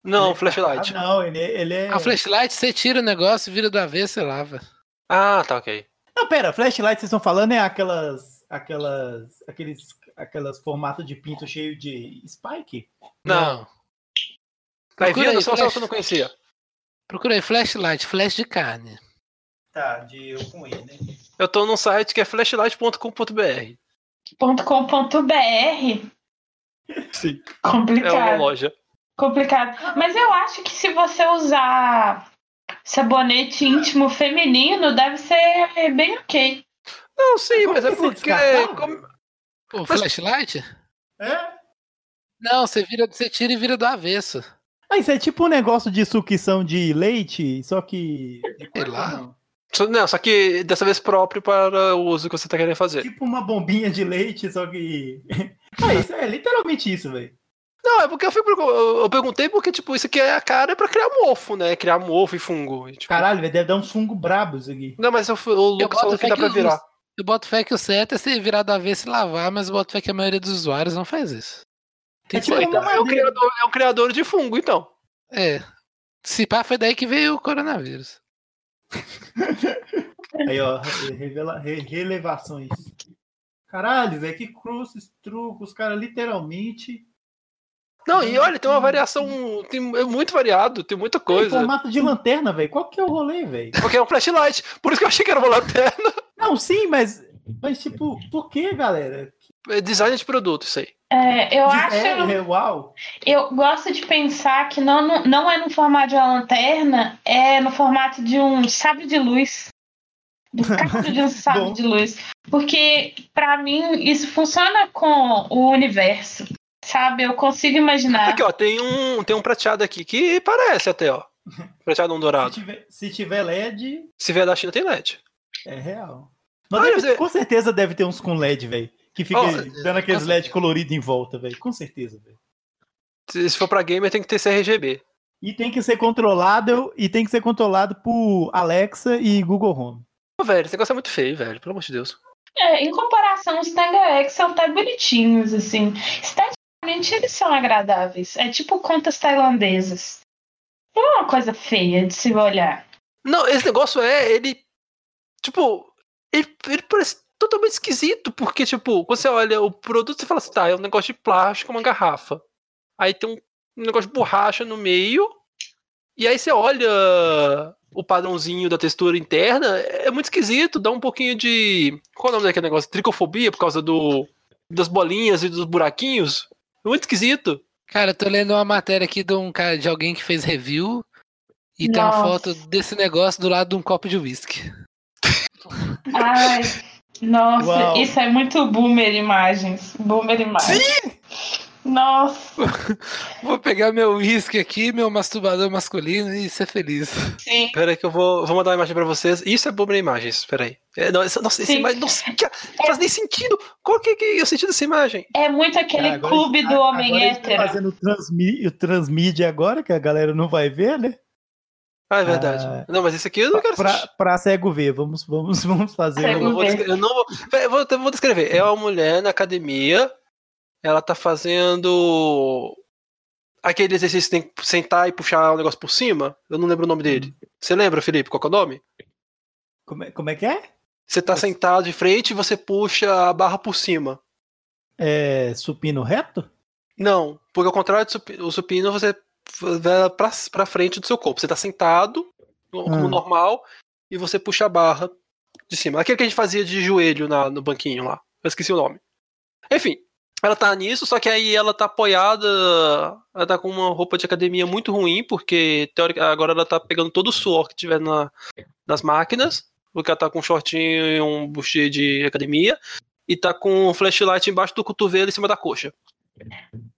Speaker 2: Não,
Speaker 3: Ele é
Speaker 2: flashlight.
Speaker 3: Não, ele, ele é.
Speaker 1: A flashlight, você tira o negócio, vira do avesso e lava.
Speaker 2: Ah, tá, ok.
Speaker 3: Não, pera, flashlight vocês estão falando é aquelas. aquelas. aqueles. aquelas formatos de pinto cheio de spike?
Speaker 2: Não. Tá
Speaker 1: Procura
Speaker 2: vendo?
Speaker 1: aí,
Speaker 2: Só só
Speaker 1: flash.
Speaker 2: você não conhecia.
Speaker 1: Procura aí, flashlight, flash de carne.
Speaker 3: Tá, de eu com ele, né?
Speaker 2: Eu tô num site que é flashlight.com.br.
Speaker 4: .com.br
Speaker 2: Sim. É
Speaker 4: Complicado.
Speaker 2: uma loja.
Speaker 4: Complicado. Mas eu acho que se você usar sabonete íntimo feminino, deve ser bem ok.
Speaker 2: Não, sim,
Speaker 3: Como
Speaker 2: mas é porque.
Speaker 3: descartável?
Speaker 2: como-
Speaker 1: O
Speaker 2: Mas-
Speaker 1: flashlight?
Speaker 3: É?
Speaker 1: Não, você vira, você tira e vira do avesso.
Speaker 3: Ah, isso é tipo um negócio de sucção de leite, só que.
Speaker 1: Sei lá.
Speaker 3: Não.
Speaker 2: Só- Não, só que dessa vez próprio para o uso que você tá querendo fazer.
Speaker 3: Tipo uma bombinha de leite, só que. Ah, isso é literalmente isso, velho.
Speaker 2: Não, é porque eu, fui, eu eu perguntei porque, tipo, isso aqui é a cara pra criar mofo, né? Criar mofo e fungo. E, tipo,
Speaker 3: Caralho, deve dar um fungo brabo isso aqui.
Speaker 2: Não, mas eu o Lucas falou que dá pra virar.
Speaker 1: Eu boto fé que o certo é você virar do avesso e lavar, mas eu boto fé que a maioria dos usuários não faz isso. Tem
Speaker 3: É
Speaker 1: que
Speaker 3: tipo
Speaker 1: ser-
Speaker 2: Então,
Speaker 3: uma
Speaker 2: é, o
Speaker 3: madeira.
Speaker 2: criador, é o criador de fungo, então.
Speaker 1: É. Se pá, foi daí que veio o coronavírus.
Speaker 3: Aí, ó, revela, re- relevações. Caralho, velho, que cruzes, trucos, cara, literalmente.
Speaker 2: Não, e olha, tem uma variação. Tem, é muito variado, tem muita
Speaker 3: Tem
Speaker 2: coisa.
Speaker 3: formato de lanterna, velho. Qual que é o rolê, velho?
Speaker 2: Porque é um flashlight. Por isso que eu achei que era uma lanterna.
Speaker 3: Não, sim, mas. Mas, tipo, por que, galera?
Speaker 2: É design de produto, isso aí.
Speaker 4: É, eu acho.
Speaker 3: É, é, uau.
Speaker 4: Eu gosto de pensar que não, não, não é no formato de uma lanterna, é no formato de um sabre de luz. Do cabo de um sabre
Speaker 3: Bom.
Speaker 4: de luz. Porque, pra mim, isso funciona com o universo. Sabe? Eu consigo imaginar.
Speaker 2: Aqui, ó, tem um, tem um prateado aqui que parece até, ó. Prateado um
Speaker 3: Se
Speaker 2: dourado.
Speaker 3: tiver, se tiver LED,
Speaker 2: Se vier da China, tem LED.
Speaker 3: é real. Mas
Speaker 2: Olha,
Speaker 3: deve-
Speaker 2: você-
Speaker 3: com certeza deve ter uns com LED, velho. Que fica
Speaker 2: Ó,
Speaker 3: dando aqueles
Speaker 1: com
Speaker 3: LED colorido em volta, velho. Com certeza, velho.
Speaker 2: Se, se for pra gamer, tem que ter CRGB.
Speaker 3: E tem que ser controlado e tem que ser controlado por Alexa e Google Home.
Speaker 2: Pô, velho, esse negócio é muito feio, velho. Pelo amor de Deus.
Speaker 4: É, em comparação, os Tangax são até bonitinhos, assim. Esteticamente, eles são agradáveis. É tipo contas tailandesas. Não é uma coisa feia de se olhar.
Speaker 2: Não, esse negócio é, ele. Tipo, ele, ele parece totalmente esquisito, porque, tipo, quando você olha o produto, você fala assim, tá, é um negócio de plástico, uma garrafa. Aí tem um, um negócio de borracha no meio, e aí você olha o padrãozinho da textura interna, é muito esquisito, dá um pouquinho de. Qual é o nome daquele negócio? Tricofobia, por causa do das bolinhas e dos buraquinhos. Muito esquisito.
Speaker 1: Cara, eu tô lendo uma matéria aqui de um cara, de alguém que fez review e tem uma
Speaker 4: Nossa.
Speaker 1: foto desse negócio do lado de um copo de uísque.
Speaker 4: Ai, nossa,
Speaker 3: Uau.
Speaker 4: isso é muito boomer imagens. Boomer imagens. Nossa,
Speaker 1: Vou pegar meu uísque aqui, meu masturbador masculino e ser feliz.
Speaker 4: sim.
Speaker 2: Pera aí que eu vou, vou mandar uma imagem pra vocês. Isso é bom imagens, pera aí. É, não, essa, nossa, essa imagem nossa, que- não faz nem sentido. Qual que, que é o sentido dessa imagem?
Speaker 4: É muito aquele
Speaker 3: agora
Speaker 4: clube do
Speaker 3: a-
Speaker 4: homem
Speaker 3: agora
Speaker 4: hétero.
Speaker 3: fazendo o, transmi, o transmídia agora, que a galera não vai ver, né?
Speaker 2: Ah, é verdade.
Speaker 3: Ah.
Speaker 2: não, mas esse aqui eu não quero
Speaker 3: Pra,
Speaker 2: assistir.
Speaker 3: pra cego ver. Vamos, vamos, vamos fazer.
Speaker 2: Eu
Speaker 4: Cego
Speaker 2: não vou
Speaker 4: ver.
Speaker 2: descrever. Eu não vou, eu vou, eu vou descrever. É uma mulher na academia. Ela tá fazendo aquele exercício que tem que sentar e puxar o negócio por cima. Eu não lembro o nome dele. Você lembra, Felipe, qual que é o nome?
Speaker 3: Como, é, como é que é?
Speaker 2: Você tá sentado de frente e você puxa a barra por cima.
Speaker 3: É supino reto?
Speaker 2: Não, porque ao contrário do supi- o supino, você vai pra, pra frente do seu corpo. Você tá sentado, como
Speaker 3: Ah.
Speaker 2: normal, e você puxa a barra de cima. Aquele que a gente fazia de joelho na- no banquinho lá. Eu esqueci o nome. Enfim, ela tá nisso, só que aí ela tá apoiada. Ela tá com uma roupa de academia muito ruim, porque teórica, agora ela tá pegando todo o suor que tiver na, nas máquinas. Porque ela tá com um shortinho e um bustier de academia. E tá com um flashlight embaixo do cotovelo em cima da coxa.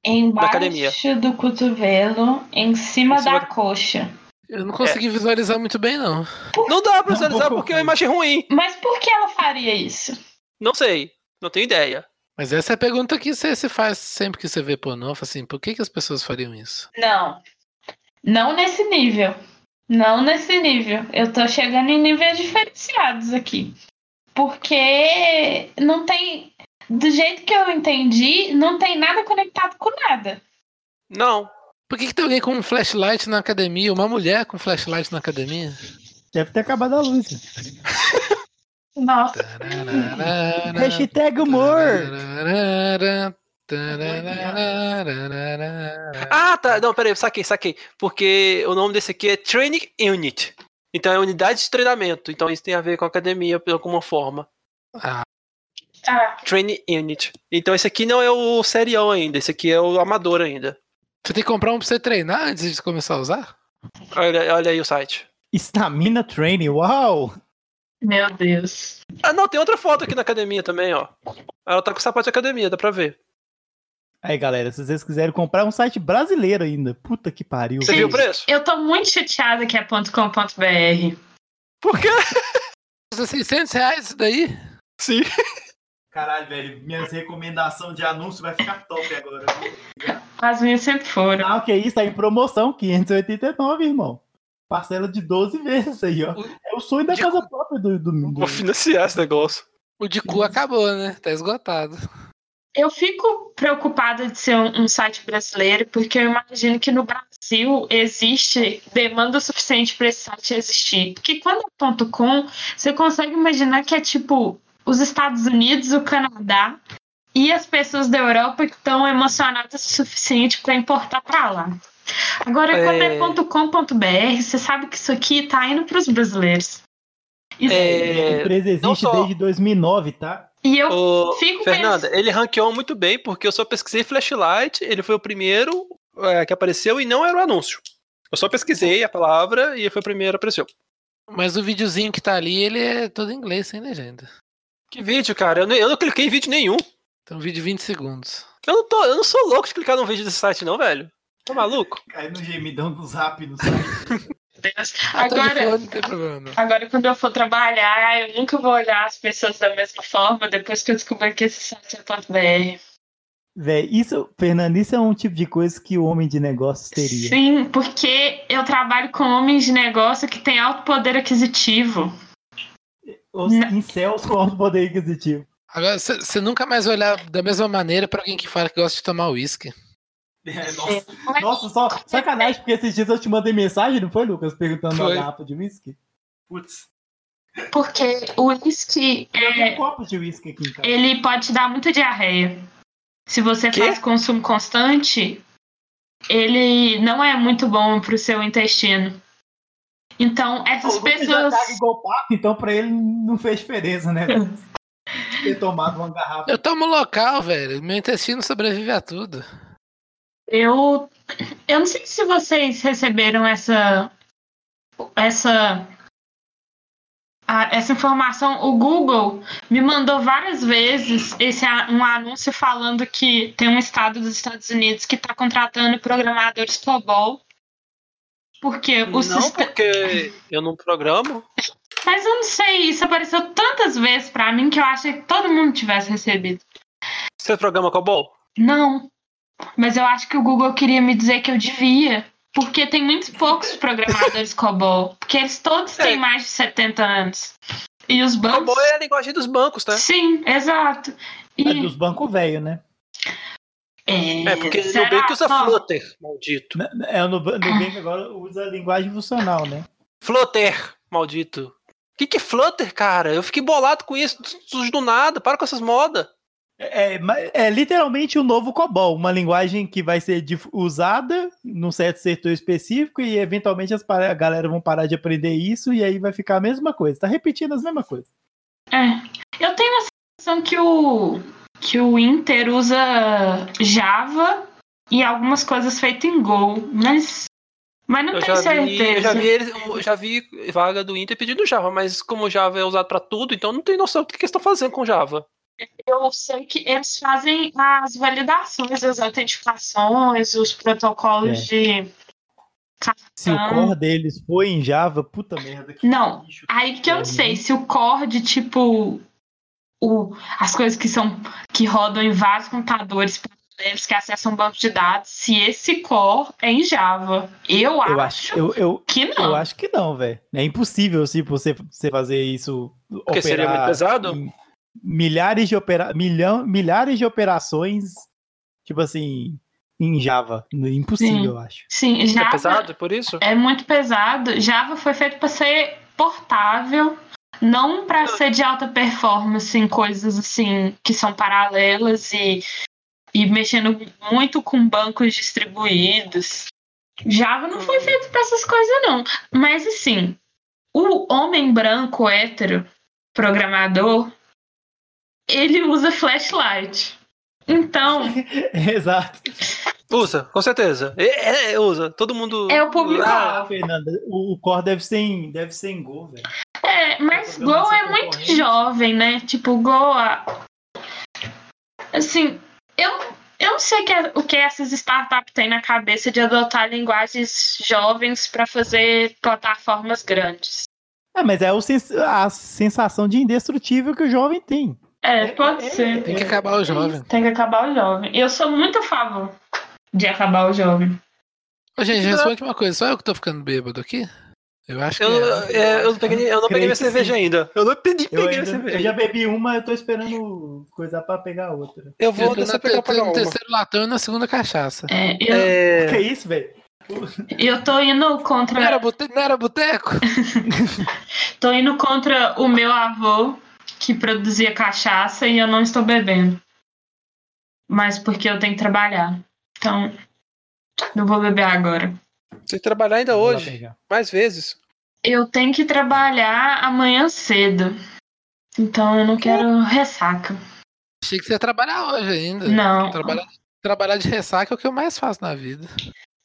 Speaker 4: Embaixo
Speaker 2: academia.
Speaker 4: do cotovelo, em cima
Speaker 2: Em cima
Speaker 4: da
Speaker 2: da-
Speaker 4: coxa.
Speaker 1: Eu não consegui visualizar muito bem, não.
Speaker 2: Não dá pra visualizar porque é uma imagem ruim.
Speaker 4: Mas por que ela faria isso?
Speaker 2: Não sei. Não tenho ideia.
Speaker 1: Mas essa é a pergunta que você se faz sempre que você vê pornô. Assim, por que, que as pessoas fariam isso?
Speaker 4: Não. Não nesse nível. Não nesse nível. Eu tô chegando em níveis diferenciados aqui. Porque não tem. Do jeito que eu entendi, não tem nada conectado com nada.
Speaker 2: Não.
Speaker 1: Por que, que tem alguém com um flashlight na academia? Uma mulher com flashlight na academia?
Speaker 3: Deve ter acabado a luz.
Speaker 4: Nossa.
Speaker 3: Hashtag humor.
Speaker 2: Ah, tá. Não, peraí, saquei, saquei. Porque o nome desse aqui é Training Unit. Então é unidade de treinamento. Então isso tem a ver com academia de alguma forma.
Speaker 1: Ah,
Speaker 4: Ah,
Speaker 2: Training Unit. Então esse aqui não é o serial ainda. Esse aqui é o amador ainda.
Speaker 1: você tem que comprar um pra você treinar antes de começar a usar?
Speaker 2: Olha, olha aí o site.
Speaker 3: Stamina Training, uau!
Speaker 4: Meu Deus.
Speaker 2: Ah, não, tem outra foto aqui na academia também, ó. Ela tá com sapato de academia, dá pra ver.
Speaker 3: Aí, galera, se vocês quiserem comprar é um site brasileiro ainda. Puta que pariu.
Speaker 2: Você viu o preço?
Speaker 4: Eu tô muito chateada que é .com.br.
Speaker 2: Por quê?
Speaker 1: Custa 600 reais isso daí?
Speaker 2: Sim.
Speaker 3: Caralho, velho, minhas recomendações de anúncio vai ficar top agora.
Speaker 4: As minhas sempre foram.
Speaker 3: Ah, que isso, tá em promoção, 589, irmão. Parcela de 12 vezes aí, ó. É o sonho da
Speaker 1: De-
Speaker 3: casa própria do, do, do-
Speaker 2: Vou financiar esse negócio.
Speaker 1: O de cu acabou, né? Tá esgotado.
Speaker 4: Eu fico preocupada de ser um, um site brasileiro, porque eu imagino que no Brasil existe demanda suficiente para esse site existir. Porque quando é ponto .com, você consegue imaginar que é tipo os Estados Unidos, o Canadá e as pessoas da Europa que estão emocionadas o suficiente para importar para lá. Agora,
Speaker 2: É.
Speaker 4: quando é ponto .com.br, você sabe que isso aqui tá indo para os brasileiros. Isso-
Speaker 3: A
Speaker 2: É,
Speaker 3: empresa
Speaker 2: não
Speaker 3: existe
Speaker 2: só-
Speaker 3: desde 2009, tá?
Speaker 4: E eu
Speaker 2: Ô,
Speaker 4: fico
Speaker 2: Fernanda, ele ranqueou muito bem, porque eu só pesquisei flashlight, ele foi o primeiro é, que apareceu e não era o anúncio. Eu só pesquisei a palavra e foi o primeiro que apareceu.
Speaker 1: Mas o videozinho que tá ali, ele é todo em inglês, sem legenda.
Speaker 2: Que vídeo, cara? Eu, nem- eu não cliquei em vídeo nenhum.
Speaker 1: Então, vídeo de 20 segundos.
Speaker 2: Eu não, tô, eu não sou louco de clicar num vídeo desse site, não, velho. Tá maluco?
Speaker 3: Cai no gemidão do zap no site.
Speaker 4: Deus.
Speaker 1: Ah,
Speaker 4: Agora. Agora, quando eu for trabalhar, eu nunca vou olhar as pessoas da mesma forma depois que eu descobrir que esse site é .br.
Speaker 3: Véi, isso, Fernando, isso é um tipo de coisa que o homem de negócios teria.
Speaker 4: Sim, porque eu trabalho com homens de negócio que têm alto poder aquisitivo.
Speaker 3: Os incels com alto poder aquisitivo.
Speaker 1: Agora, você nunca mais vai olhar da mesma maneira pra alguém que fala que gosta de tomar uísque.
Speaker 3: É, nossa,
Speaker 4: Mas-
Speaker 3: nossa, só sacanagem, porque esses dias eu te mandei mensagem, não foi, Lucas? Perguntando
Speaker 1: Foi.
Speaker 3: da garrafa de whisky. Putz,
Speaker 4: Porque o uísque,
Speaker 3: eu tenho um
Speaker 4: é,
Speaker 3: copo de whisky aqui em casa.
Speaker 4: ele pode te dar muita diarreia. Se você
Speaker 2: Quê?
Speaker 4: faz consumo constante, ele não é muito bom pro seu intestino. Então,
Speaker 3: O
Speaker 4: essas
Speaker 3: já
Speaker 4: pessoas...
Speaker 3: caga igual papo, então pra ele não fez diferença, né? Ter tomado uma garrafa.
Speaker 1: Eu tomo local, velho. Meu intestino sobrevive a tudo.
Speaker 4: Eu, eu não sei se vocês receberam essa essa essa informação. O Google me mandou várias vezes esse um anúncio falando que tem um estado dos Estados Unidos que está contratando programadores COBOL porque o
Speaker 2: não,
Speaker 4: sistema.
Speaker 2: porque eu não programo.
Speaker 4: Mas eu não sei, isso apareceu tantas vezes pra mim que eu achei que todo mundo tivesse recebido.
Speaker 2: Você programa COBOL?
Speaker 4: Não. Mas eu acho que o Google queria me dizer que eu devia. Porque tem muitos poucos programadores COBOL. Porque eles todos têm
Speaker 2: É.
Speaker 4: mais de 70 anos. E os bancos.
Speaker 2: COBOL é a linguagem dos bancos, tá?
Speaker 4: Sim, exato. E,
Speaker 3: É dos bancos velhos, né?
Speaker 2: É, porque
Speaker 4: será?
Speaker 2: Nubank usa
Speaker 4: Ó,
Speaker 2: Flutter, maldito.
Speaker 3: É, o Nuba- Nubank agora usa a linguagem funcional, né?
Speaker 2: Flutter, maldito. Que que é Flutter, cara? Eu fiquei bolado com isso, do nada. Para com essas modas.
Speaker 3: É, mas é literalmente o novo COBOL, uma linguagem que vai ser usada num certo setor específico e eventualmente as a galera vão parar de aprender isso e aí vai ficar a mesma coisa. Tá repetindo as mesmas coisas.
Speaker 4: É. Eu tenho a sensação que o, que o Inter usa Java e algumas coisas feitas em Go. Mas, mas não
Speaker 2: Eu
Speaker 4: tenho
Speaker 2: já,
Speaker 4: certeza.
Speaker 2: vi, eu já vi eu já vi vaga do Inter pedindo Java, mas como o Java é usado pra tudo, então não tem noção do que que eles estão fazendo com Java.
Speaker 4: Eu sei que eles fazem as validações, as autenticações, os protocolos
Speaker 3: É.
Speaker 4: de.
Speaker 3: Se o core deles foi em Java, puta merda. que
Speaker 4: Não.
Speaker 3: lixo.
Speaker 4: Aí que eu não sei se o core de tipo. O, as coisas que são que rodam em vários computadores eles que acessam um banco de dados, se esse core é em Java. Eu,
Speaker 3: Eu
Speaker 4: acho,
Speaker 3: eu, eu,
Speaker 4: que não.
Speaker 3: eu acho que não, velho. É impossível assim, você, você fazer isso.
Speaker 2: Porque seria muito pesado?
Speaker 3: em Milhares de, opera... Milhão... milhares de operações, tipo assim, em Java. Impossível,
Speaker 4: Sim.
Speaker 3: eu acho.
Speaker 4: Sim,
Speaker 2: É
Speaker 4: Java
Speaker 2: pesado por isso?
Speaker 4: é muito pesado. Java foi feito para ser portável, não para ser de alta performance em coisas assim que são paralelas e, e mexendo muito com bancos distribuídos. Java não foi feito para essas coisas não. Mas assim, o homem branco hétero programador, ele usa flashlight. Então,
Speaker 3: Exato.
Speaker 2: Usa, com certeza. É, é, usa. Todo mundo.
Speaker 4: É o público.
Speaker 2: Ah,
Speaker 3: Fernanda, o, o core deve ser em, deve ser em Go, velho.
Speaker 4: É, mas Go é muito jovem, né? Tipo, Go. Assim, eu, eu não sei que é- o que essas startups têm na cabeça de adotar linguagens jovens para fazer plataformas grandes.
Speaker 3: É, mas é o sens- a sensação de indestrutível que o jovem tem.
Speaker 4: É, pode
Speaker 3: é-
Speaker 4: ser.
Speaker 1: Tem que acabar o jovem.
Speaker 4: Tem que acabar o jovem. Eu sou muito a favor de acabar o jovem.
Speaker 1: Ô, gente, responde uma coisa. Só eu que tô ficando bêbado aqui? Eu acho que
Speaker 2: Eu,
Speaker 1: é.
Speaker 2: é, eu não peguei, eu não peguei minha cerveja
Speaker 3: sim.
Speaker 2: ainda. Eu não peguei,
Speaker 3: Eu,
Speaker 2: peguei minha
Speaker 3: ainda-
Speaker 2: cerveja.
Speaker 3: eu já bebi uma, eu tô esperando coisa pra pegar outra.
Speaker 2: Eu
Speaker 1: Eu
Speaker 2: vou
Speaker 1: tô
Speaker 2: descer
Speaker 1: na,
Speaker 2: pegar
Speaker 1: eu tô no
Speaker 2: uma.
Speaker 1: terceiro latão e na segunda cachaça.
Speaker 4: É, eu,
Speaker 2: É,
Speaker 3: Que isso, velho?
Speaker 4: eu tô indo
Speaker 1: Não era,
Speaker 4: contra.
Speaker 1: bote... não era boteco?
Speaker 4: Tô indo contra o meu avô, que produzia cachaça, e eu não estou bebendo. Mas porque eu tenho que trabalhar. Então, não vou beber agora.
Speaker 2: Você trabalhar ainda hoje, mais vezes.
Speaker 4: Eu tenho que trabalhar amanhã cedo. Então eu não quero ressaca.
Speaker 1: Achei que você ia trabalhar hoje ainda.
Speaker 4: Não.
Speaker 1: Trabalhar, trabalhar de ressaca é o que eu mais faço na vida.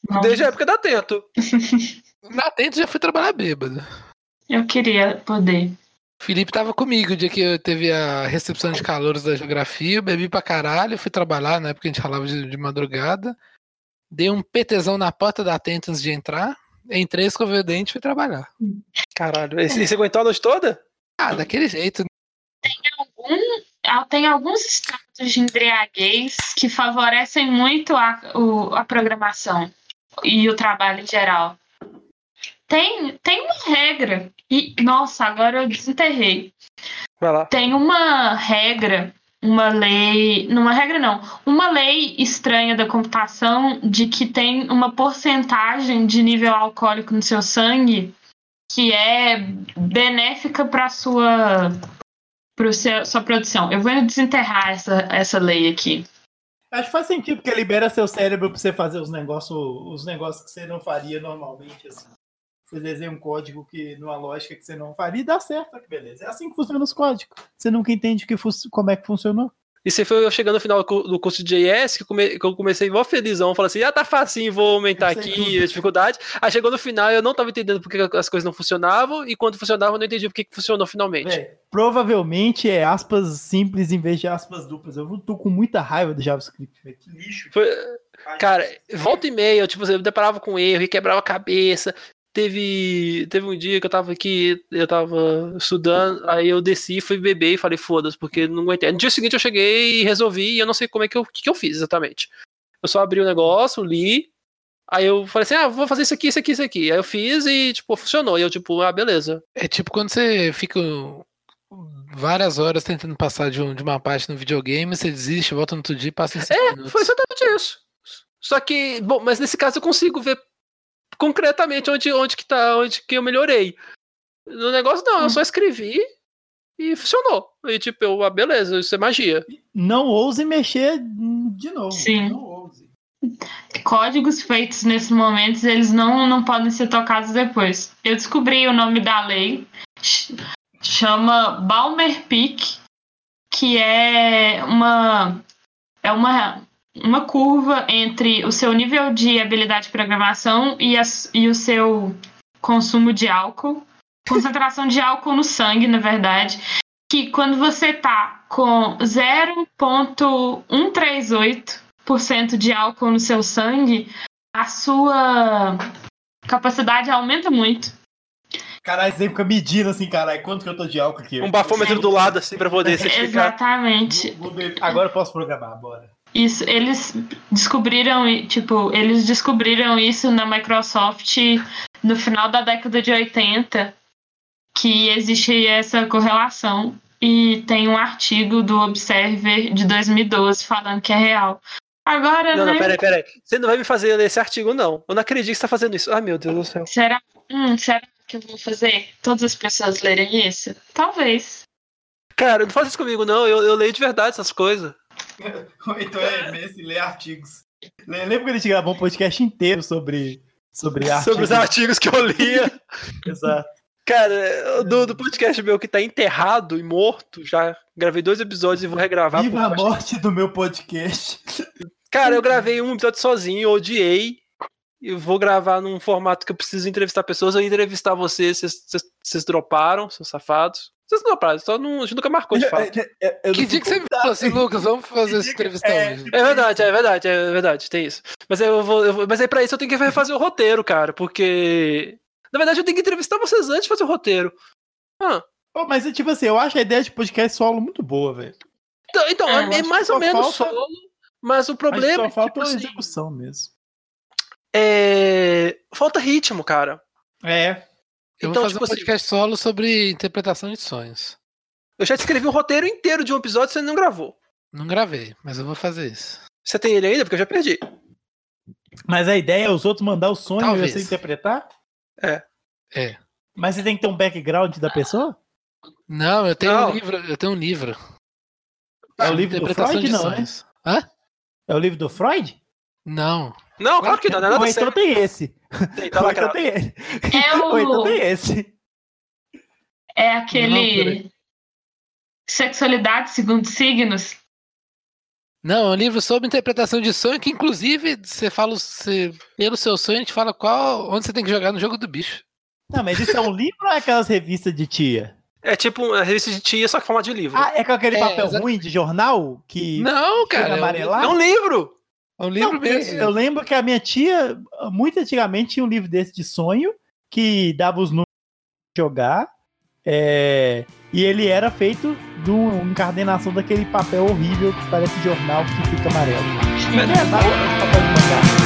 Speaker 4: não.
Speaker 2: Desde a época da Tento.
Speaker 1: Na Tente já fui trabalhar bêbado.
Speaker 4: Eu queria poder.
Speaker 1: O Felipe tava comigo o dia que eu teve a recepção de calouros da geografia, eu bebi pra caralho, fui trabalhar, na época a gente ralava de, de madrugada. Dei um PTzão na porta da Tente antes de entrar. Entrei, escovei o dente e fui trabalhar.
Speaker 2: Caralho, e você aguentou a noite toda?
Speaker 1: Ah, daquele jeito.
Speaker 4: Algum, ah, tem alguns estados de embriaguez que favorecem muito a, o- a programação e o trabalho em geral. Tem, tem uma regra. E, nossa, agora eu desenterrei.
Speaker 2: Vai lá.
Speaker 4: Tem uma regra, uma lei. Não, uma regra não. Uma lei estranha da computação de que tem uma porcentagem de nível alcoólico no seu sangue que é benéfica para sua para sua produção. Eu vou desenterrar essa, essa lei aqui.
Speaker 3: Acho que faz sentido, porque libera seu cérebro pra você fazer os negócios os negócios que você não faria normalmente, assim. Você desenha um código que, numa lógica que você não faria e dá certo, que beleza. É assim que funciona os códigos. Você nunca entende que como é que funcionou.
Speaker 2: E você foi chegando no final do cu- do curso de JS, que, eu come- que eu comecei mó felizão, falando assim, ah, tá facinho, vou aumentar aqui
Speaker 3: tudo.
Speaker 2: a dificuldade. Aí chegou no final eu não tava entendendo porque as coisas não funcionavam, e quando funcionavam eu não entendi porque que funcionou finalmente.
Speaker 3: Provavelmente é aspas simples em vez de aspas duplas. Eu tô com muita raiva do JavaScript, velho. Que lixo.
Speaker 2: Foi- Cara, volta e meia, eu, tipo, eu me deparava com erro e quebrava a cabeça. Teve, teve um dia que eu tava aqui, eu tava estudando, aí eu desci, fui beber e falei, foda-se, porque não aguentei. No dia seguinte eu cheguei e resolvi, e eu não sei como é que eu, que, que eu fiz exatamente. Eu só abri o negócio, li, aí eu falei assim, ah, vou fazer isso aqui, isso aqui, isso aqui. Aí eu fiz e, tipo, funcionou. E eu, tipo, ah, beleza.
Speaker 1: É tipo quando você fica várias horas tentando passar de, um- de uma parte no videogame, você desiste, volta no outro dia e passa em cinco
Speaker 2: É,
Speaker 1: minutos.
Speaker 2: foi exatamente isso. Só que, bom, mas nesse caso eu consigo ver concretamente onde, onde que tá, onde que eu melhorei. No negócio não, eu só escrevi e funcionou. E tipo, eu, ah, beleza, isso é magia.
Speaker 3: Não ouse mexer de novo.
Speaker 4: Sim.
Speaker 3: Não ouse.
Speaker 4: Códigos feitos nesses momentos, eles não, não podem ser tocados depois. Eu descobri o nome da lei, ch- chama Balmer-Peak, que é uma é uma uma curva entre o seu nível de habilidade de programação e, as- e o seu consumo de álcool, concentração de álcool no sangue, na verdade, que quando você tá com 0.138% de álcool no seu sangue, a sua capacidade aumenta muito.
Speaker 3: Caralho, você fica medindo assim, caralho, quanto que eu tô de álcool aqui?
Speaker 2: Um bafômetro do lado, assim, pra poder certificar.
Speaker 4: Exatamente.
Speaker 3: Vou- vou beber. Agora eu posso programar, bora.
Speaker 4: Isso, eles descobriram, tipo, eles descobriram isso na Microsoft no final da década de 80, que existe essa correlação. E tem um artigo do Observer de 2012 falando que é real. Agora,
Speaker 2: Não,
Speaker 4: né?
Speaker 2: não, peraí, peraí. Você não vai me fazer ler esse artigo, não. Eu não acredito que você tá fazendo isso. Ai, meu Deus do céu.
Speaker 4: Será, hum, será que eu vou fazer todas as pessoas lerem isso? Talvez.
Speaker 2: Cara, não faz isso comigo, não. Eu, eu leio de verdade essas coisas.
Speaker 3: Então é Messi ler artigos. Le- Lembra quando a gente gravou um podcast inteiro sobre, sobre artigos?
Speaker 2: Sobre os artigos que eu lia.
Speaker 3: Exato.
Speaker 2: Cara, do, do podcast meu que tá enterrado e morto, já gravei dois episódios e vou regravar.
Speaker 3: Viva a morte do meu podcast.
Speaker 2: Cara, eu gravei um episódio sozinho, odiei. Eu vou gravar num formato que eu preciso entrevistar pessoas. Eu ia entrevistar vocês, vocês- vocês vocês droparam, seus safados. Vocês não prazo, só não, a gente nunca marcou de fato.
Speaker 1: que dia que você me falou assim, Lucas, vamos fazer essa entrevista
Speaker 3: é,
Speaker 1: hoje?
Speaker 2: É verdade, é verdade, é verdade, tem isso. Mas eu vou, eu vou- mas aí pra isso eu tenho que refazer o roteiro, cara, porque na verdade eu tenho que entrevistar vocês antes de fazer o roteiro. Ah,
Speaker 3: Pô, mas tipo assim, eu acho a ideia de podcast solo muito boa, velho.
Speaker 2: então, então
Speaker 4: É,
Speaker 2: é, mais ou menos
Speaker 3: falta-
Speaker 2: solo, mas o
Speaker 3: Mas
Speaker 2: problema
Speaker 3: só
Speaker 2: é
Speaker 3: falta
Speaker 2: tipo
Speaker 3: a
Speaker 2: assim,
Speaker 3: execução mesmo.
Speaker 2: é, falta ritmo, cara.
Speaker 3: É.
Speaker 1: Eu
Speaker 2: Então,
Speaker 1: vou fazer
Speaker 2: tipo
Speaker 1: um
Speaker 2: assim-
Speaker 1: podcast solo sobre interpretação de sonhos.
Speaker 2: Eu já escrevi um roteiro inteiro de um episódio e você não gravou.
Speaker 1: Não gravei, mas eu vou fazer isso.
Speaker 2: Você tem ele ainda? Porque eu já perdi.
Speaker 3: Mas a ideia é os outros mandar o sonho
Speaker 1: Talvez.
Speaker 3: e você interpretar?
Speaker 2: É.
Speaker 1: É.
Speaker 3: Mas você tem que ter um background da pessoa?
Speaker 1: Não, eu tenho
Speaker 2: Não.
Speaker 1: um livro, eu tenho um livro.
Speaker 3: É o livro do
Speaker 1: interpretação
Speaker 3: Freud,
Speaker 1: de
Speaker 3: não, né?
Speaker 1: sonhos. Hã?
Speaker 3: É o livro do Freud?
Speaker 1: Não.
Speaker 2: Não, claro que não, não é nada
Speaker 3: então
Speaker 2: sério.
Speaker 3: tem esse.
Speaker 2: Tem, tá
Speaker 3: Ou então tem esse.
Speaker 4: É
Speaker 3: Ou então
Speaker 4: o.
Speaker 3: tem esse.
Speaker 4: É
Speaker 1: Não,
Speaker 4: aquele. Sexualidade segundo signos.
Speaker 1: Não, é um livro sobre interpretação de sonho que, inclusive, você fala, você, pelo seu sonho, a gente fala qual, onde você tem que jogar no jogo do bicho.
Speaker 3: Não, mas isso é um livro ou é aquelas revistas de tia?
Speaker 2: É tipo uma revista de tia, só que forma de livro.
Speaker 3: Ah, é com aquele
Speaker 1: É,
Speaker 3: papel
Speaker 1: exa-
Speaker 3: ruim de jornal? Que
Speaker 1: Não, cara. É um,
Speaker 2: é um livro!
Speaker 1: É um livro
Speaker 3: Não,
Speaker 1: mesmo.
Speaker 3: Eu lembro que a minha tia, muito antigamente, tinha um livro desse de sonho que dava os números pra jogar. é, e ele era feito de uma encardenação daquele papel horrível que parece jornal que fica amarelo. É, nada, papel de.